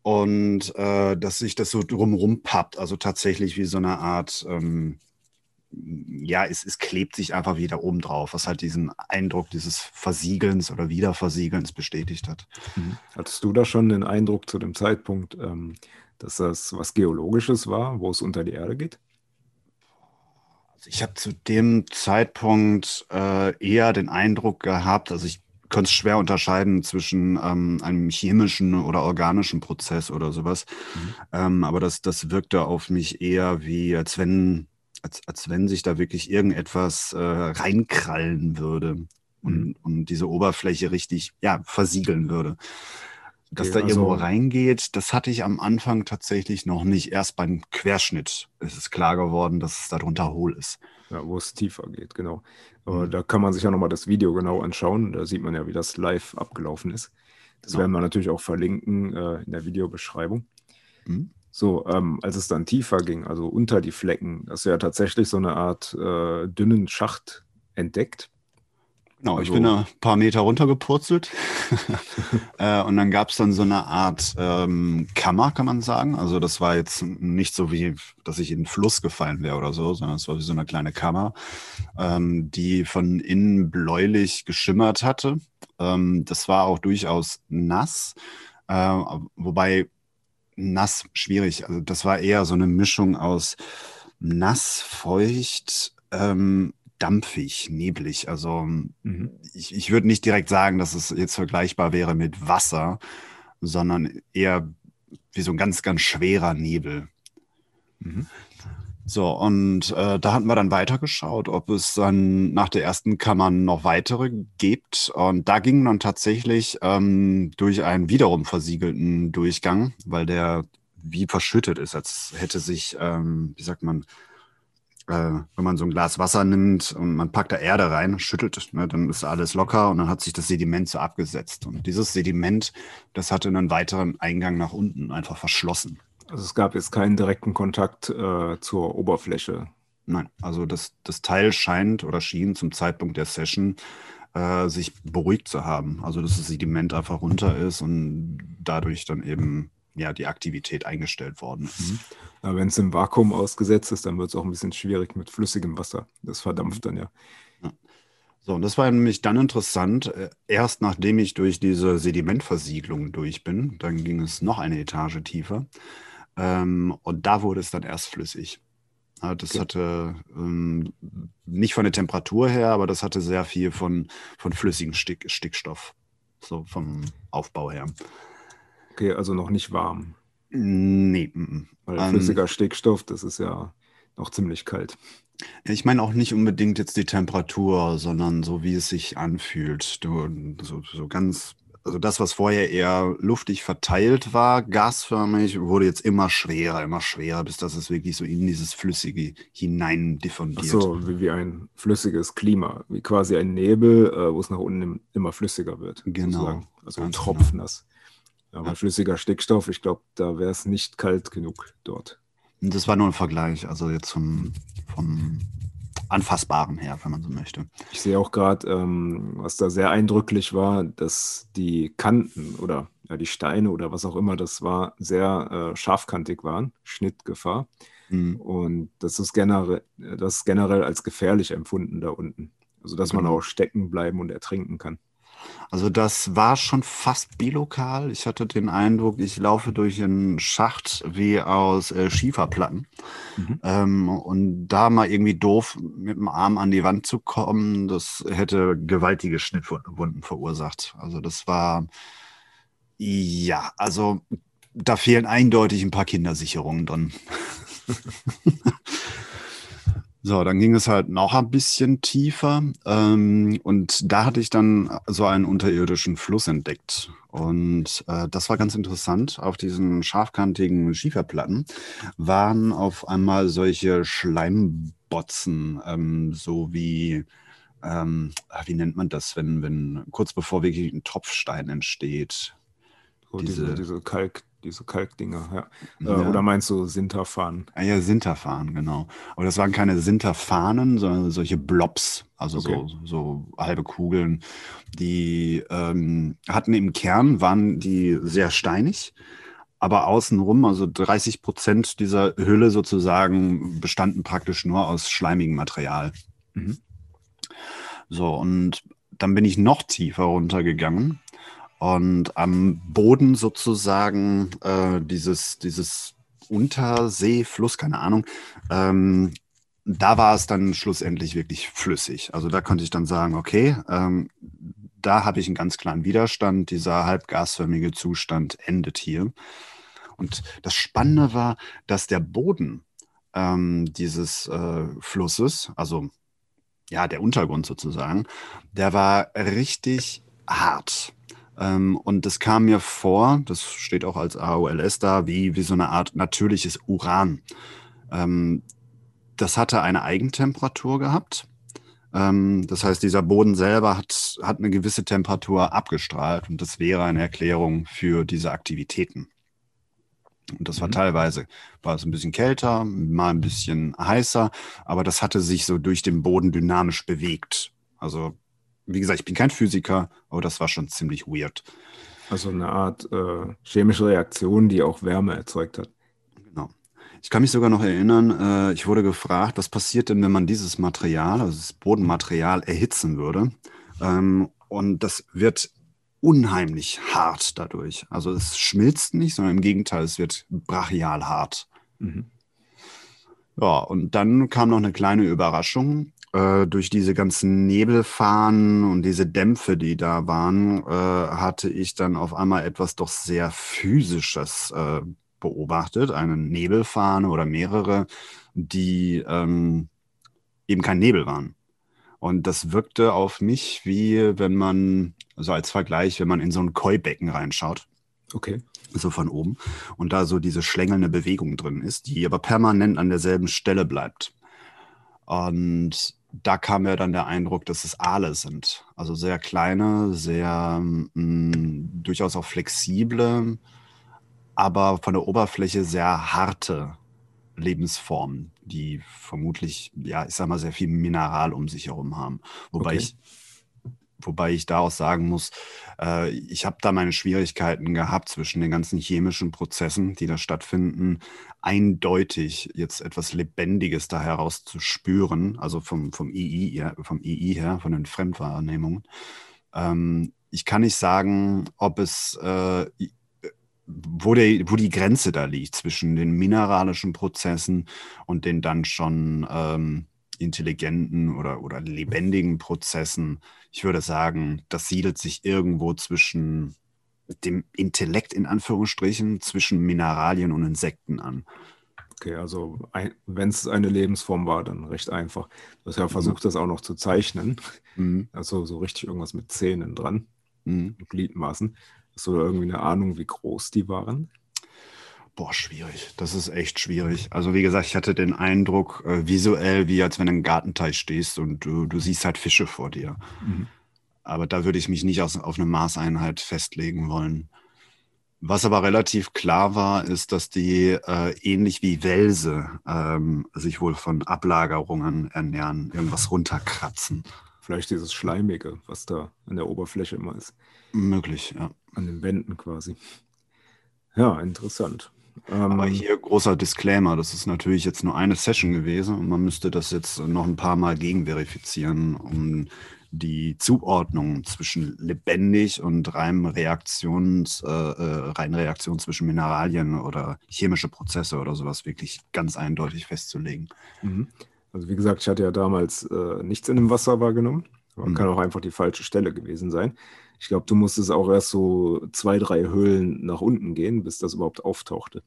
und äh, dass sich das so drumherum pappt, also tatsächlich wie so eine Art ähm, ja, es, es klebt sich einfach wieder oben drauf, was halt diesen Eindruck dieses Versiegelns oder Wiederversiegelns bestätigt hat. Mhm. Hattest du da schon den Eindruck zu dem Zeitpunkt, ähm, dass das was Geologisches war, wo es unter die Erde geht? Also ich habe zu dem Zeitpunkt äh, eher den Eindruck gehabt, also ich konnte es schwer unterscheiden zwischen ähm, einem chemischen oder organischen Prozess oder sowas. Mhm. Ähm, aber das, das wirkte auf mich eher wie, als wenn als, als wenn sich da wirklich irgendetwas äh, reinkrallen würde und, mhm. und diese Oberfläche richtig ja, versiegeln würde. Dass okay, da irgendwo also, reingeht, das hatte ich am Anfang tatsächlich noch nicht. Erst beim Querschnitt ist es klar geworden, dass es darunter hohl ist. Ja, wo es tiefer geht, genau. Aber mhm. da kann man sich ja nochmal das Video genau anschauen. Da sieht man ja, wie das live abgelaufen ist. Das ja. werden wir natürlich auch verlinken äh, in der Videobeschreibung. Mhm. So, ähm, als es dann tiefer ging, also unter die Flecken, hast du ja tatsächlich so eine Art äh, dünnen Schacht entdeckt. Genau, also, ich bin ein paar Meter runtergepurzelt. äh, und dann gab es dann so eine Art ähm, Kammer, kann man sagen. Also das war jetzt nicht so wie, dass ich in den Fluss gefallen wäre oder so, sondern es war wie so eine kleine Kammer, ähm, die von innen bläulich geschimmert hatte. Ähm, das war auch durchaus nass. Äh, wobei nass schwierig. Also das war eher so eine Mischung aus nass, feucht, ähm, dampfig, neblig. Also mhm. ich, ich würde nicht direkt sagen, dass es jetzt vergleichbar wäre mit Wasser, sondern eher wie so ein ganz, ganz schwerer Nebel. Mhm. So, und äh, da hatten wir dann weitergeschaut, ob es dann nach der ersten Kammer noch weitere gibt. Und da ging dann tatsächlich ähm, durch einen wiederum versiegelten Durchgang, weil der wie verschüttet ist, als hätte sich, ähm, wie sagt man, äh, wenn man so ein Glas Wasser nimmt und man packt da Erde rein, schüttelt, ne, dann ist alles locker und dann hat sich das Sediment so abgesetzt. Und dieses Sediment, das hatte einen weiteren Eingang nach unten einfach verschlossen. Also es gab jetzt keinen direkten Kontakt äh, zur Oberfläche. Nein, also das, das Teil scheint oder schien zum Zeitpunkt der Session äh, sich beruhigt zu haben. Also dass das Sediment einfach runter ist und dadurch dann eben ja, die Aktivität eingestellt worden ist. Mhm. Ja, Wenn es im Vakuum ausgesetzt ist, dann wird es auch ein bisschen schwierig mit flüssigem Wasser. Das verdampft dann ja. ja. So, und das war nämlich dann interessant. Äh, erst nachdem ich durch diese Sedimentversiegelung durch bin, dann ging es noch eine Etage tiefer. Ähm, und da wurde es dann erst flüssig. Ja, das okay. hatte ähm, nicht von der Temperatur her, aber das hatte sehr viel von, von flüssigem Stick, Stickstoff, so vom Aufbau her. Okay, also noch nicht warm. Nee. Weil ähm, flüssiger Stickstoff, das ist ja noch ziemlich kalt. Ich meine auch nicht unbedingt jetzt die Temperatur, sondern so wie es sich anfühlt. Du, so, so ganz also das, was vorher eher luftig verteilt war, gasförmig, wurde jetzt immer schwerer, immer schwerer, bis das es wirklich so in dieses Flüssige hinein diffundiert. Ach so, wie, wie ein flüssiges Klima, wie quasi ein Nebel, äh, wo es nach unten immer flüssiger wird. Genau. Sozusagen. Also ein Tropfen genau. nass. Aber ja. flüssiger Stickstoff, ich glaube, da wäre es nicht kalt genug dort. Das war nur ein Vergleich, also jetzt vom, vom Anfassbaren her, wenn man so möchte. Ich sehe auch gerade, ähm, was da sehr eindrücklich war, dass die Kanten oder ja, die Steine oder was auch immer das war, sehr äh, scharfkantig waren, Schnittgefahr. Mhm. Und das ist, generell, das ist generell als gefährlich empfunden da unten. Also dass genau. man auch stecken bleiben und ertrinken kann. Also das war schon fast bilokal. Ich hatte den Eindruck, ich laufe durch einen Schacht wie aus äh, Schieferplatten. Mhm. Ähm, und da mal irgendwie doof mit dem Arm an die Wand zu kommen, das hätte gewaltige Schnittwunden verursacht. Also das war, ja, also da fehlen eindeutig ein paar Kindersicherungen drin. So, dann ging es halt noch ein bisschen tiefer ähm, und da hatte ich dann so einen unterirdischen Fluss entdeckt. Und äh, das war ganz interessant. Auf diesen scharfkantigen Schieferplatten waren auf einmal solche Schleimbotzen, ähm, so wie, ähm, ah, wie nennt man das, wenn, wenn kurz bevor wirklich ein Tropfstein entsteht? So diese, diese, diese Kalk, diese Kalkdinger, ja. Ja. Äh, oder meinst du Sinterfahren? Ah ja, Sinterfahnen, genau. Aber das waren keine Sinterfahnen, sondern solche Blobs, also Okay. so, so halbe Kugeln. Die ähm, hatten im Kern, waren die sehr steinig, aber außenrum, also 30 Prozent dieser Hülle sozusagen, bestanden praktisch nur aus schleimigem Material. Mhm. So, und dann bin ich noch tiefer runtergegangen und am Boden sozusagen äh, dieses, dieses Unterseefluss, keine Ahnung, ähm, da war es dann schlussendlich wirklich flüssig. Also da konnte ich dann sagen, okay, ähm, da habe ich einen ganz klaren Widerstand, dieser halbgasförmige Zustand endet hier. Und das Spannende war, dass der Boden ähm, dieses äh, Flusses, also ja, der Untergrund sozusagen, der war richtig hart. Ähm, und das kam mir vor, das steht auch als AOLS da, wie, wie so eine Art natürliches Uran. Ähm, das hatte eine Eigentemperatur gehabt. Ähm, das heißt, dieser Boden selber hat, hat eine gewisse Temperatur abgestrahlt und das wäre eine Erklärung für diese Aktivitäten. Und das war Mhm. teilweise, war es ein bisschen kälter, mal ein bisschen heißer, aber das hatte sich so durch den Boden dynamisch bewegt. Also, wie gesagt, ich bin kein Physiker, aber das war schon ziemlich weird. Also eine Art äh, chemische Reaktion, die auch Wärme erzeugt hat. Genau. Ich kann mich sogar noch erinnern, äh, ich wurde gefragt, was passiert denn, wenn man dieses Material, also das Bodenmaterial, erhitzen würde? Ähm, und das wird unheimlich hart dadurch. Also es schmilzt nicht, sondern im Gegenteil, es wird brachial hart. Mhm. Ja, und dann kam noch eine kleine Überraschung. Äh, durch diese ganzen Nebelfahnen und diese Dämpfe, die da waren, äh, hatte ich dann auf einmal etwas doch sehr Physisches äh, beobachtet. Eine Nebelfahne oder mehrere, die ähm, eben kein Nebel waren. Und das wirkte auf mich wie wenn man, also als Vergleich, wenn man in so ein Koi-Becken reinschaut Okay. so von oben und da so diese schlängelnde Bewegung drin ist, die aber permanent an derselben Stelle bleibt. Und da kam mir dann der Eindruck, dass es Aale sind. Also sehr kleine, sehr mh, durchaus auch flexible, aber von der Oberfläche sehr harte Lebensformen, die vermutlich, ja, ich sag mal, sehr viel Mineral um sich herum haben. Wobei Okay. ich Wobei ich da auch sagen muss, äh, ich habe da meine Schwierigkeiten gehabt zwischen den ganzen chemischen Prozessen, die da stattfinden, eindeutig jetzt etwas Lebendiges da heraus zu spüren, also vom, vom, II, ja, vom II her, von den Fremdwahrnehmungen. Ähm, ich kann nicht sagen, ob es, äh, wo, der, wo die Grenze da liegt zwischen den mineralischen Prozessen und den dann schon ähm, intelligenten oder, oder lebendigen Prozessen. Ich würde sagen, das siedelt sich irgendwo zwischen dem Intellekt in Anführungsstrichen, zwischen Mineralien und Insekten an. Okay, also wenn es eine Lebensform war, dann recht einfach. Du hast ja versucht, das auch noch zu zeichnen. Mhm. Also so richtig irgendwas mit Zähnen dran, Mhm. Gliedmaßen. Hast du da irgendwie eine Ahnung, wie groß die waren? Boah, schwierig. Das ist echt schwierig. Also wie gesagt, ich hatte den Eindruck, äh, visuell, wie als wenn du im Gartenteich stehst und du, du siehst halt Fische vor dir. Mhm. Aber da würde ich mich nicht aus, auf eine Maßeinheit festlegen wollen. Was aber relativ klar war, ist, dass die äh, ähnlich wie Welse ähm, sich wohl von Ablagerungen ernähren, irgendwas runterkratzen. Vielleicht dieses Schleimige, was da an der Oberfläche immer ist. Möglich, ja. An den Wänden quasi. Ja, interessant. Aber Ähm, hier großer Disclaimer, das ist natürlich jetzt nur eine Session gewesen und man müsste das jetzt noch ein paar Mal gegenverifizieren, um die Zuordnung zwischen lebendig und reinem Reaktions, äh, äh, reinen Reaktion zwischen Mineralien oder chemische Prozesse oder sowas wirklich ganz eindeutig festzulegen. mhm. Also wie gesagt, ich hatte ja damals äh, nichts in dem Wasser wahrgenommen. Aber Mhm. kann auch einfach die falsche Stelle gewesen sein. Ich glaube, du musstest auch erst so zwei, drei Höhlen nach unten gehen, bis das überhaupt auftauchte.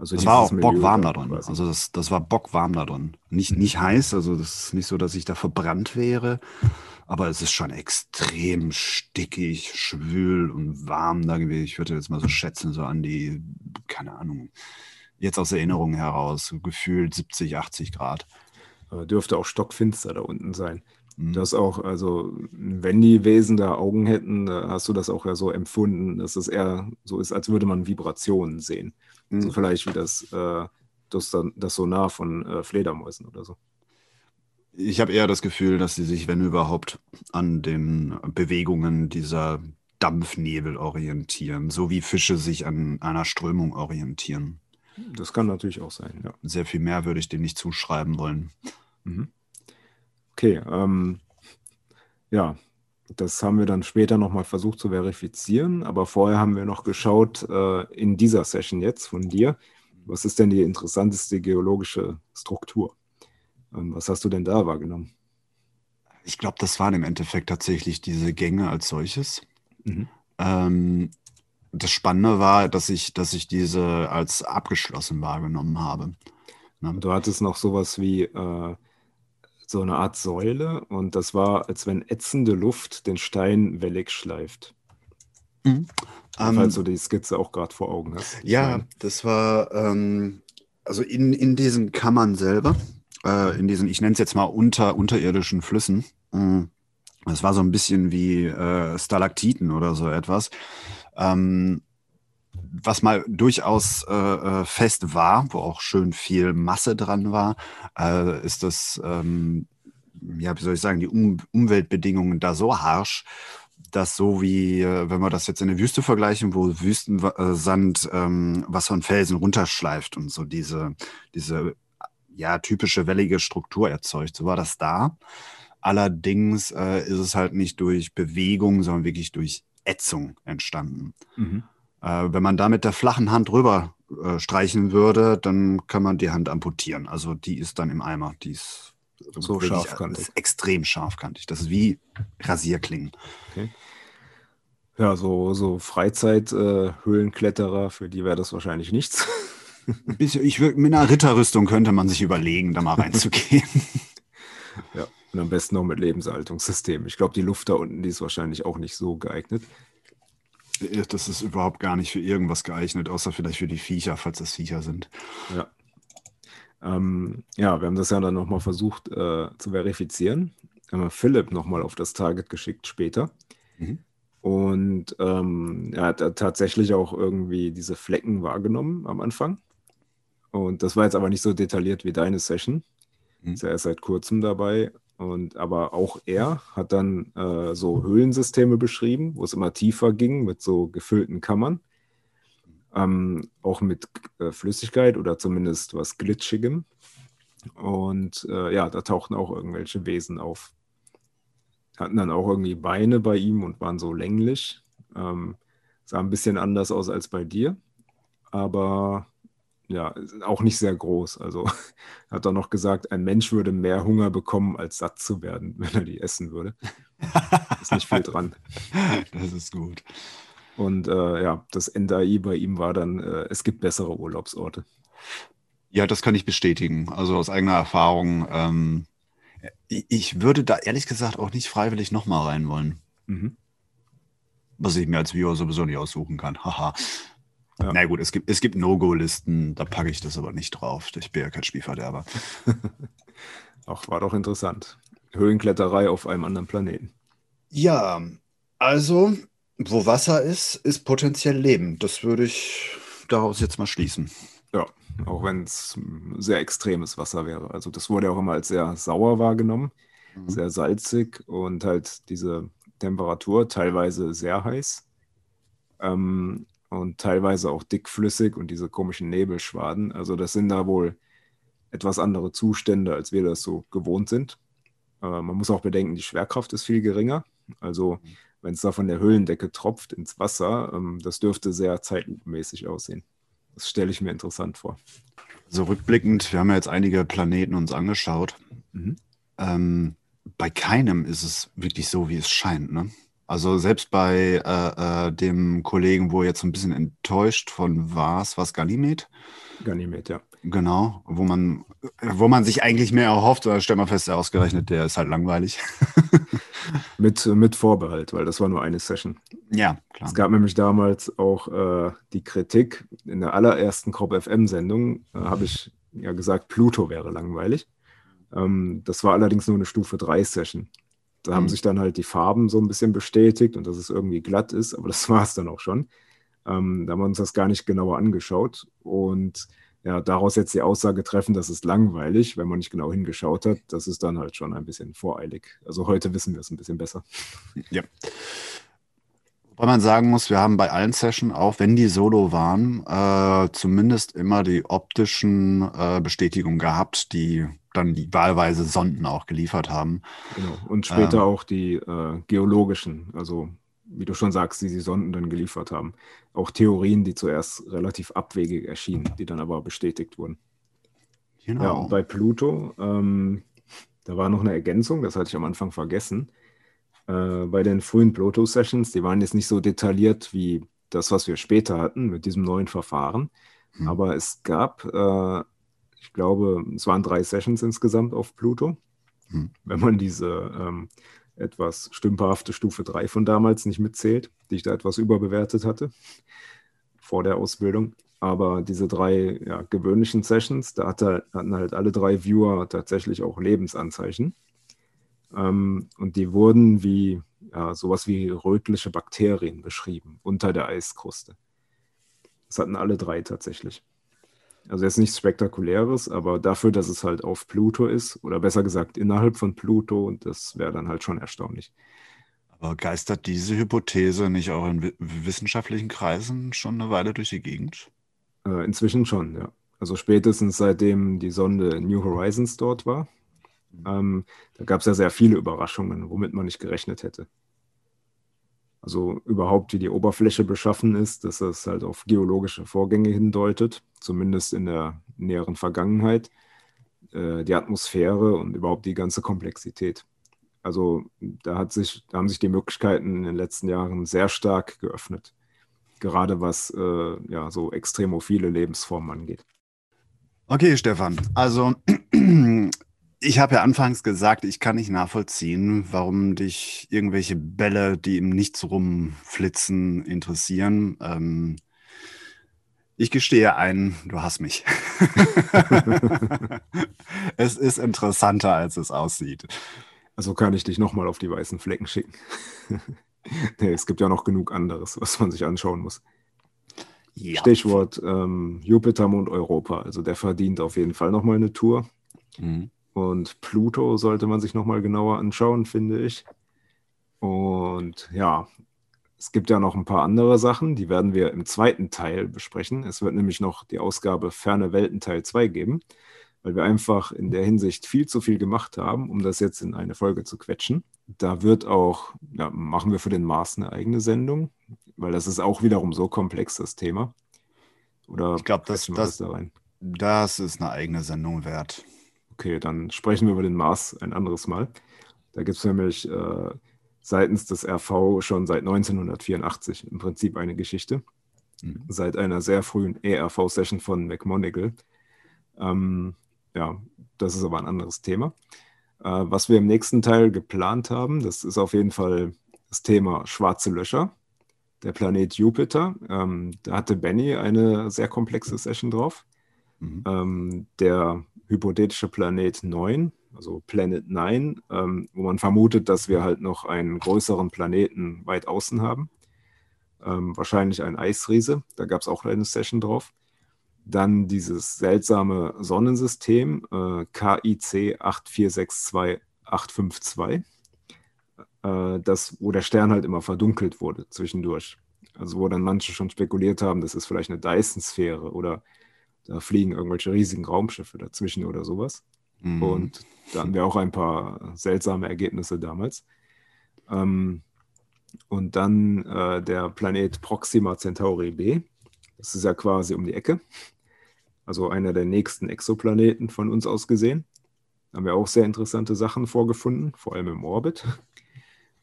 Also das war auch bockwarm da drin. Also das, das war bockwarm da drin. Nicht, nicht heiß, also das ist nicht so, dass ich da verbrannt wäre, aber es ist schon extrem stickig, schwül und warm da gewesen. Ich würde jetzt mal so schätzen, so an die, keine Ahnung, jetzt aus Erinnerung heraus, gefühlt 70, 80 Grad. Dürfte auch stockfinster da unten sein. Mhm. Das auch, also, wenn die Wesen da Augen hätten, hast du das auch ja so empfunden, dass es eher so ist, als würde man Vibrationen sehen. Mhm. So vielleicht wie das, äh, das, das Sonar von äh, Fledermäusen oder so. Ich habe eher das Gefühl, dass sie sich, wenn überhaupt, an den Bewegungen dieser Dampfnebel orientieren, so wie Fische sich an einer Strömung orientieren. Das kann natürlich auch sein, ja. Sehr viel mehr würde ich dem nicht zuschreiben wollen. Mhm. Okay, ähm, ja, das haben wir dann später nochmal versucht zu verifizieren, aber vorher haben wir noch geschaut, äh, in dieser Session jetzt von dir, was ist denn die interessanteste geologische Struktur? Ähm, was hast du denn da wahrgenommen? Ich glaube, das waren im Endeffekt tatsächlich diese Gänge als solches. Mhm. Ähm, das Spannende war, dass ich, dass ich diese als abgeschlossen wahrgenommen habe. Ne? Du hattest noch sowas wie äh, so eine Art Säule und das war, als wenn ätzende Luft den Stein wellig schleift. Mhm. Um, falls ähm, du die Skizze auch gerade vor Augen hast. Ja, meine. das war ähm, also in, in diesen Kammern selber, äh, in diesen, ich nenne es jetzt mal unter, unterirdischen Flüssen. Äh, das war so ein bisschen wie äh, Stalaktiten oder so etwas. Ähm, was mal durchaus äh, äh, fest war, wo auch schön viel Masse dran war, äh, ist das, ähm, ja, wie soll ich sagen, die um Umweltbedingungen da so harsch, dass so wie, äh, wenn wir das jetzt in der Wüste vergleichen, wo Wüstensand ähm, Wasser und Felsen runterschleift und so diese, diese ja, typische wellige Struktur erzeugt, so war das da. Allerdings äh, ist es halt nicht durch Bewegung, sondern wirklich durch Ätzung entstanden. Mhm. Äh, wenn man da mit der flachen Hand rüber äh, streichen würde, dann kann man die Hand amputieren. Also die ist dann im Eimer. Die ist so scharfkantig. Ist extrem scharfkantig. Das ist wie Rasierklingen. Okay. Ja, so, so Freizeit-Höhlenkletterer, äh, für die wäre das wahrscheinlich nichts. ich würd, mit einer Ritterrüstung könnte man sich überlegen, da mal reinzugehen. ja, und am besten noch mit Lebenserhaltungssystem. Ich glaube, die Luft da unten, die ist wahrscheinlich auch nicht so geeignet. Das ist überhaupt gar nicht für irgendwas geeignet, außer vielleicht für die Viecher, falls das Viecher sind. Ja. Ähm, ja, wir haben das ja dann nochmal versucht äh, zu verifizieren. Haben wir Philipp nochmal auf das Target geschickt später. Mhm. Und ähm, er hat tatsächlich auch irgendwie diese Flecken wahrgenommen am Anfang. Und das war jetzt aber nicht so detailliert wie deine Session. Mhm. Ist ja erst seit kurzem dabei. Und aber auch er hat dann äh, so Höhlensysteme beschrieben, wo es immer tiefer ging mit so gefüllten Kammern. Ähm, auch mit äh, Flüssigkeit oder zumindest was Glitschigem. Und äh, ja, da tauchten auch irgendwelche Wesen auf. Hatten dann auch irgendwie Beine bei ihm und waren so länglich. Ähm, sah ein bisschen anders aus als bei dir. Aber ja, auch nicht sehr groß. Also hat er noch gesagt, ein Mensch würde mehr Hunger bekommen, als satt zu werden, wenn er die essen würde. ist nicht viel dran. Das ist gut. Und äh, ja, das Endai bei ihm war dann, äh, es gibt bessere Urlaubsorte. Ja, das kann ich bestätigen. Also aus eigener Erfahrung. Ähm, ich würde da ehrlich gesagt auch nicht freiwillig nochmal rein wollen. Mhm. Was ich mir als Viewer sowieso nicht aussuchen kann. Haha. Ja. Na gut, es gibt, es gibt No-Go-Listen, da packe ich das aber nicht drauf. Ich bin ja kein Spielverderber. Auch war doch interessant. Höhlenkletterei auf einem anderen Planeten. Ja, also, wo Wasser ist, ist potenziell Leben. Das würde ich daraus jetzt mal schließen. Ja, auch wenn es sehr extremes Wasser wäre. Also das wurde auch immer als sehr sauer wahrgenommen, mhm. sehr salzig und halt diese Temperatur teilweise sehr heiß. Ähm, und teilweise auch dickflüssig und diese komischen Nebelschwaden. Also das sind da wohl etwas andere Zustände, als wir das so gewohnt sind. Äh, man muss auch bedenken, die Schwerkraft ist viel geringer. Also wenn es da von der Höhlendecke tropft ins Wasser, ähm, das dürfte sehr zeitlupenmäßig aussehen. Das stelle ich mir interessant vor. So rückblickend, wir haben ja jetzt einige Planeten uns angeschaut. Mhm. Ähm, bei keinem ist es wirklich so, wie es scheint. Ne? Also selbst bei äh, äh, dem Kollegen, wo jetzt ein bisschen enttäuscht von war, was Ganymed? Ganymed, ja. Genau, wo man, wo man sich eigentlich mehr erhofft, oder stell mal fest, der ausgerechnet, der ist halt langweilig. mit, mit Vorbehalt, weil das war nur eine Session. Ja, klar. Es gab nämlich damals auch äh, die Kritik, in der allerersten Crop FM-Sendung äh, habe ich ja gesagt, Pluto wäre langweilig. Ähm, das war allerdings nur eine Stufe 3 Session. Da mhm. haben sich dann halt die Farben so ein bisschen bestätigt und dass es irgendwie glatt ist, aber das war es dann auch schon. Ähm, da haben wir uns das gar nicht genauer angeschaut und ja, daraus jetzt die Aussage treffen, das ist langweilig, wenn man nicht genau hingeschaut hat, das ist dann halt schon ein bisschen voreilig. Also heute wissen wir es ein bisschen besser. Ja. Weil man sagen muss, wir haben bei allen Sessions, auch wenn die Solo waren, äh, zumindest immer die optischen äh, Bestätigungen gehabt, die dann die wahlweise Sonden auch geliefert haben. Genau. Und später ähm, auch die äh, geologischen, also wie du schon sagst, die die Sonden dann geliefert haben. Auch Theorien, die zuerst relativ abwegig erschienen, die dann aber bestätigt wurden. Genau. Ja, und bei Pluto, ähm, da war noch eine Ergänzung, das hatte ich am Anfang vergessen äh, bei den frühen Pluto-Sessions, die waren jetzt nicht so detailliert wie das, was wir später hatten mit diesem neuen Verfahren. Mhm. Aber es gab, äh, ich glaube, es waren drei Sessions insgesamt auf Pluto. Mhm. Wenn man diese ähm, etwas stümperhafte Stufe 3 von damals nicht mitzählt, die ich da etwas überbewertet hatte vor der Ausbildung. Aber diese drei ja, gewöhnlichen Sessions, da hatte, hatten halt alle drei Viewer tatsächlich auch Lebensanzeichen. Ähm, und die wurden wie ja, sowas wie rötliche Bakterien beschrieben unter der Eiskruste. Das hatten alle drei tatsächlich. Also jetzt nichts Spektakuläres, aber dafür, dass es halt auf Pluto ist, oder besser gesagt innerhalb von Pluto, das wäre dann halt schon erstaunlich. Aber geistert diese Hypothese nicht auch in wissenschaftlichen Kreisen schon eine Weile durch die Gegend? Äh, inzwischen schon, ja. Also spätestens seitdem die Sonde New Horizons dort war, ähm, da gab es ja sehr viele Überraschungen, womit man nicht gerechnet hätte. Also überhaupt, wie die Oberfläche beschaffen ist, dass es halt auf geologische Vorgänge hindeutet, zumindest in der näheren Vergangenheit, äh, die Atmosphäre und überhaupt die ganze Komplexität. Also da, sich, da haben sich die Möglichkeiten in den letzten Jahren sehr stark geöffnet, gerade was äh, ja, so extremophile Lebensformen angeht. Okay, Stefan. Also Ich habe ja anfangs gesagt, ich kann nicht nachvollziehen, warum dich irgendwelche Bälle, die im Nichts rumflitzen, interessieren. Ähm, ich gestehe ein, du hast mich. es ist interessanter, als es aussieht. Also kann ich dich nochmal auf die weißen Flecken schicken. nee, es gibt ja noch genug anderes, was man sich anschauen muss. Ja. Stichwort ähm, Jupiter, Mond, Europa. Also der verdient auf jeden Fall nochmal eine Tour. Mhm. Und Pluto sollte man sich nochmal genauer anschauen, finde ich. Und ja, es gibt ja noch ein paar andere Sachen, die werden wir im zweiten Teil besprechen. Es wird nämlich noch die Ausgabe Ferne Welten Teil 2 geben, weil wir einfach in der Hinsicht viel zu viel gemacht haben, um das jetzt in eine Folge zu quetschen. Da wird auch, ja, machen wir für den Mars eine eigene Sendung, weil das ist auch wiederum so komplex, das Thema. Oder ich glaube, das, das, da das ist eine eigene Sendung wert. Okay, dann sprechen wir über den Mars ein anderes Mal. Da gibt es nämlich äh, seitens des RV schon seit 1984 im Prinzip eine Geschichte. Mhm. Seit einer sehr frühen ERV-Session von McMonigal. Ähm, ja, das ist aber ein anderes Thema. Äh, was wir im nächsten Teil geplant haben, das ist auf jeden Fall das Thema schwarze Löcher. Der Planet Jupiter. Ähm, da hatte Benny eine sehr komplexe Session drauf. Mhm. Ähm, der hypothetische Planet 9, also Planet 9, ähm, wo man vermutet, dass wir halt noch einen größeren Planeten weit außen haben. Ähm, wahrscheinlich ein Eisriese, da gab es auch eine Session drauf. Dann dieses seltsame Sonnensystem äh, KIC 8462852, äh, das, wo der Stern halt immer verdunkelt wurde zwischendurch. Also wo dann manche schon spekuliert haben, das ist vielleicht eine Dyson-Sphäre oder da fliegen irgendwelche riesigen Raumschiffe dazwischen oder sowas. Mhm. Und da hatten wir auch ein paar seltsame Ergebnisse damals. Ähm, und dann äh, der Planet Proxima Centauri b. Das ist ja quasi um die Ecke. Also einer der nächsten Exoplaneten von uns aus gesehen. Da haben wir auch sehr interessante Sachen vorgefunden, vor allem im Orbit.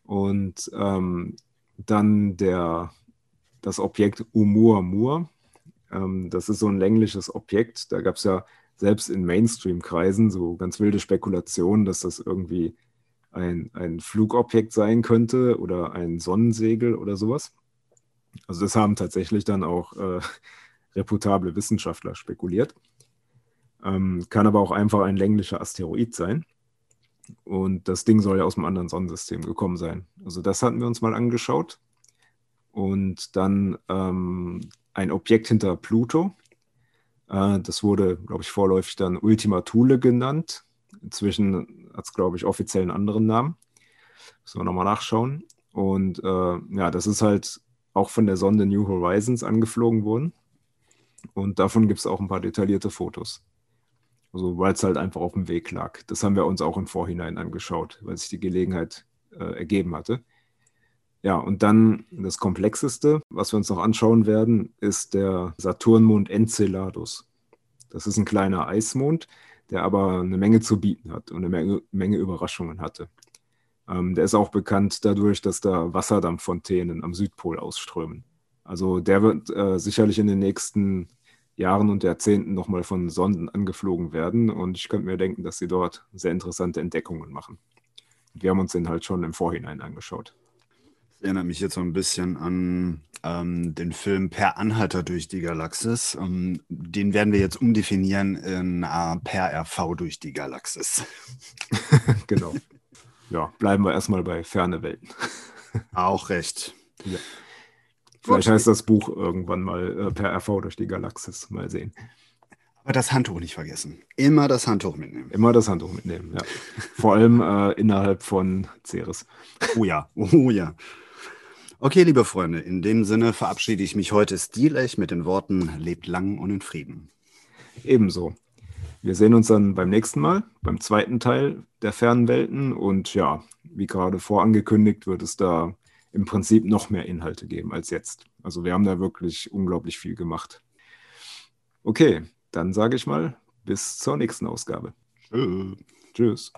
Und ähm, dann der, das Objekt Oumuamua. Ähm, das ist so ein längliches Objekt. Da gab es ja selbst in Mainstream-Kreisen so ganz wilde Spekulationen, dass das irgendwie ein, ein Flugobjekt sein könnte oder ein Sonnensegel oder sowas. Also das haben tatsächlich dann auch äh, reputable Wissenschaftler spekuliert. Ähm, kann aber auch einfach ein länglicher Asteroid sein. Und das Ding soll ja aus einem anderen Sonnensystem gekommen sein. Also das hatten wir uns mal angeschaut. Und dann ähm, ein Objekt hinter Pluto. Äh, das wurde, glaube ich, vorläufig dann Ultima Thule genannt. Inzwischen hat es, glaube ich, offiziell einen anderen Namen. Müssen wir nochmal nachschauen. Und äh, ja, das ist halt auch von der Sonde New Horizons angeflogen worden. Und davon gibt es auch ein paar detaillierte Fotos. Also, weil es halt einfach auf dem Weg lag. Das haben wir uns auch im Vorhinein angeschaut, weil sich die Gelegenheit äh, ergeben hatte. Ja, und dann das Komplexeste, was wir uns noch anschauen werden, ist der Saturnmond Enceladus. Das ist ein kleiner Eismond, der aber eine Menge zu bieten hat und eine Menge, Menge Überraschungen hatte. Ähm, der ist auch bekannt dadurch, dass da Wasserdampffontänen am Südpol ausströmen. Also der wird äh, sicherlich in den nächsten Jahren und Jahrzehnten nochmal von Sonden angeflogen werden. Und ich könnte mir denken, dass sie dort sehr interessante Entdeckungen machen. Wir haben uns den halt schon im Vorhinein angeschaut. Das erinnert mich jetzt so ein bisschen an ähm, den Film Per Anhalter durch die Galaxis. Ähm, den werden wir jetzt umdefinieren in äh, Per RV durch die Galaxis. genau. Ja, bleiben wir erstmal bei ferne Welten. Auch recht. Ja. Vielleicht heißt das Buch irgendwann mal äh, per RV durch die Galaxis. Mal sehen. Aber das Handtuch nicht vergessen. Immer das Handtuch mitnehmen. Immer das Handtuch mitnehmen, ja. Vor allem äh, innerhalb von Ceres. Oh ja, oh ja. Okay, liebe Freunde, in dem Sinne verabschiede ich mich heute stilecht mit den Worten: Lebt lang und in Frieden. Ebenso. Wir sehen uns dann beim nächsten Mal, beim zweiten Teil der fernen Welten. Und ja, wie gerade vorangekündigt, wird es da im Prinzip noch mehr Inhalte geben als jetzt. Also wir haben da wirklich unglaublich viel gemacht. Okay, dann sage ich mal, bis zur nächsten Ausgabe. Tschüss. Tschüss.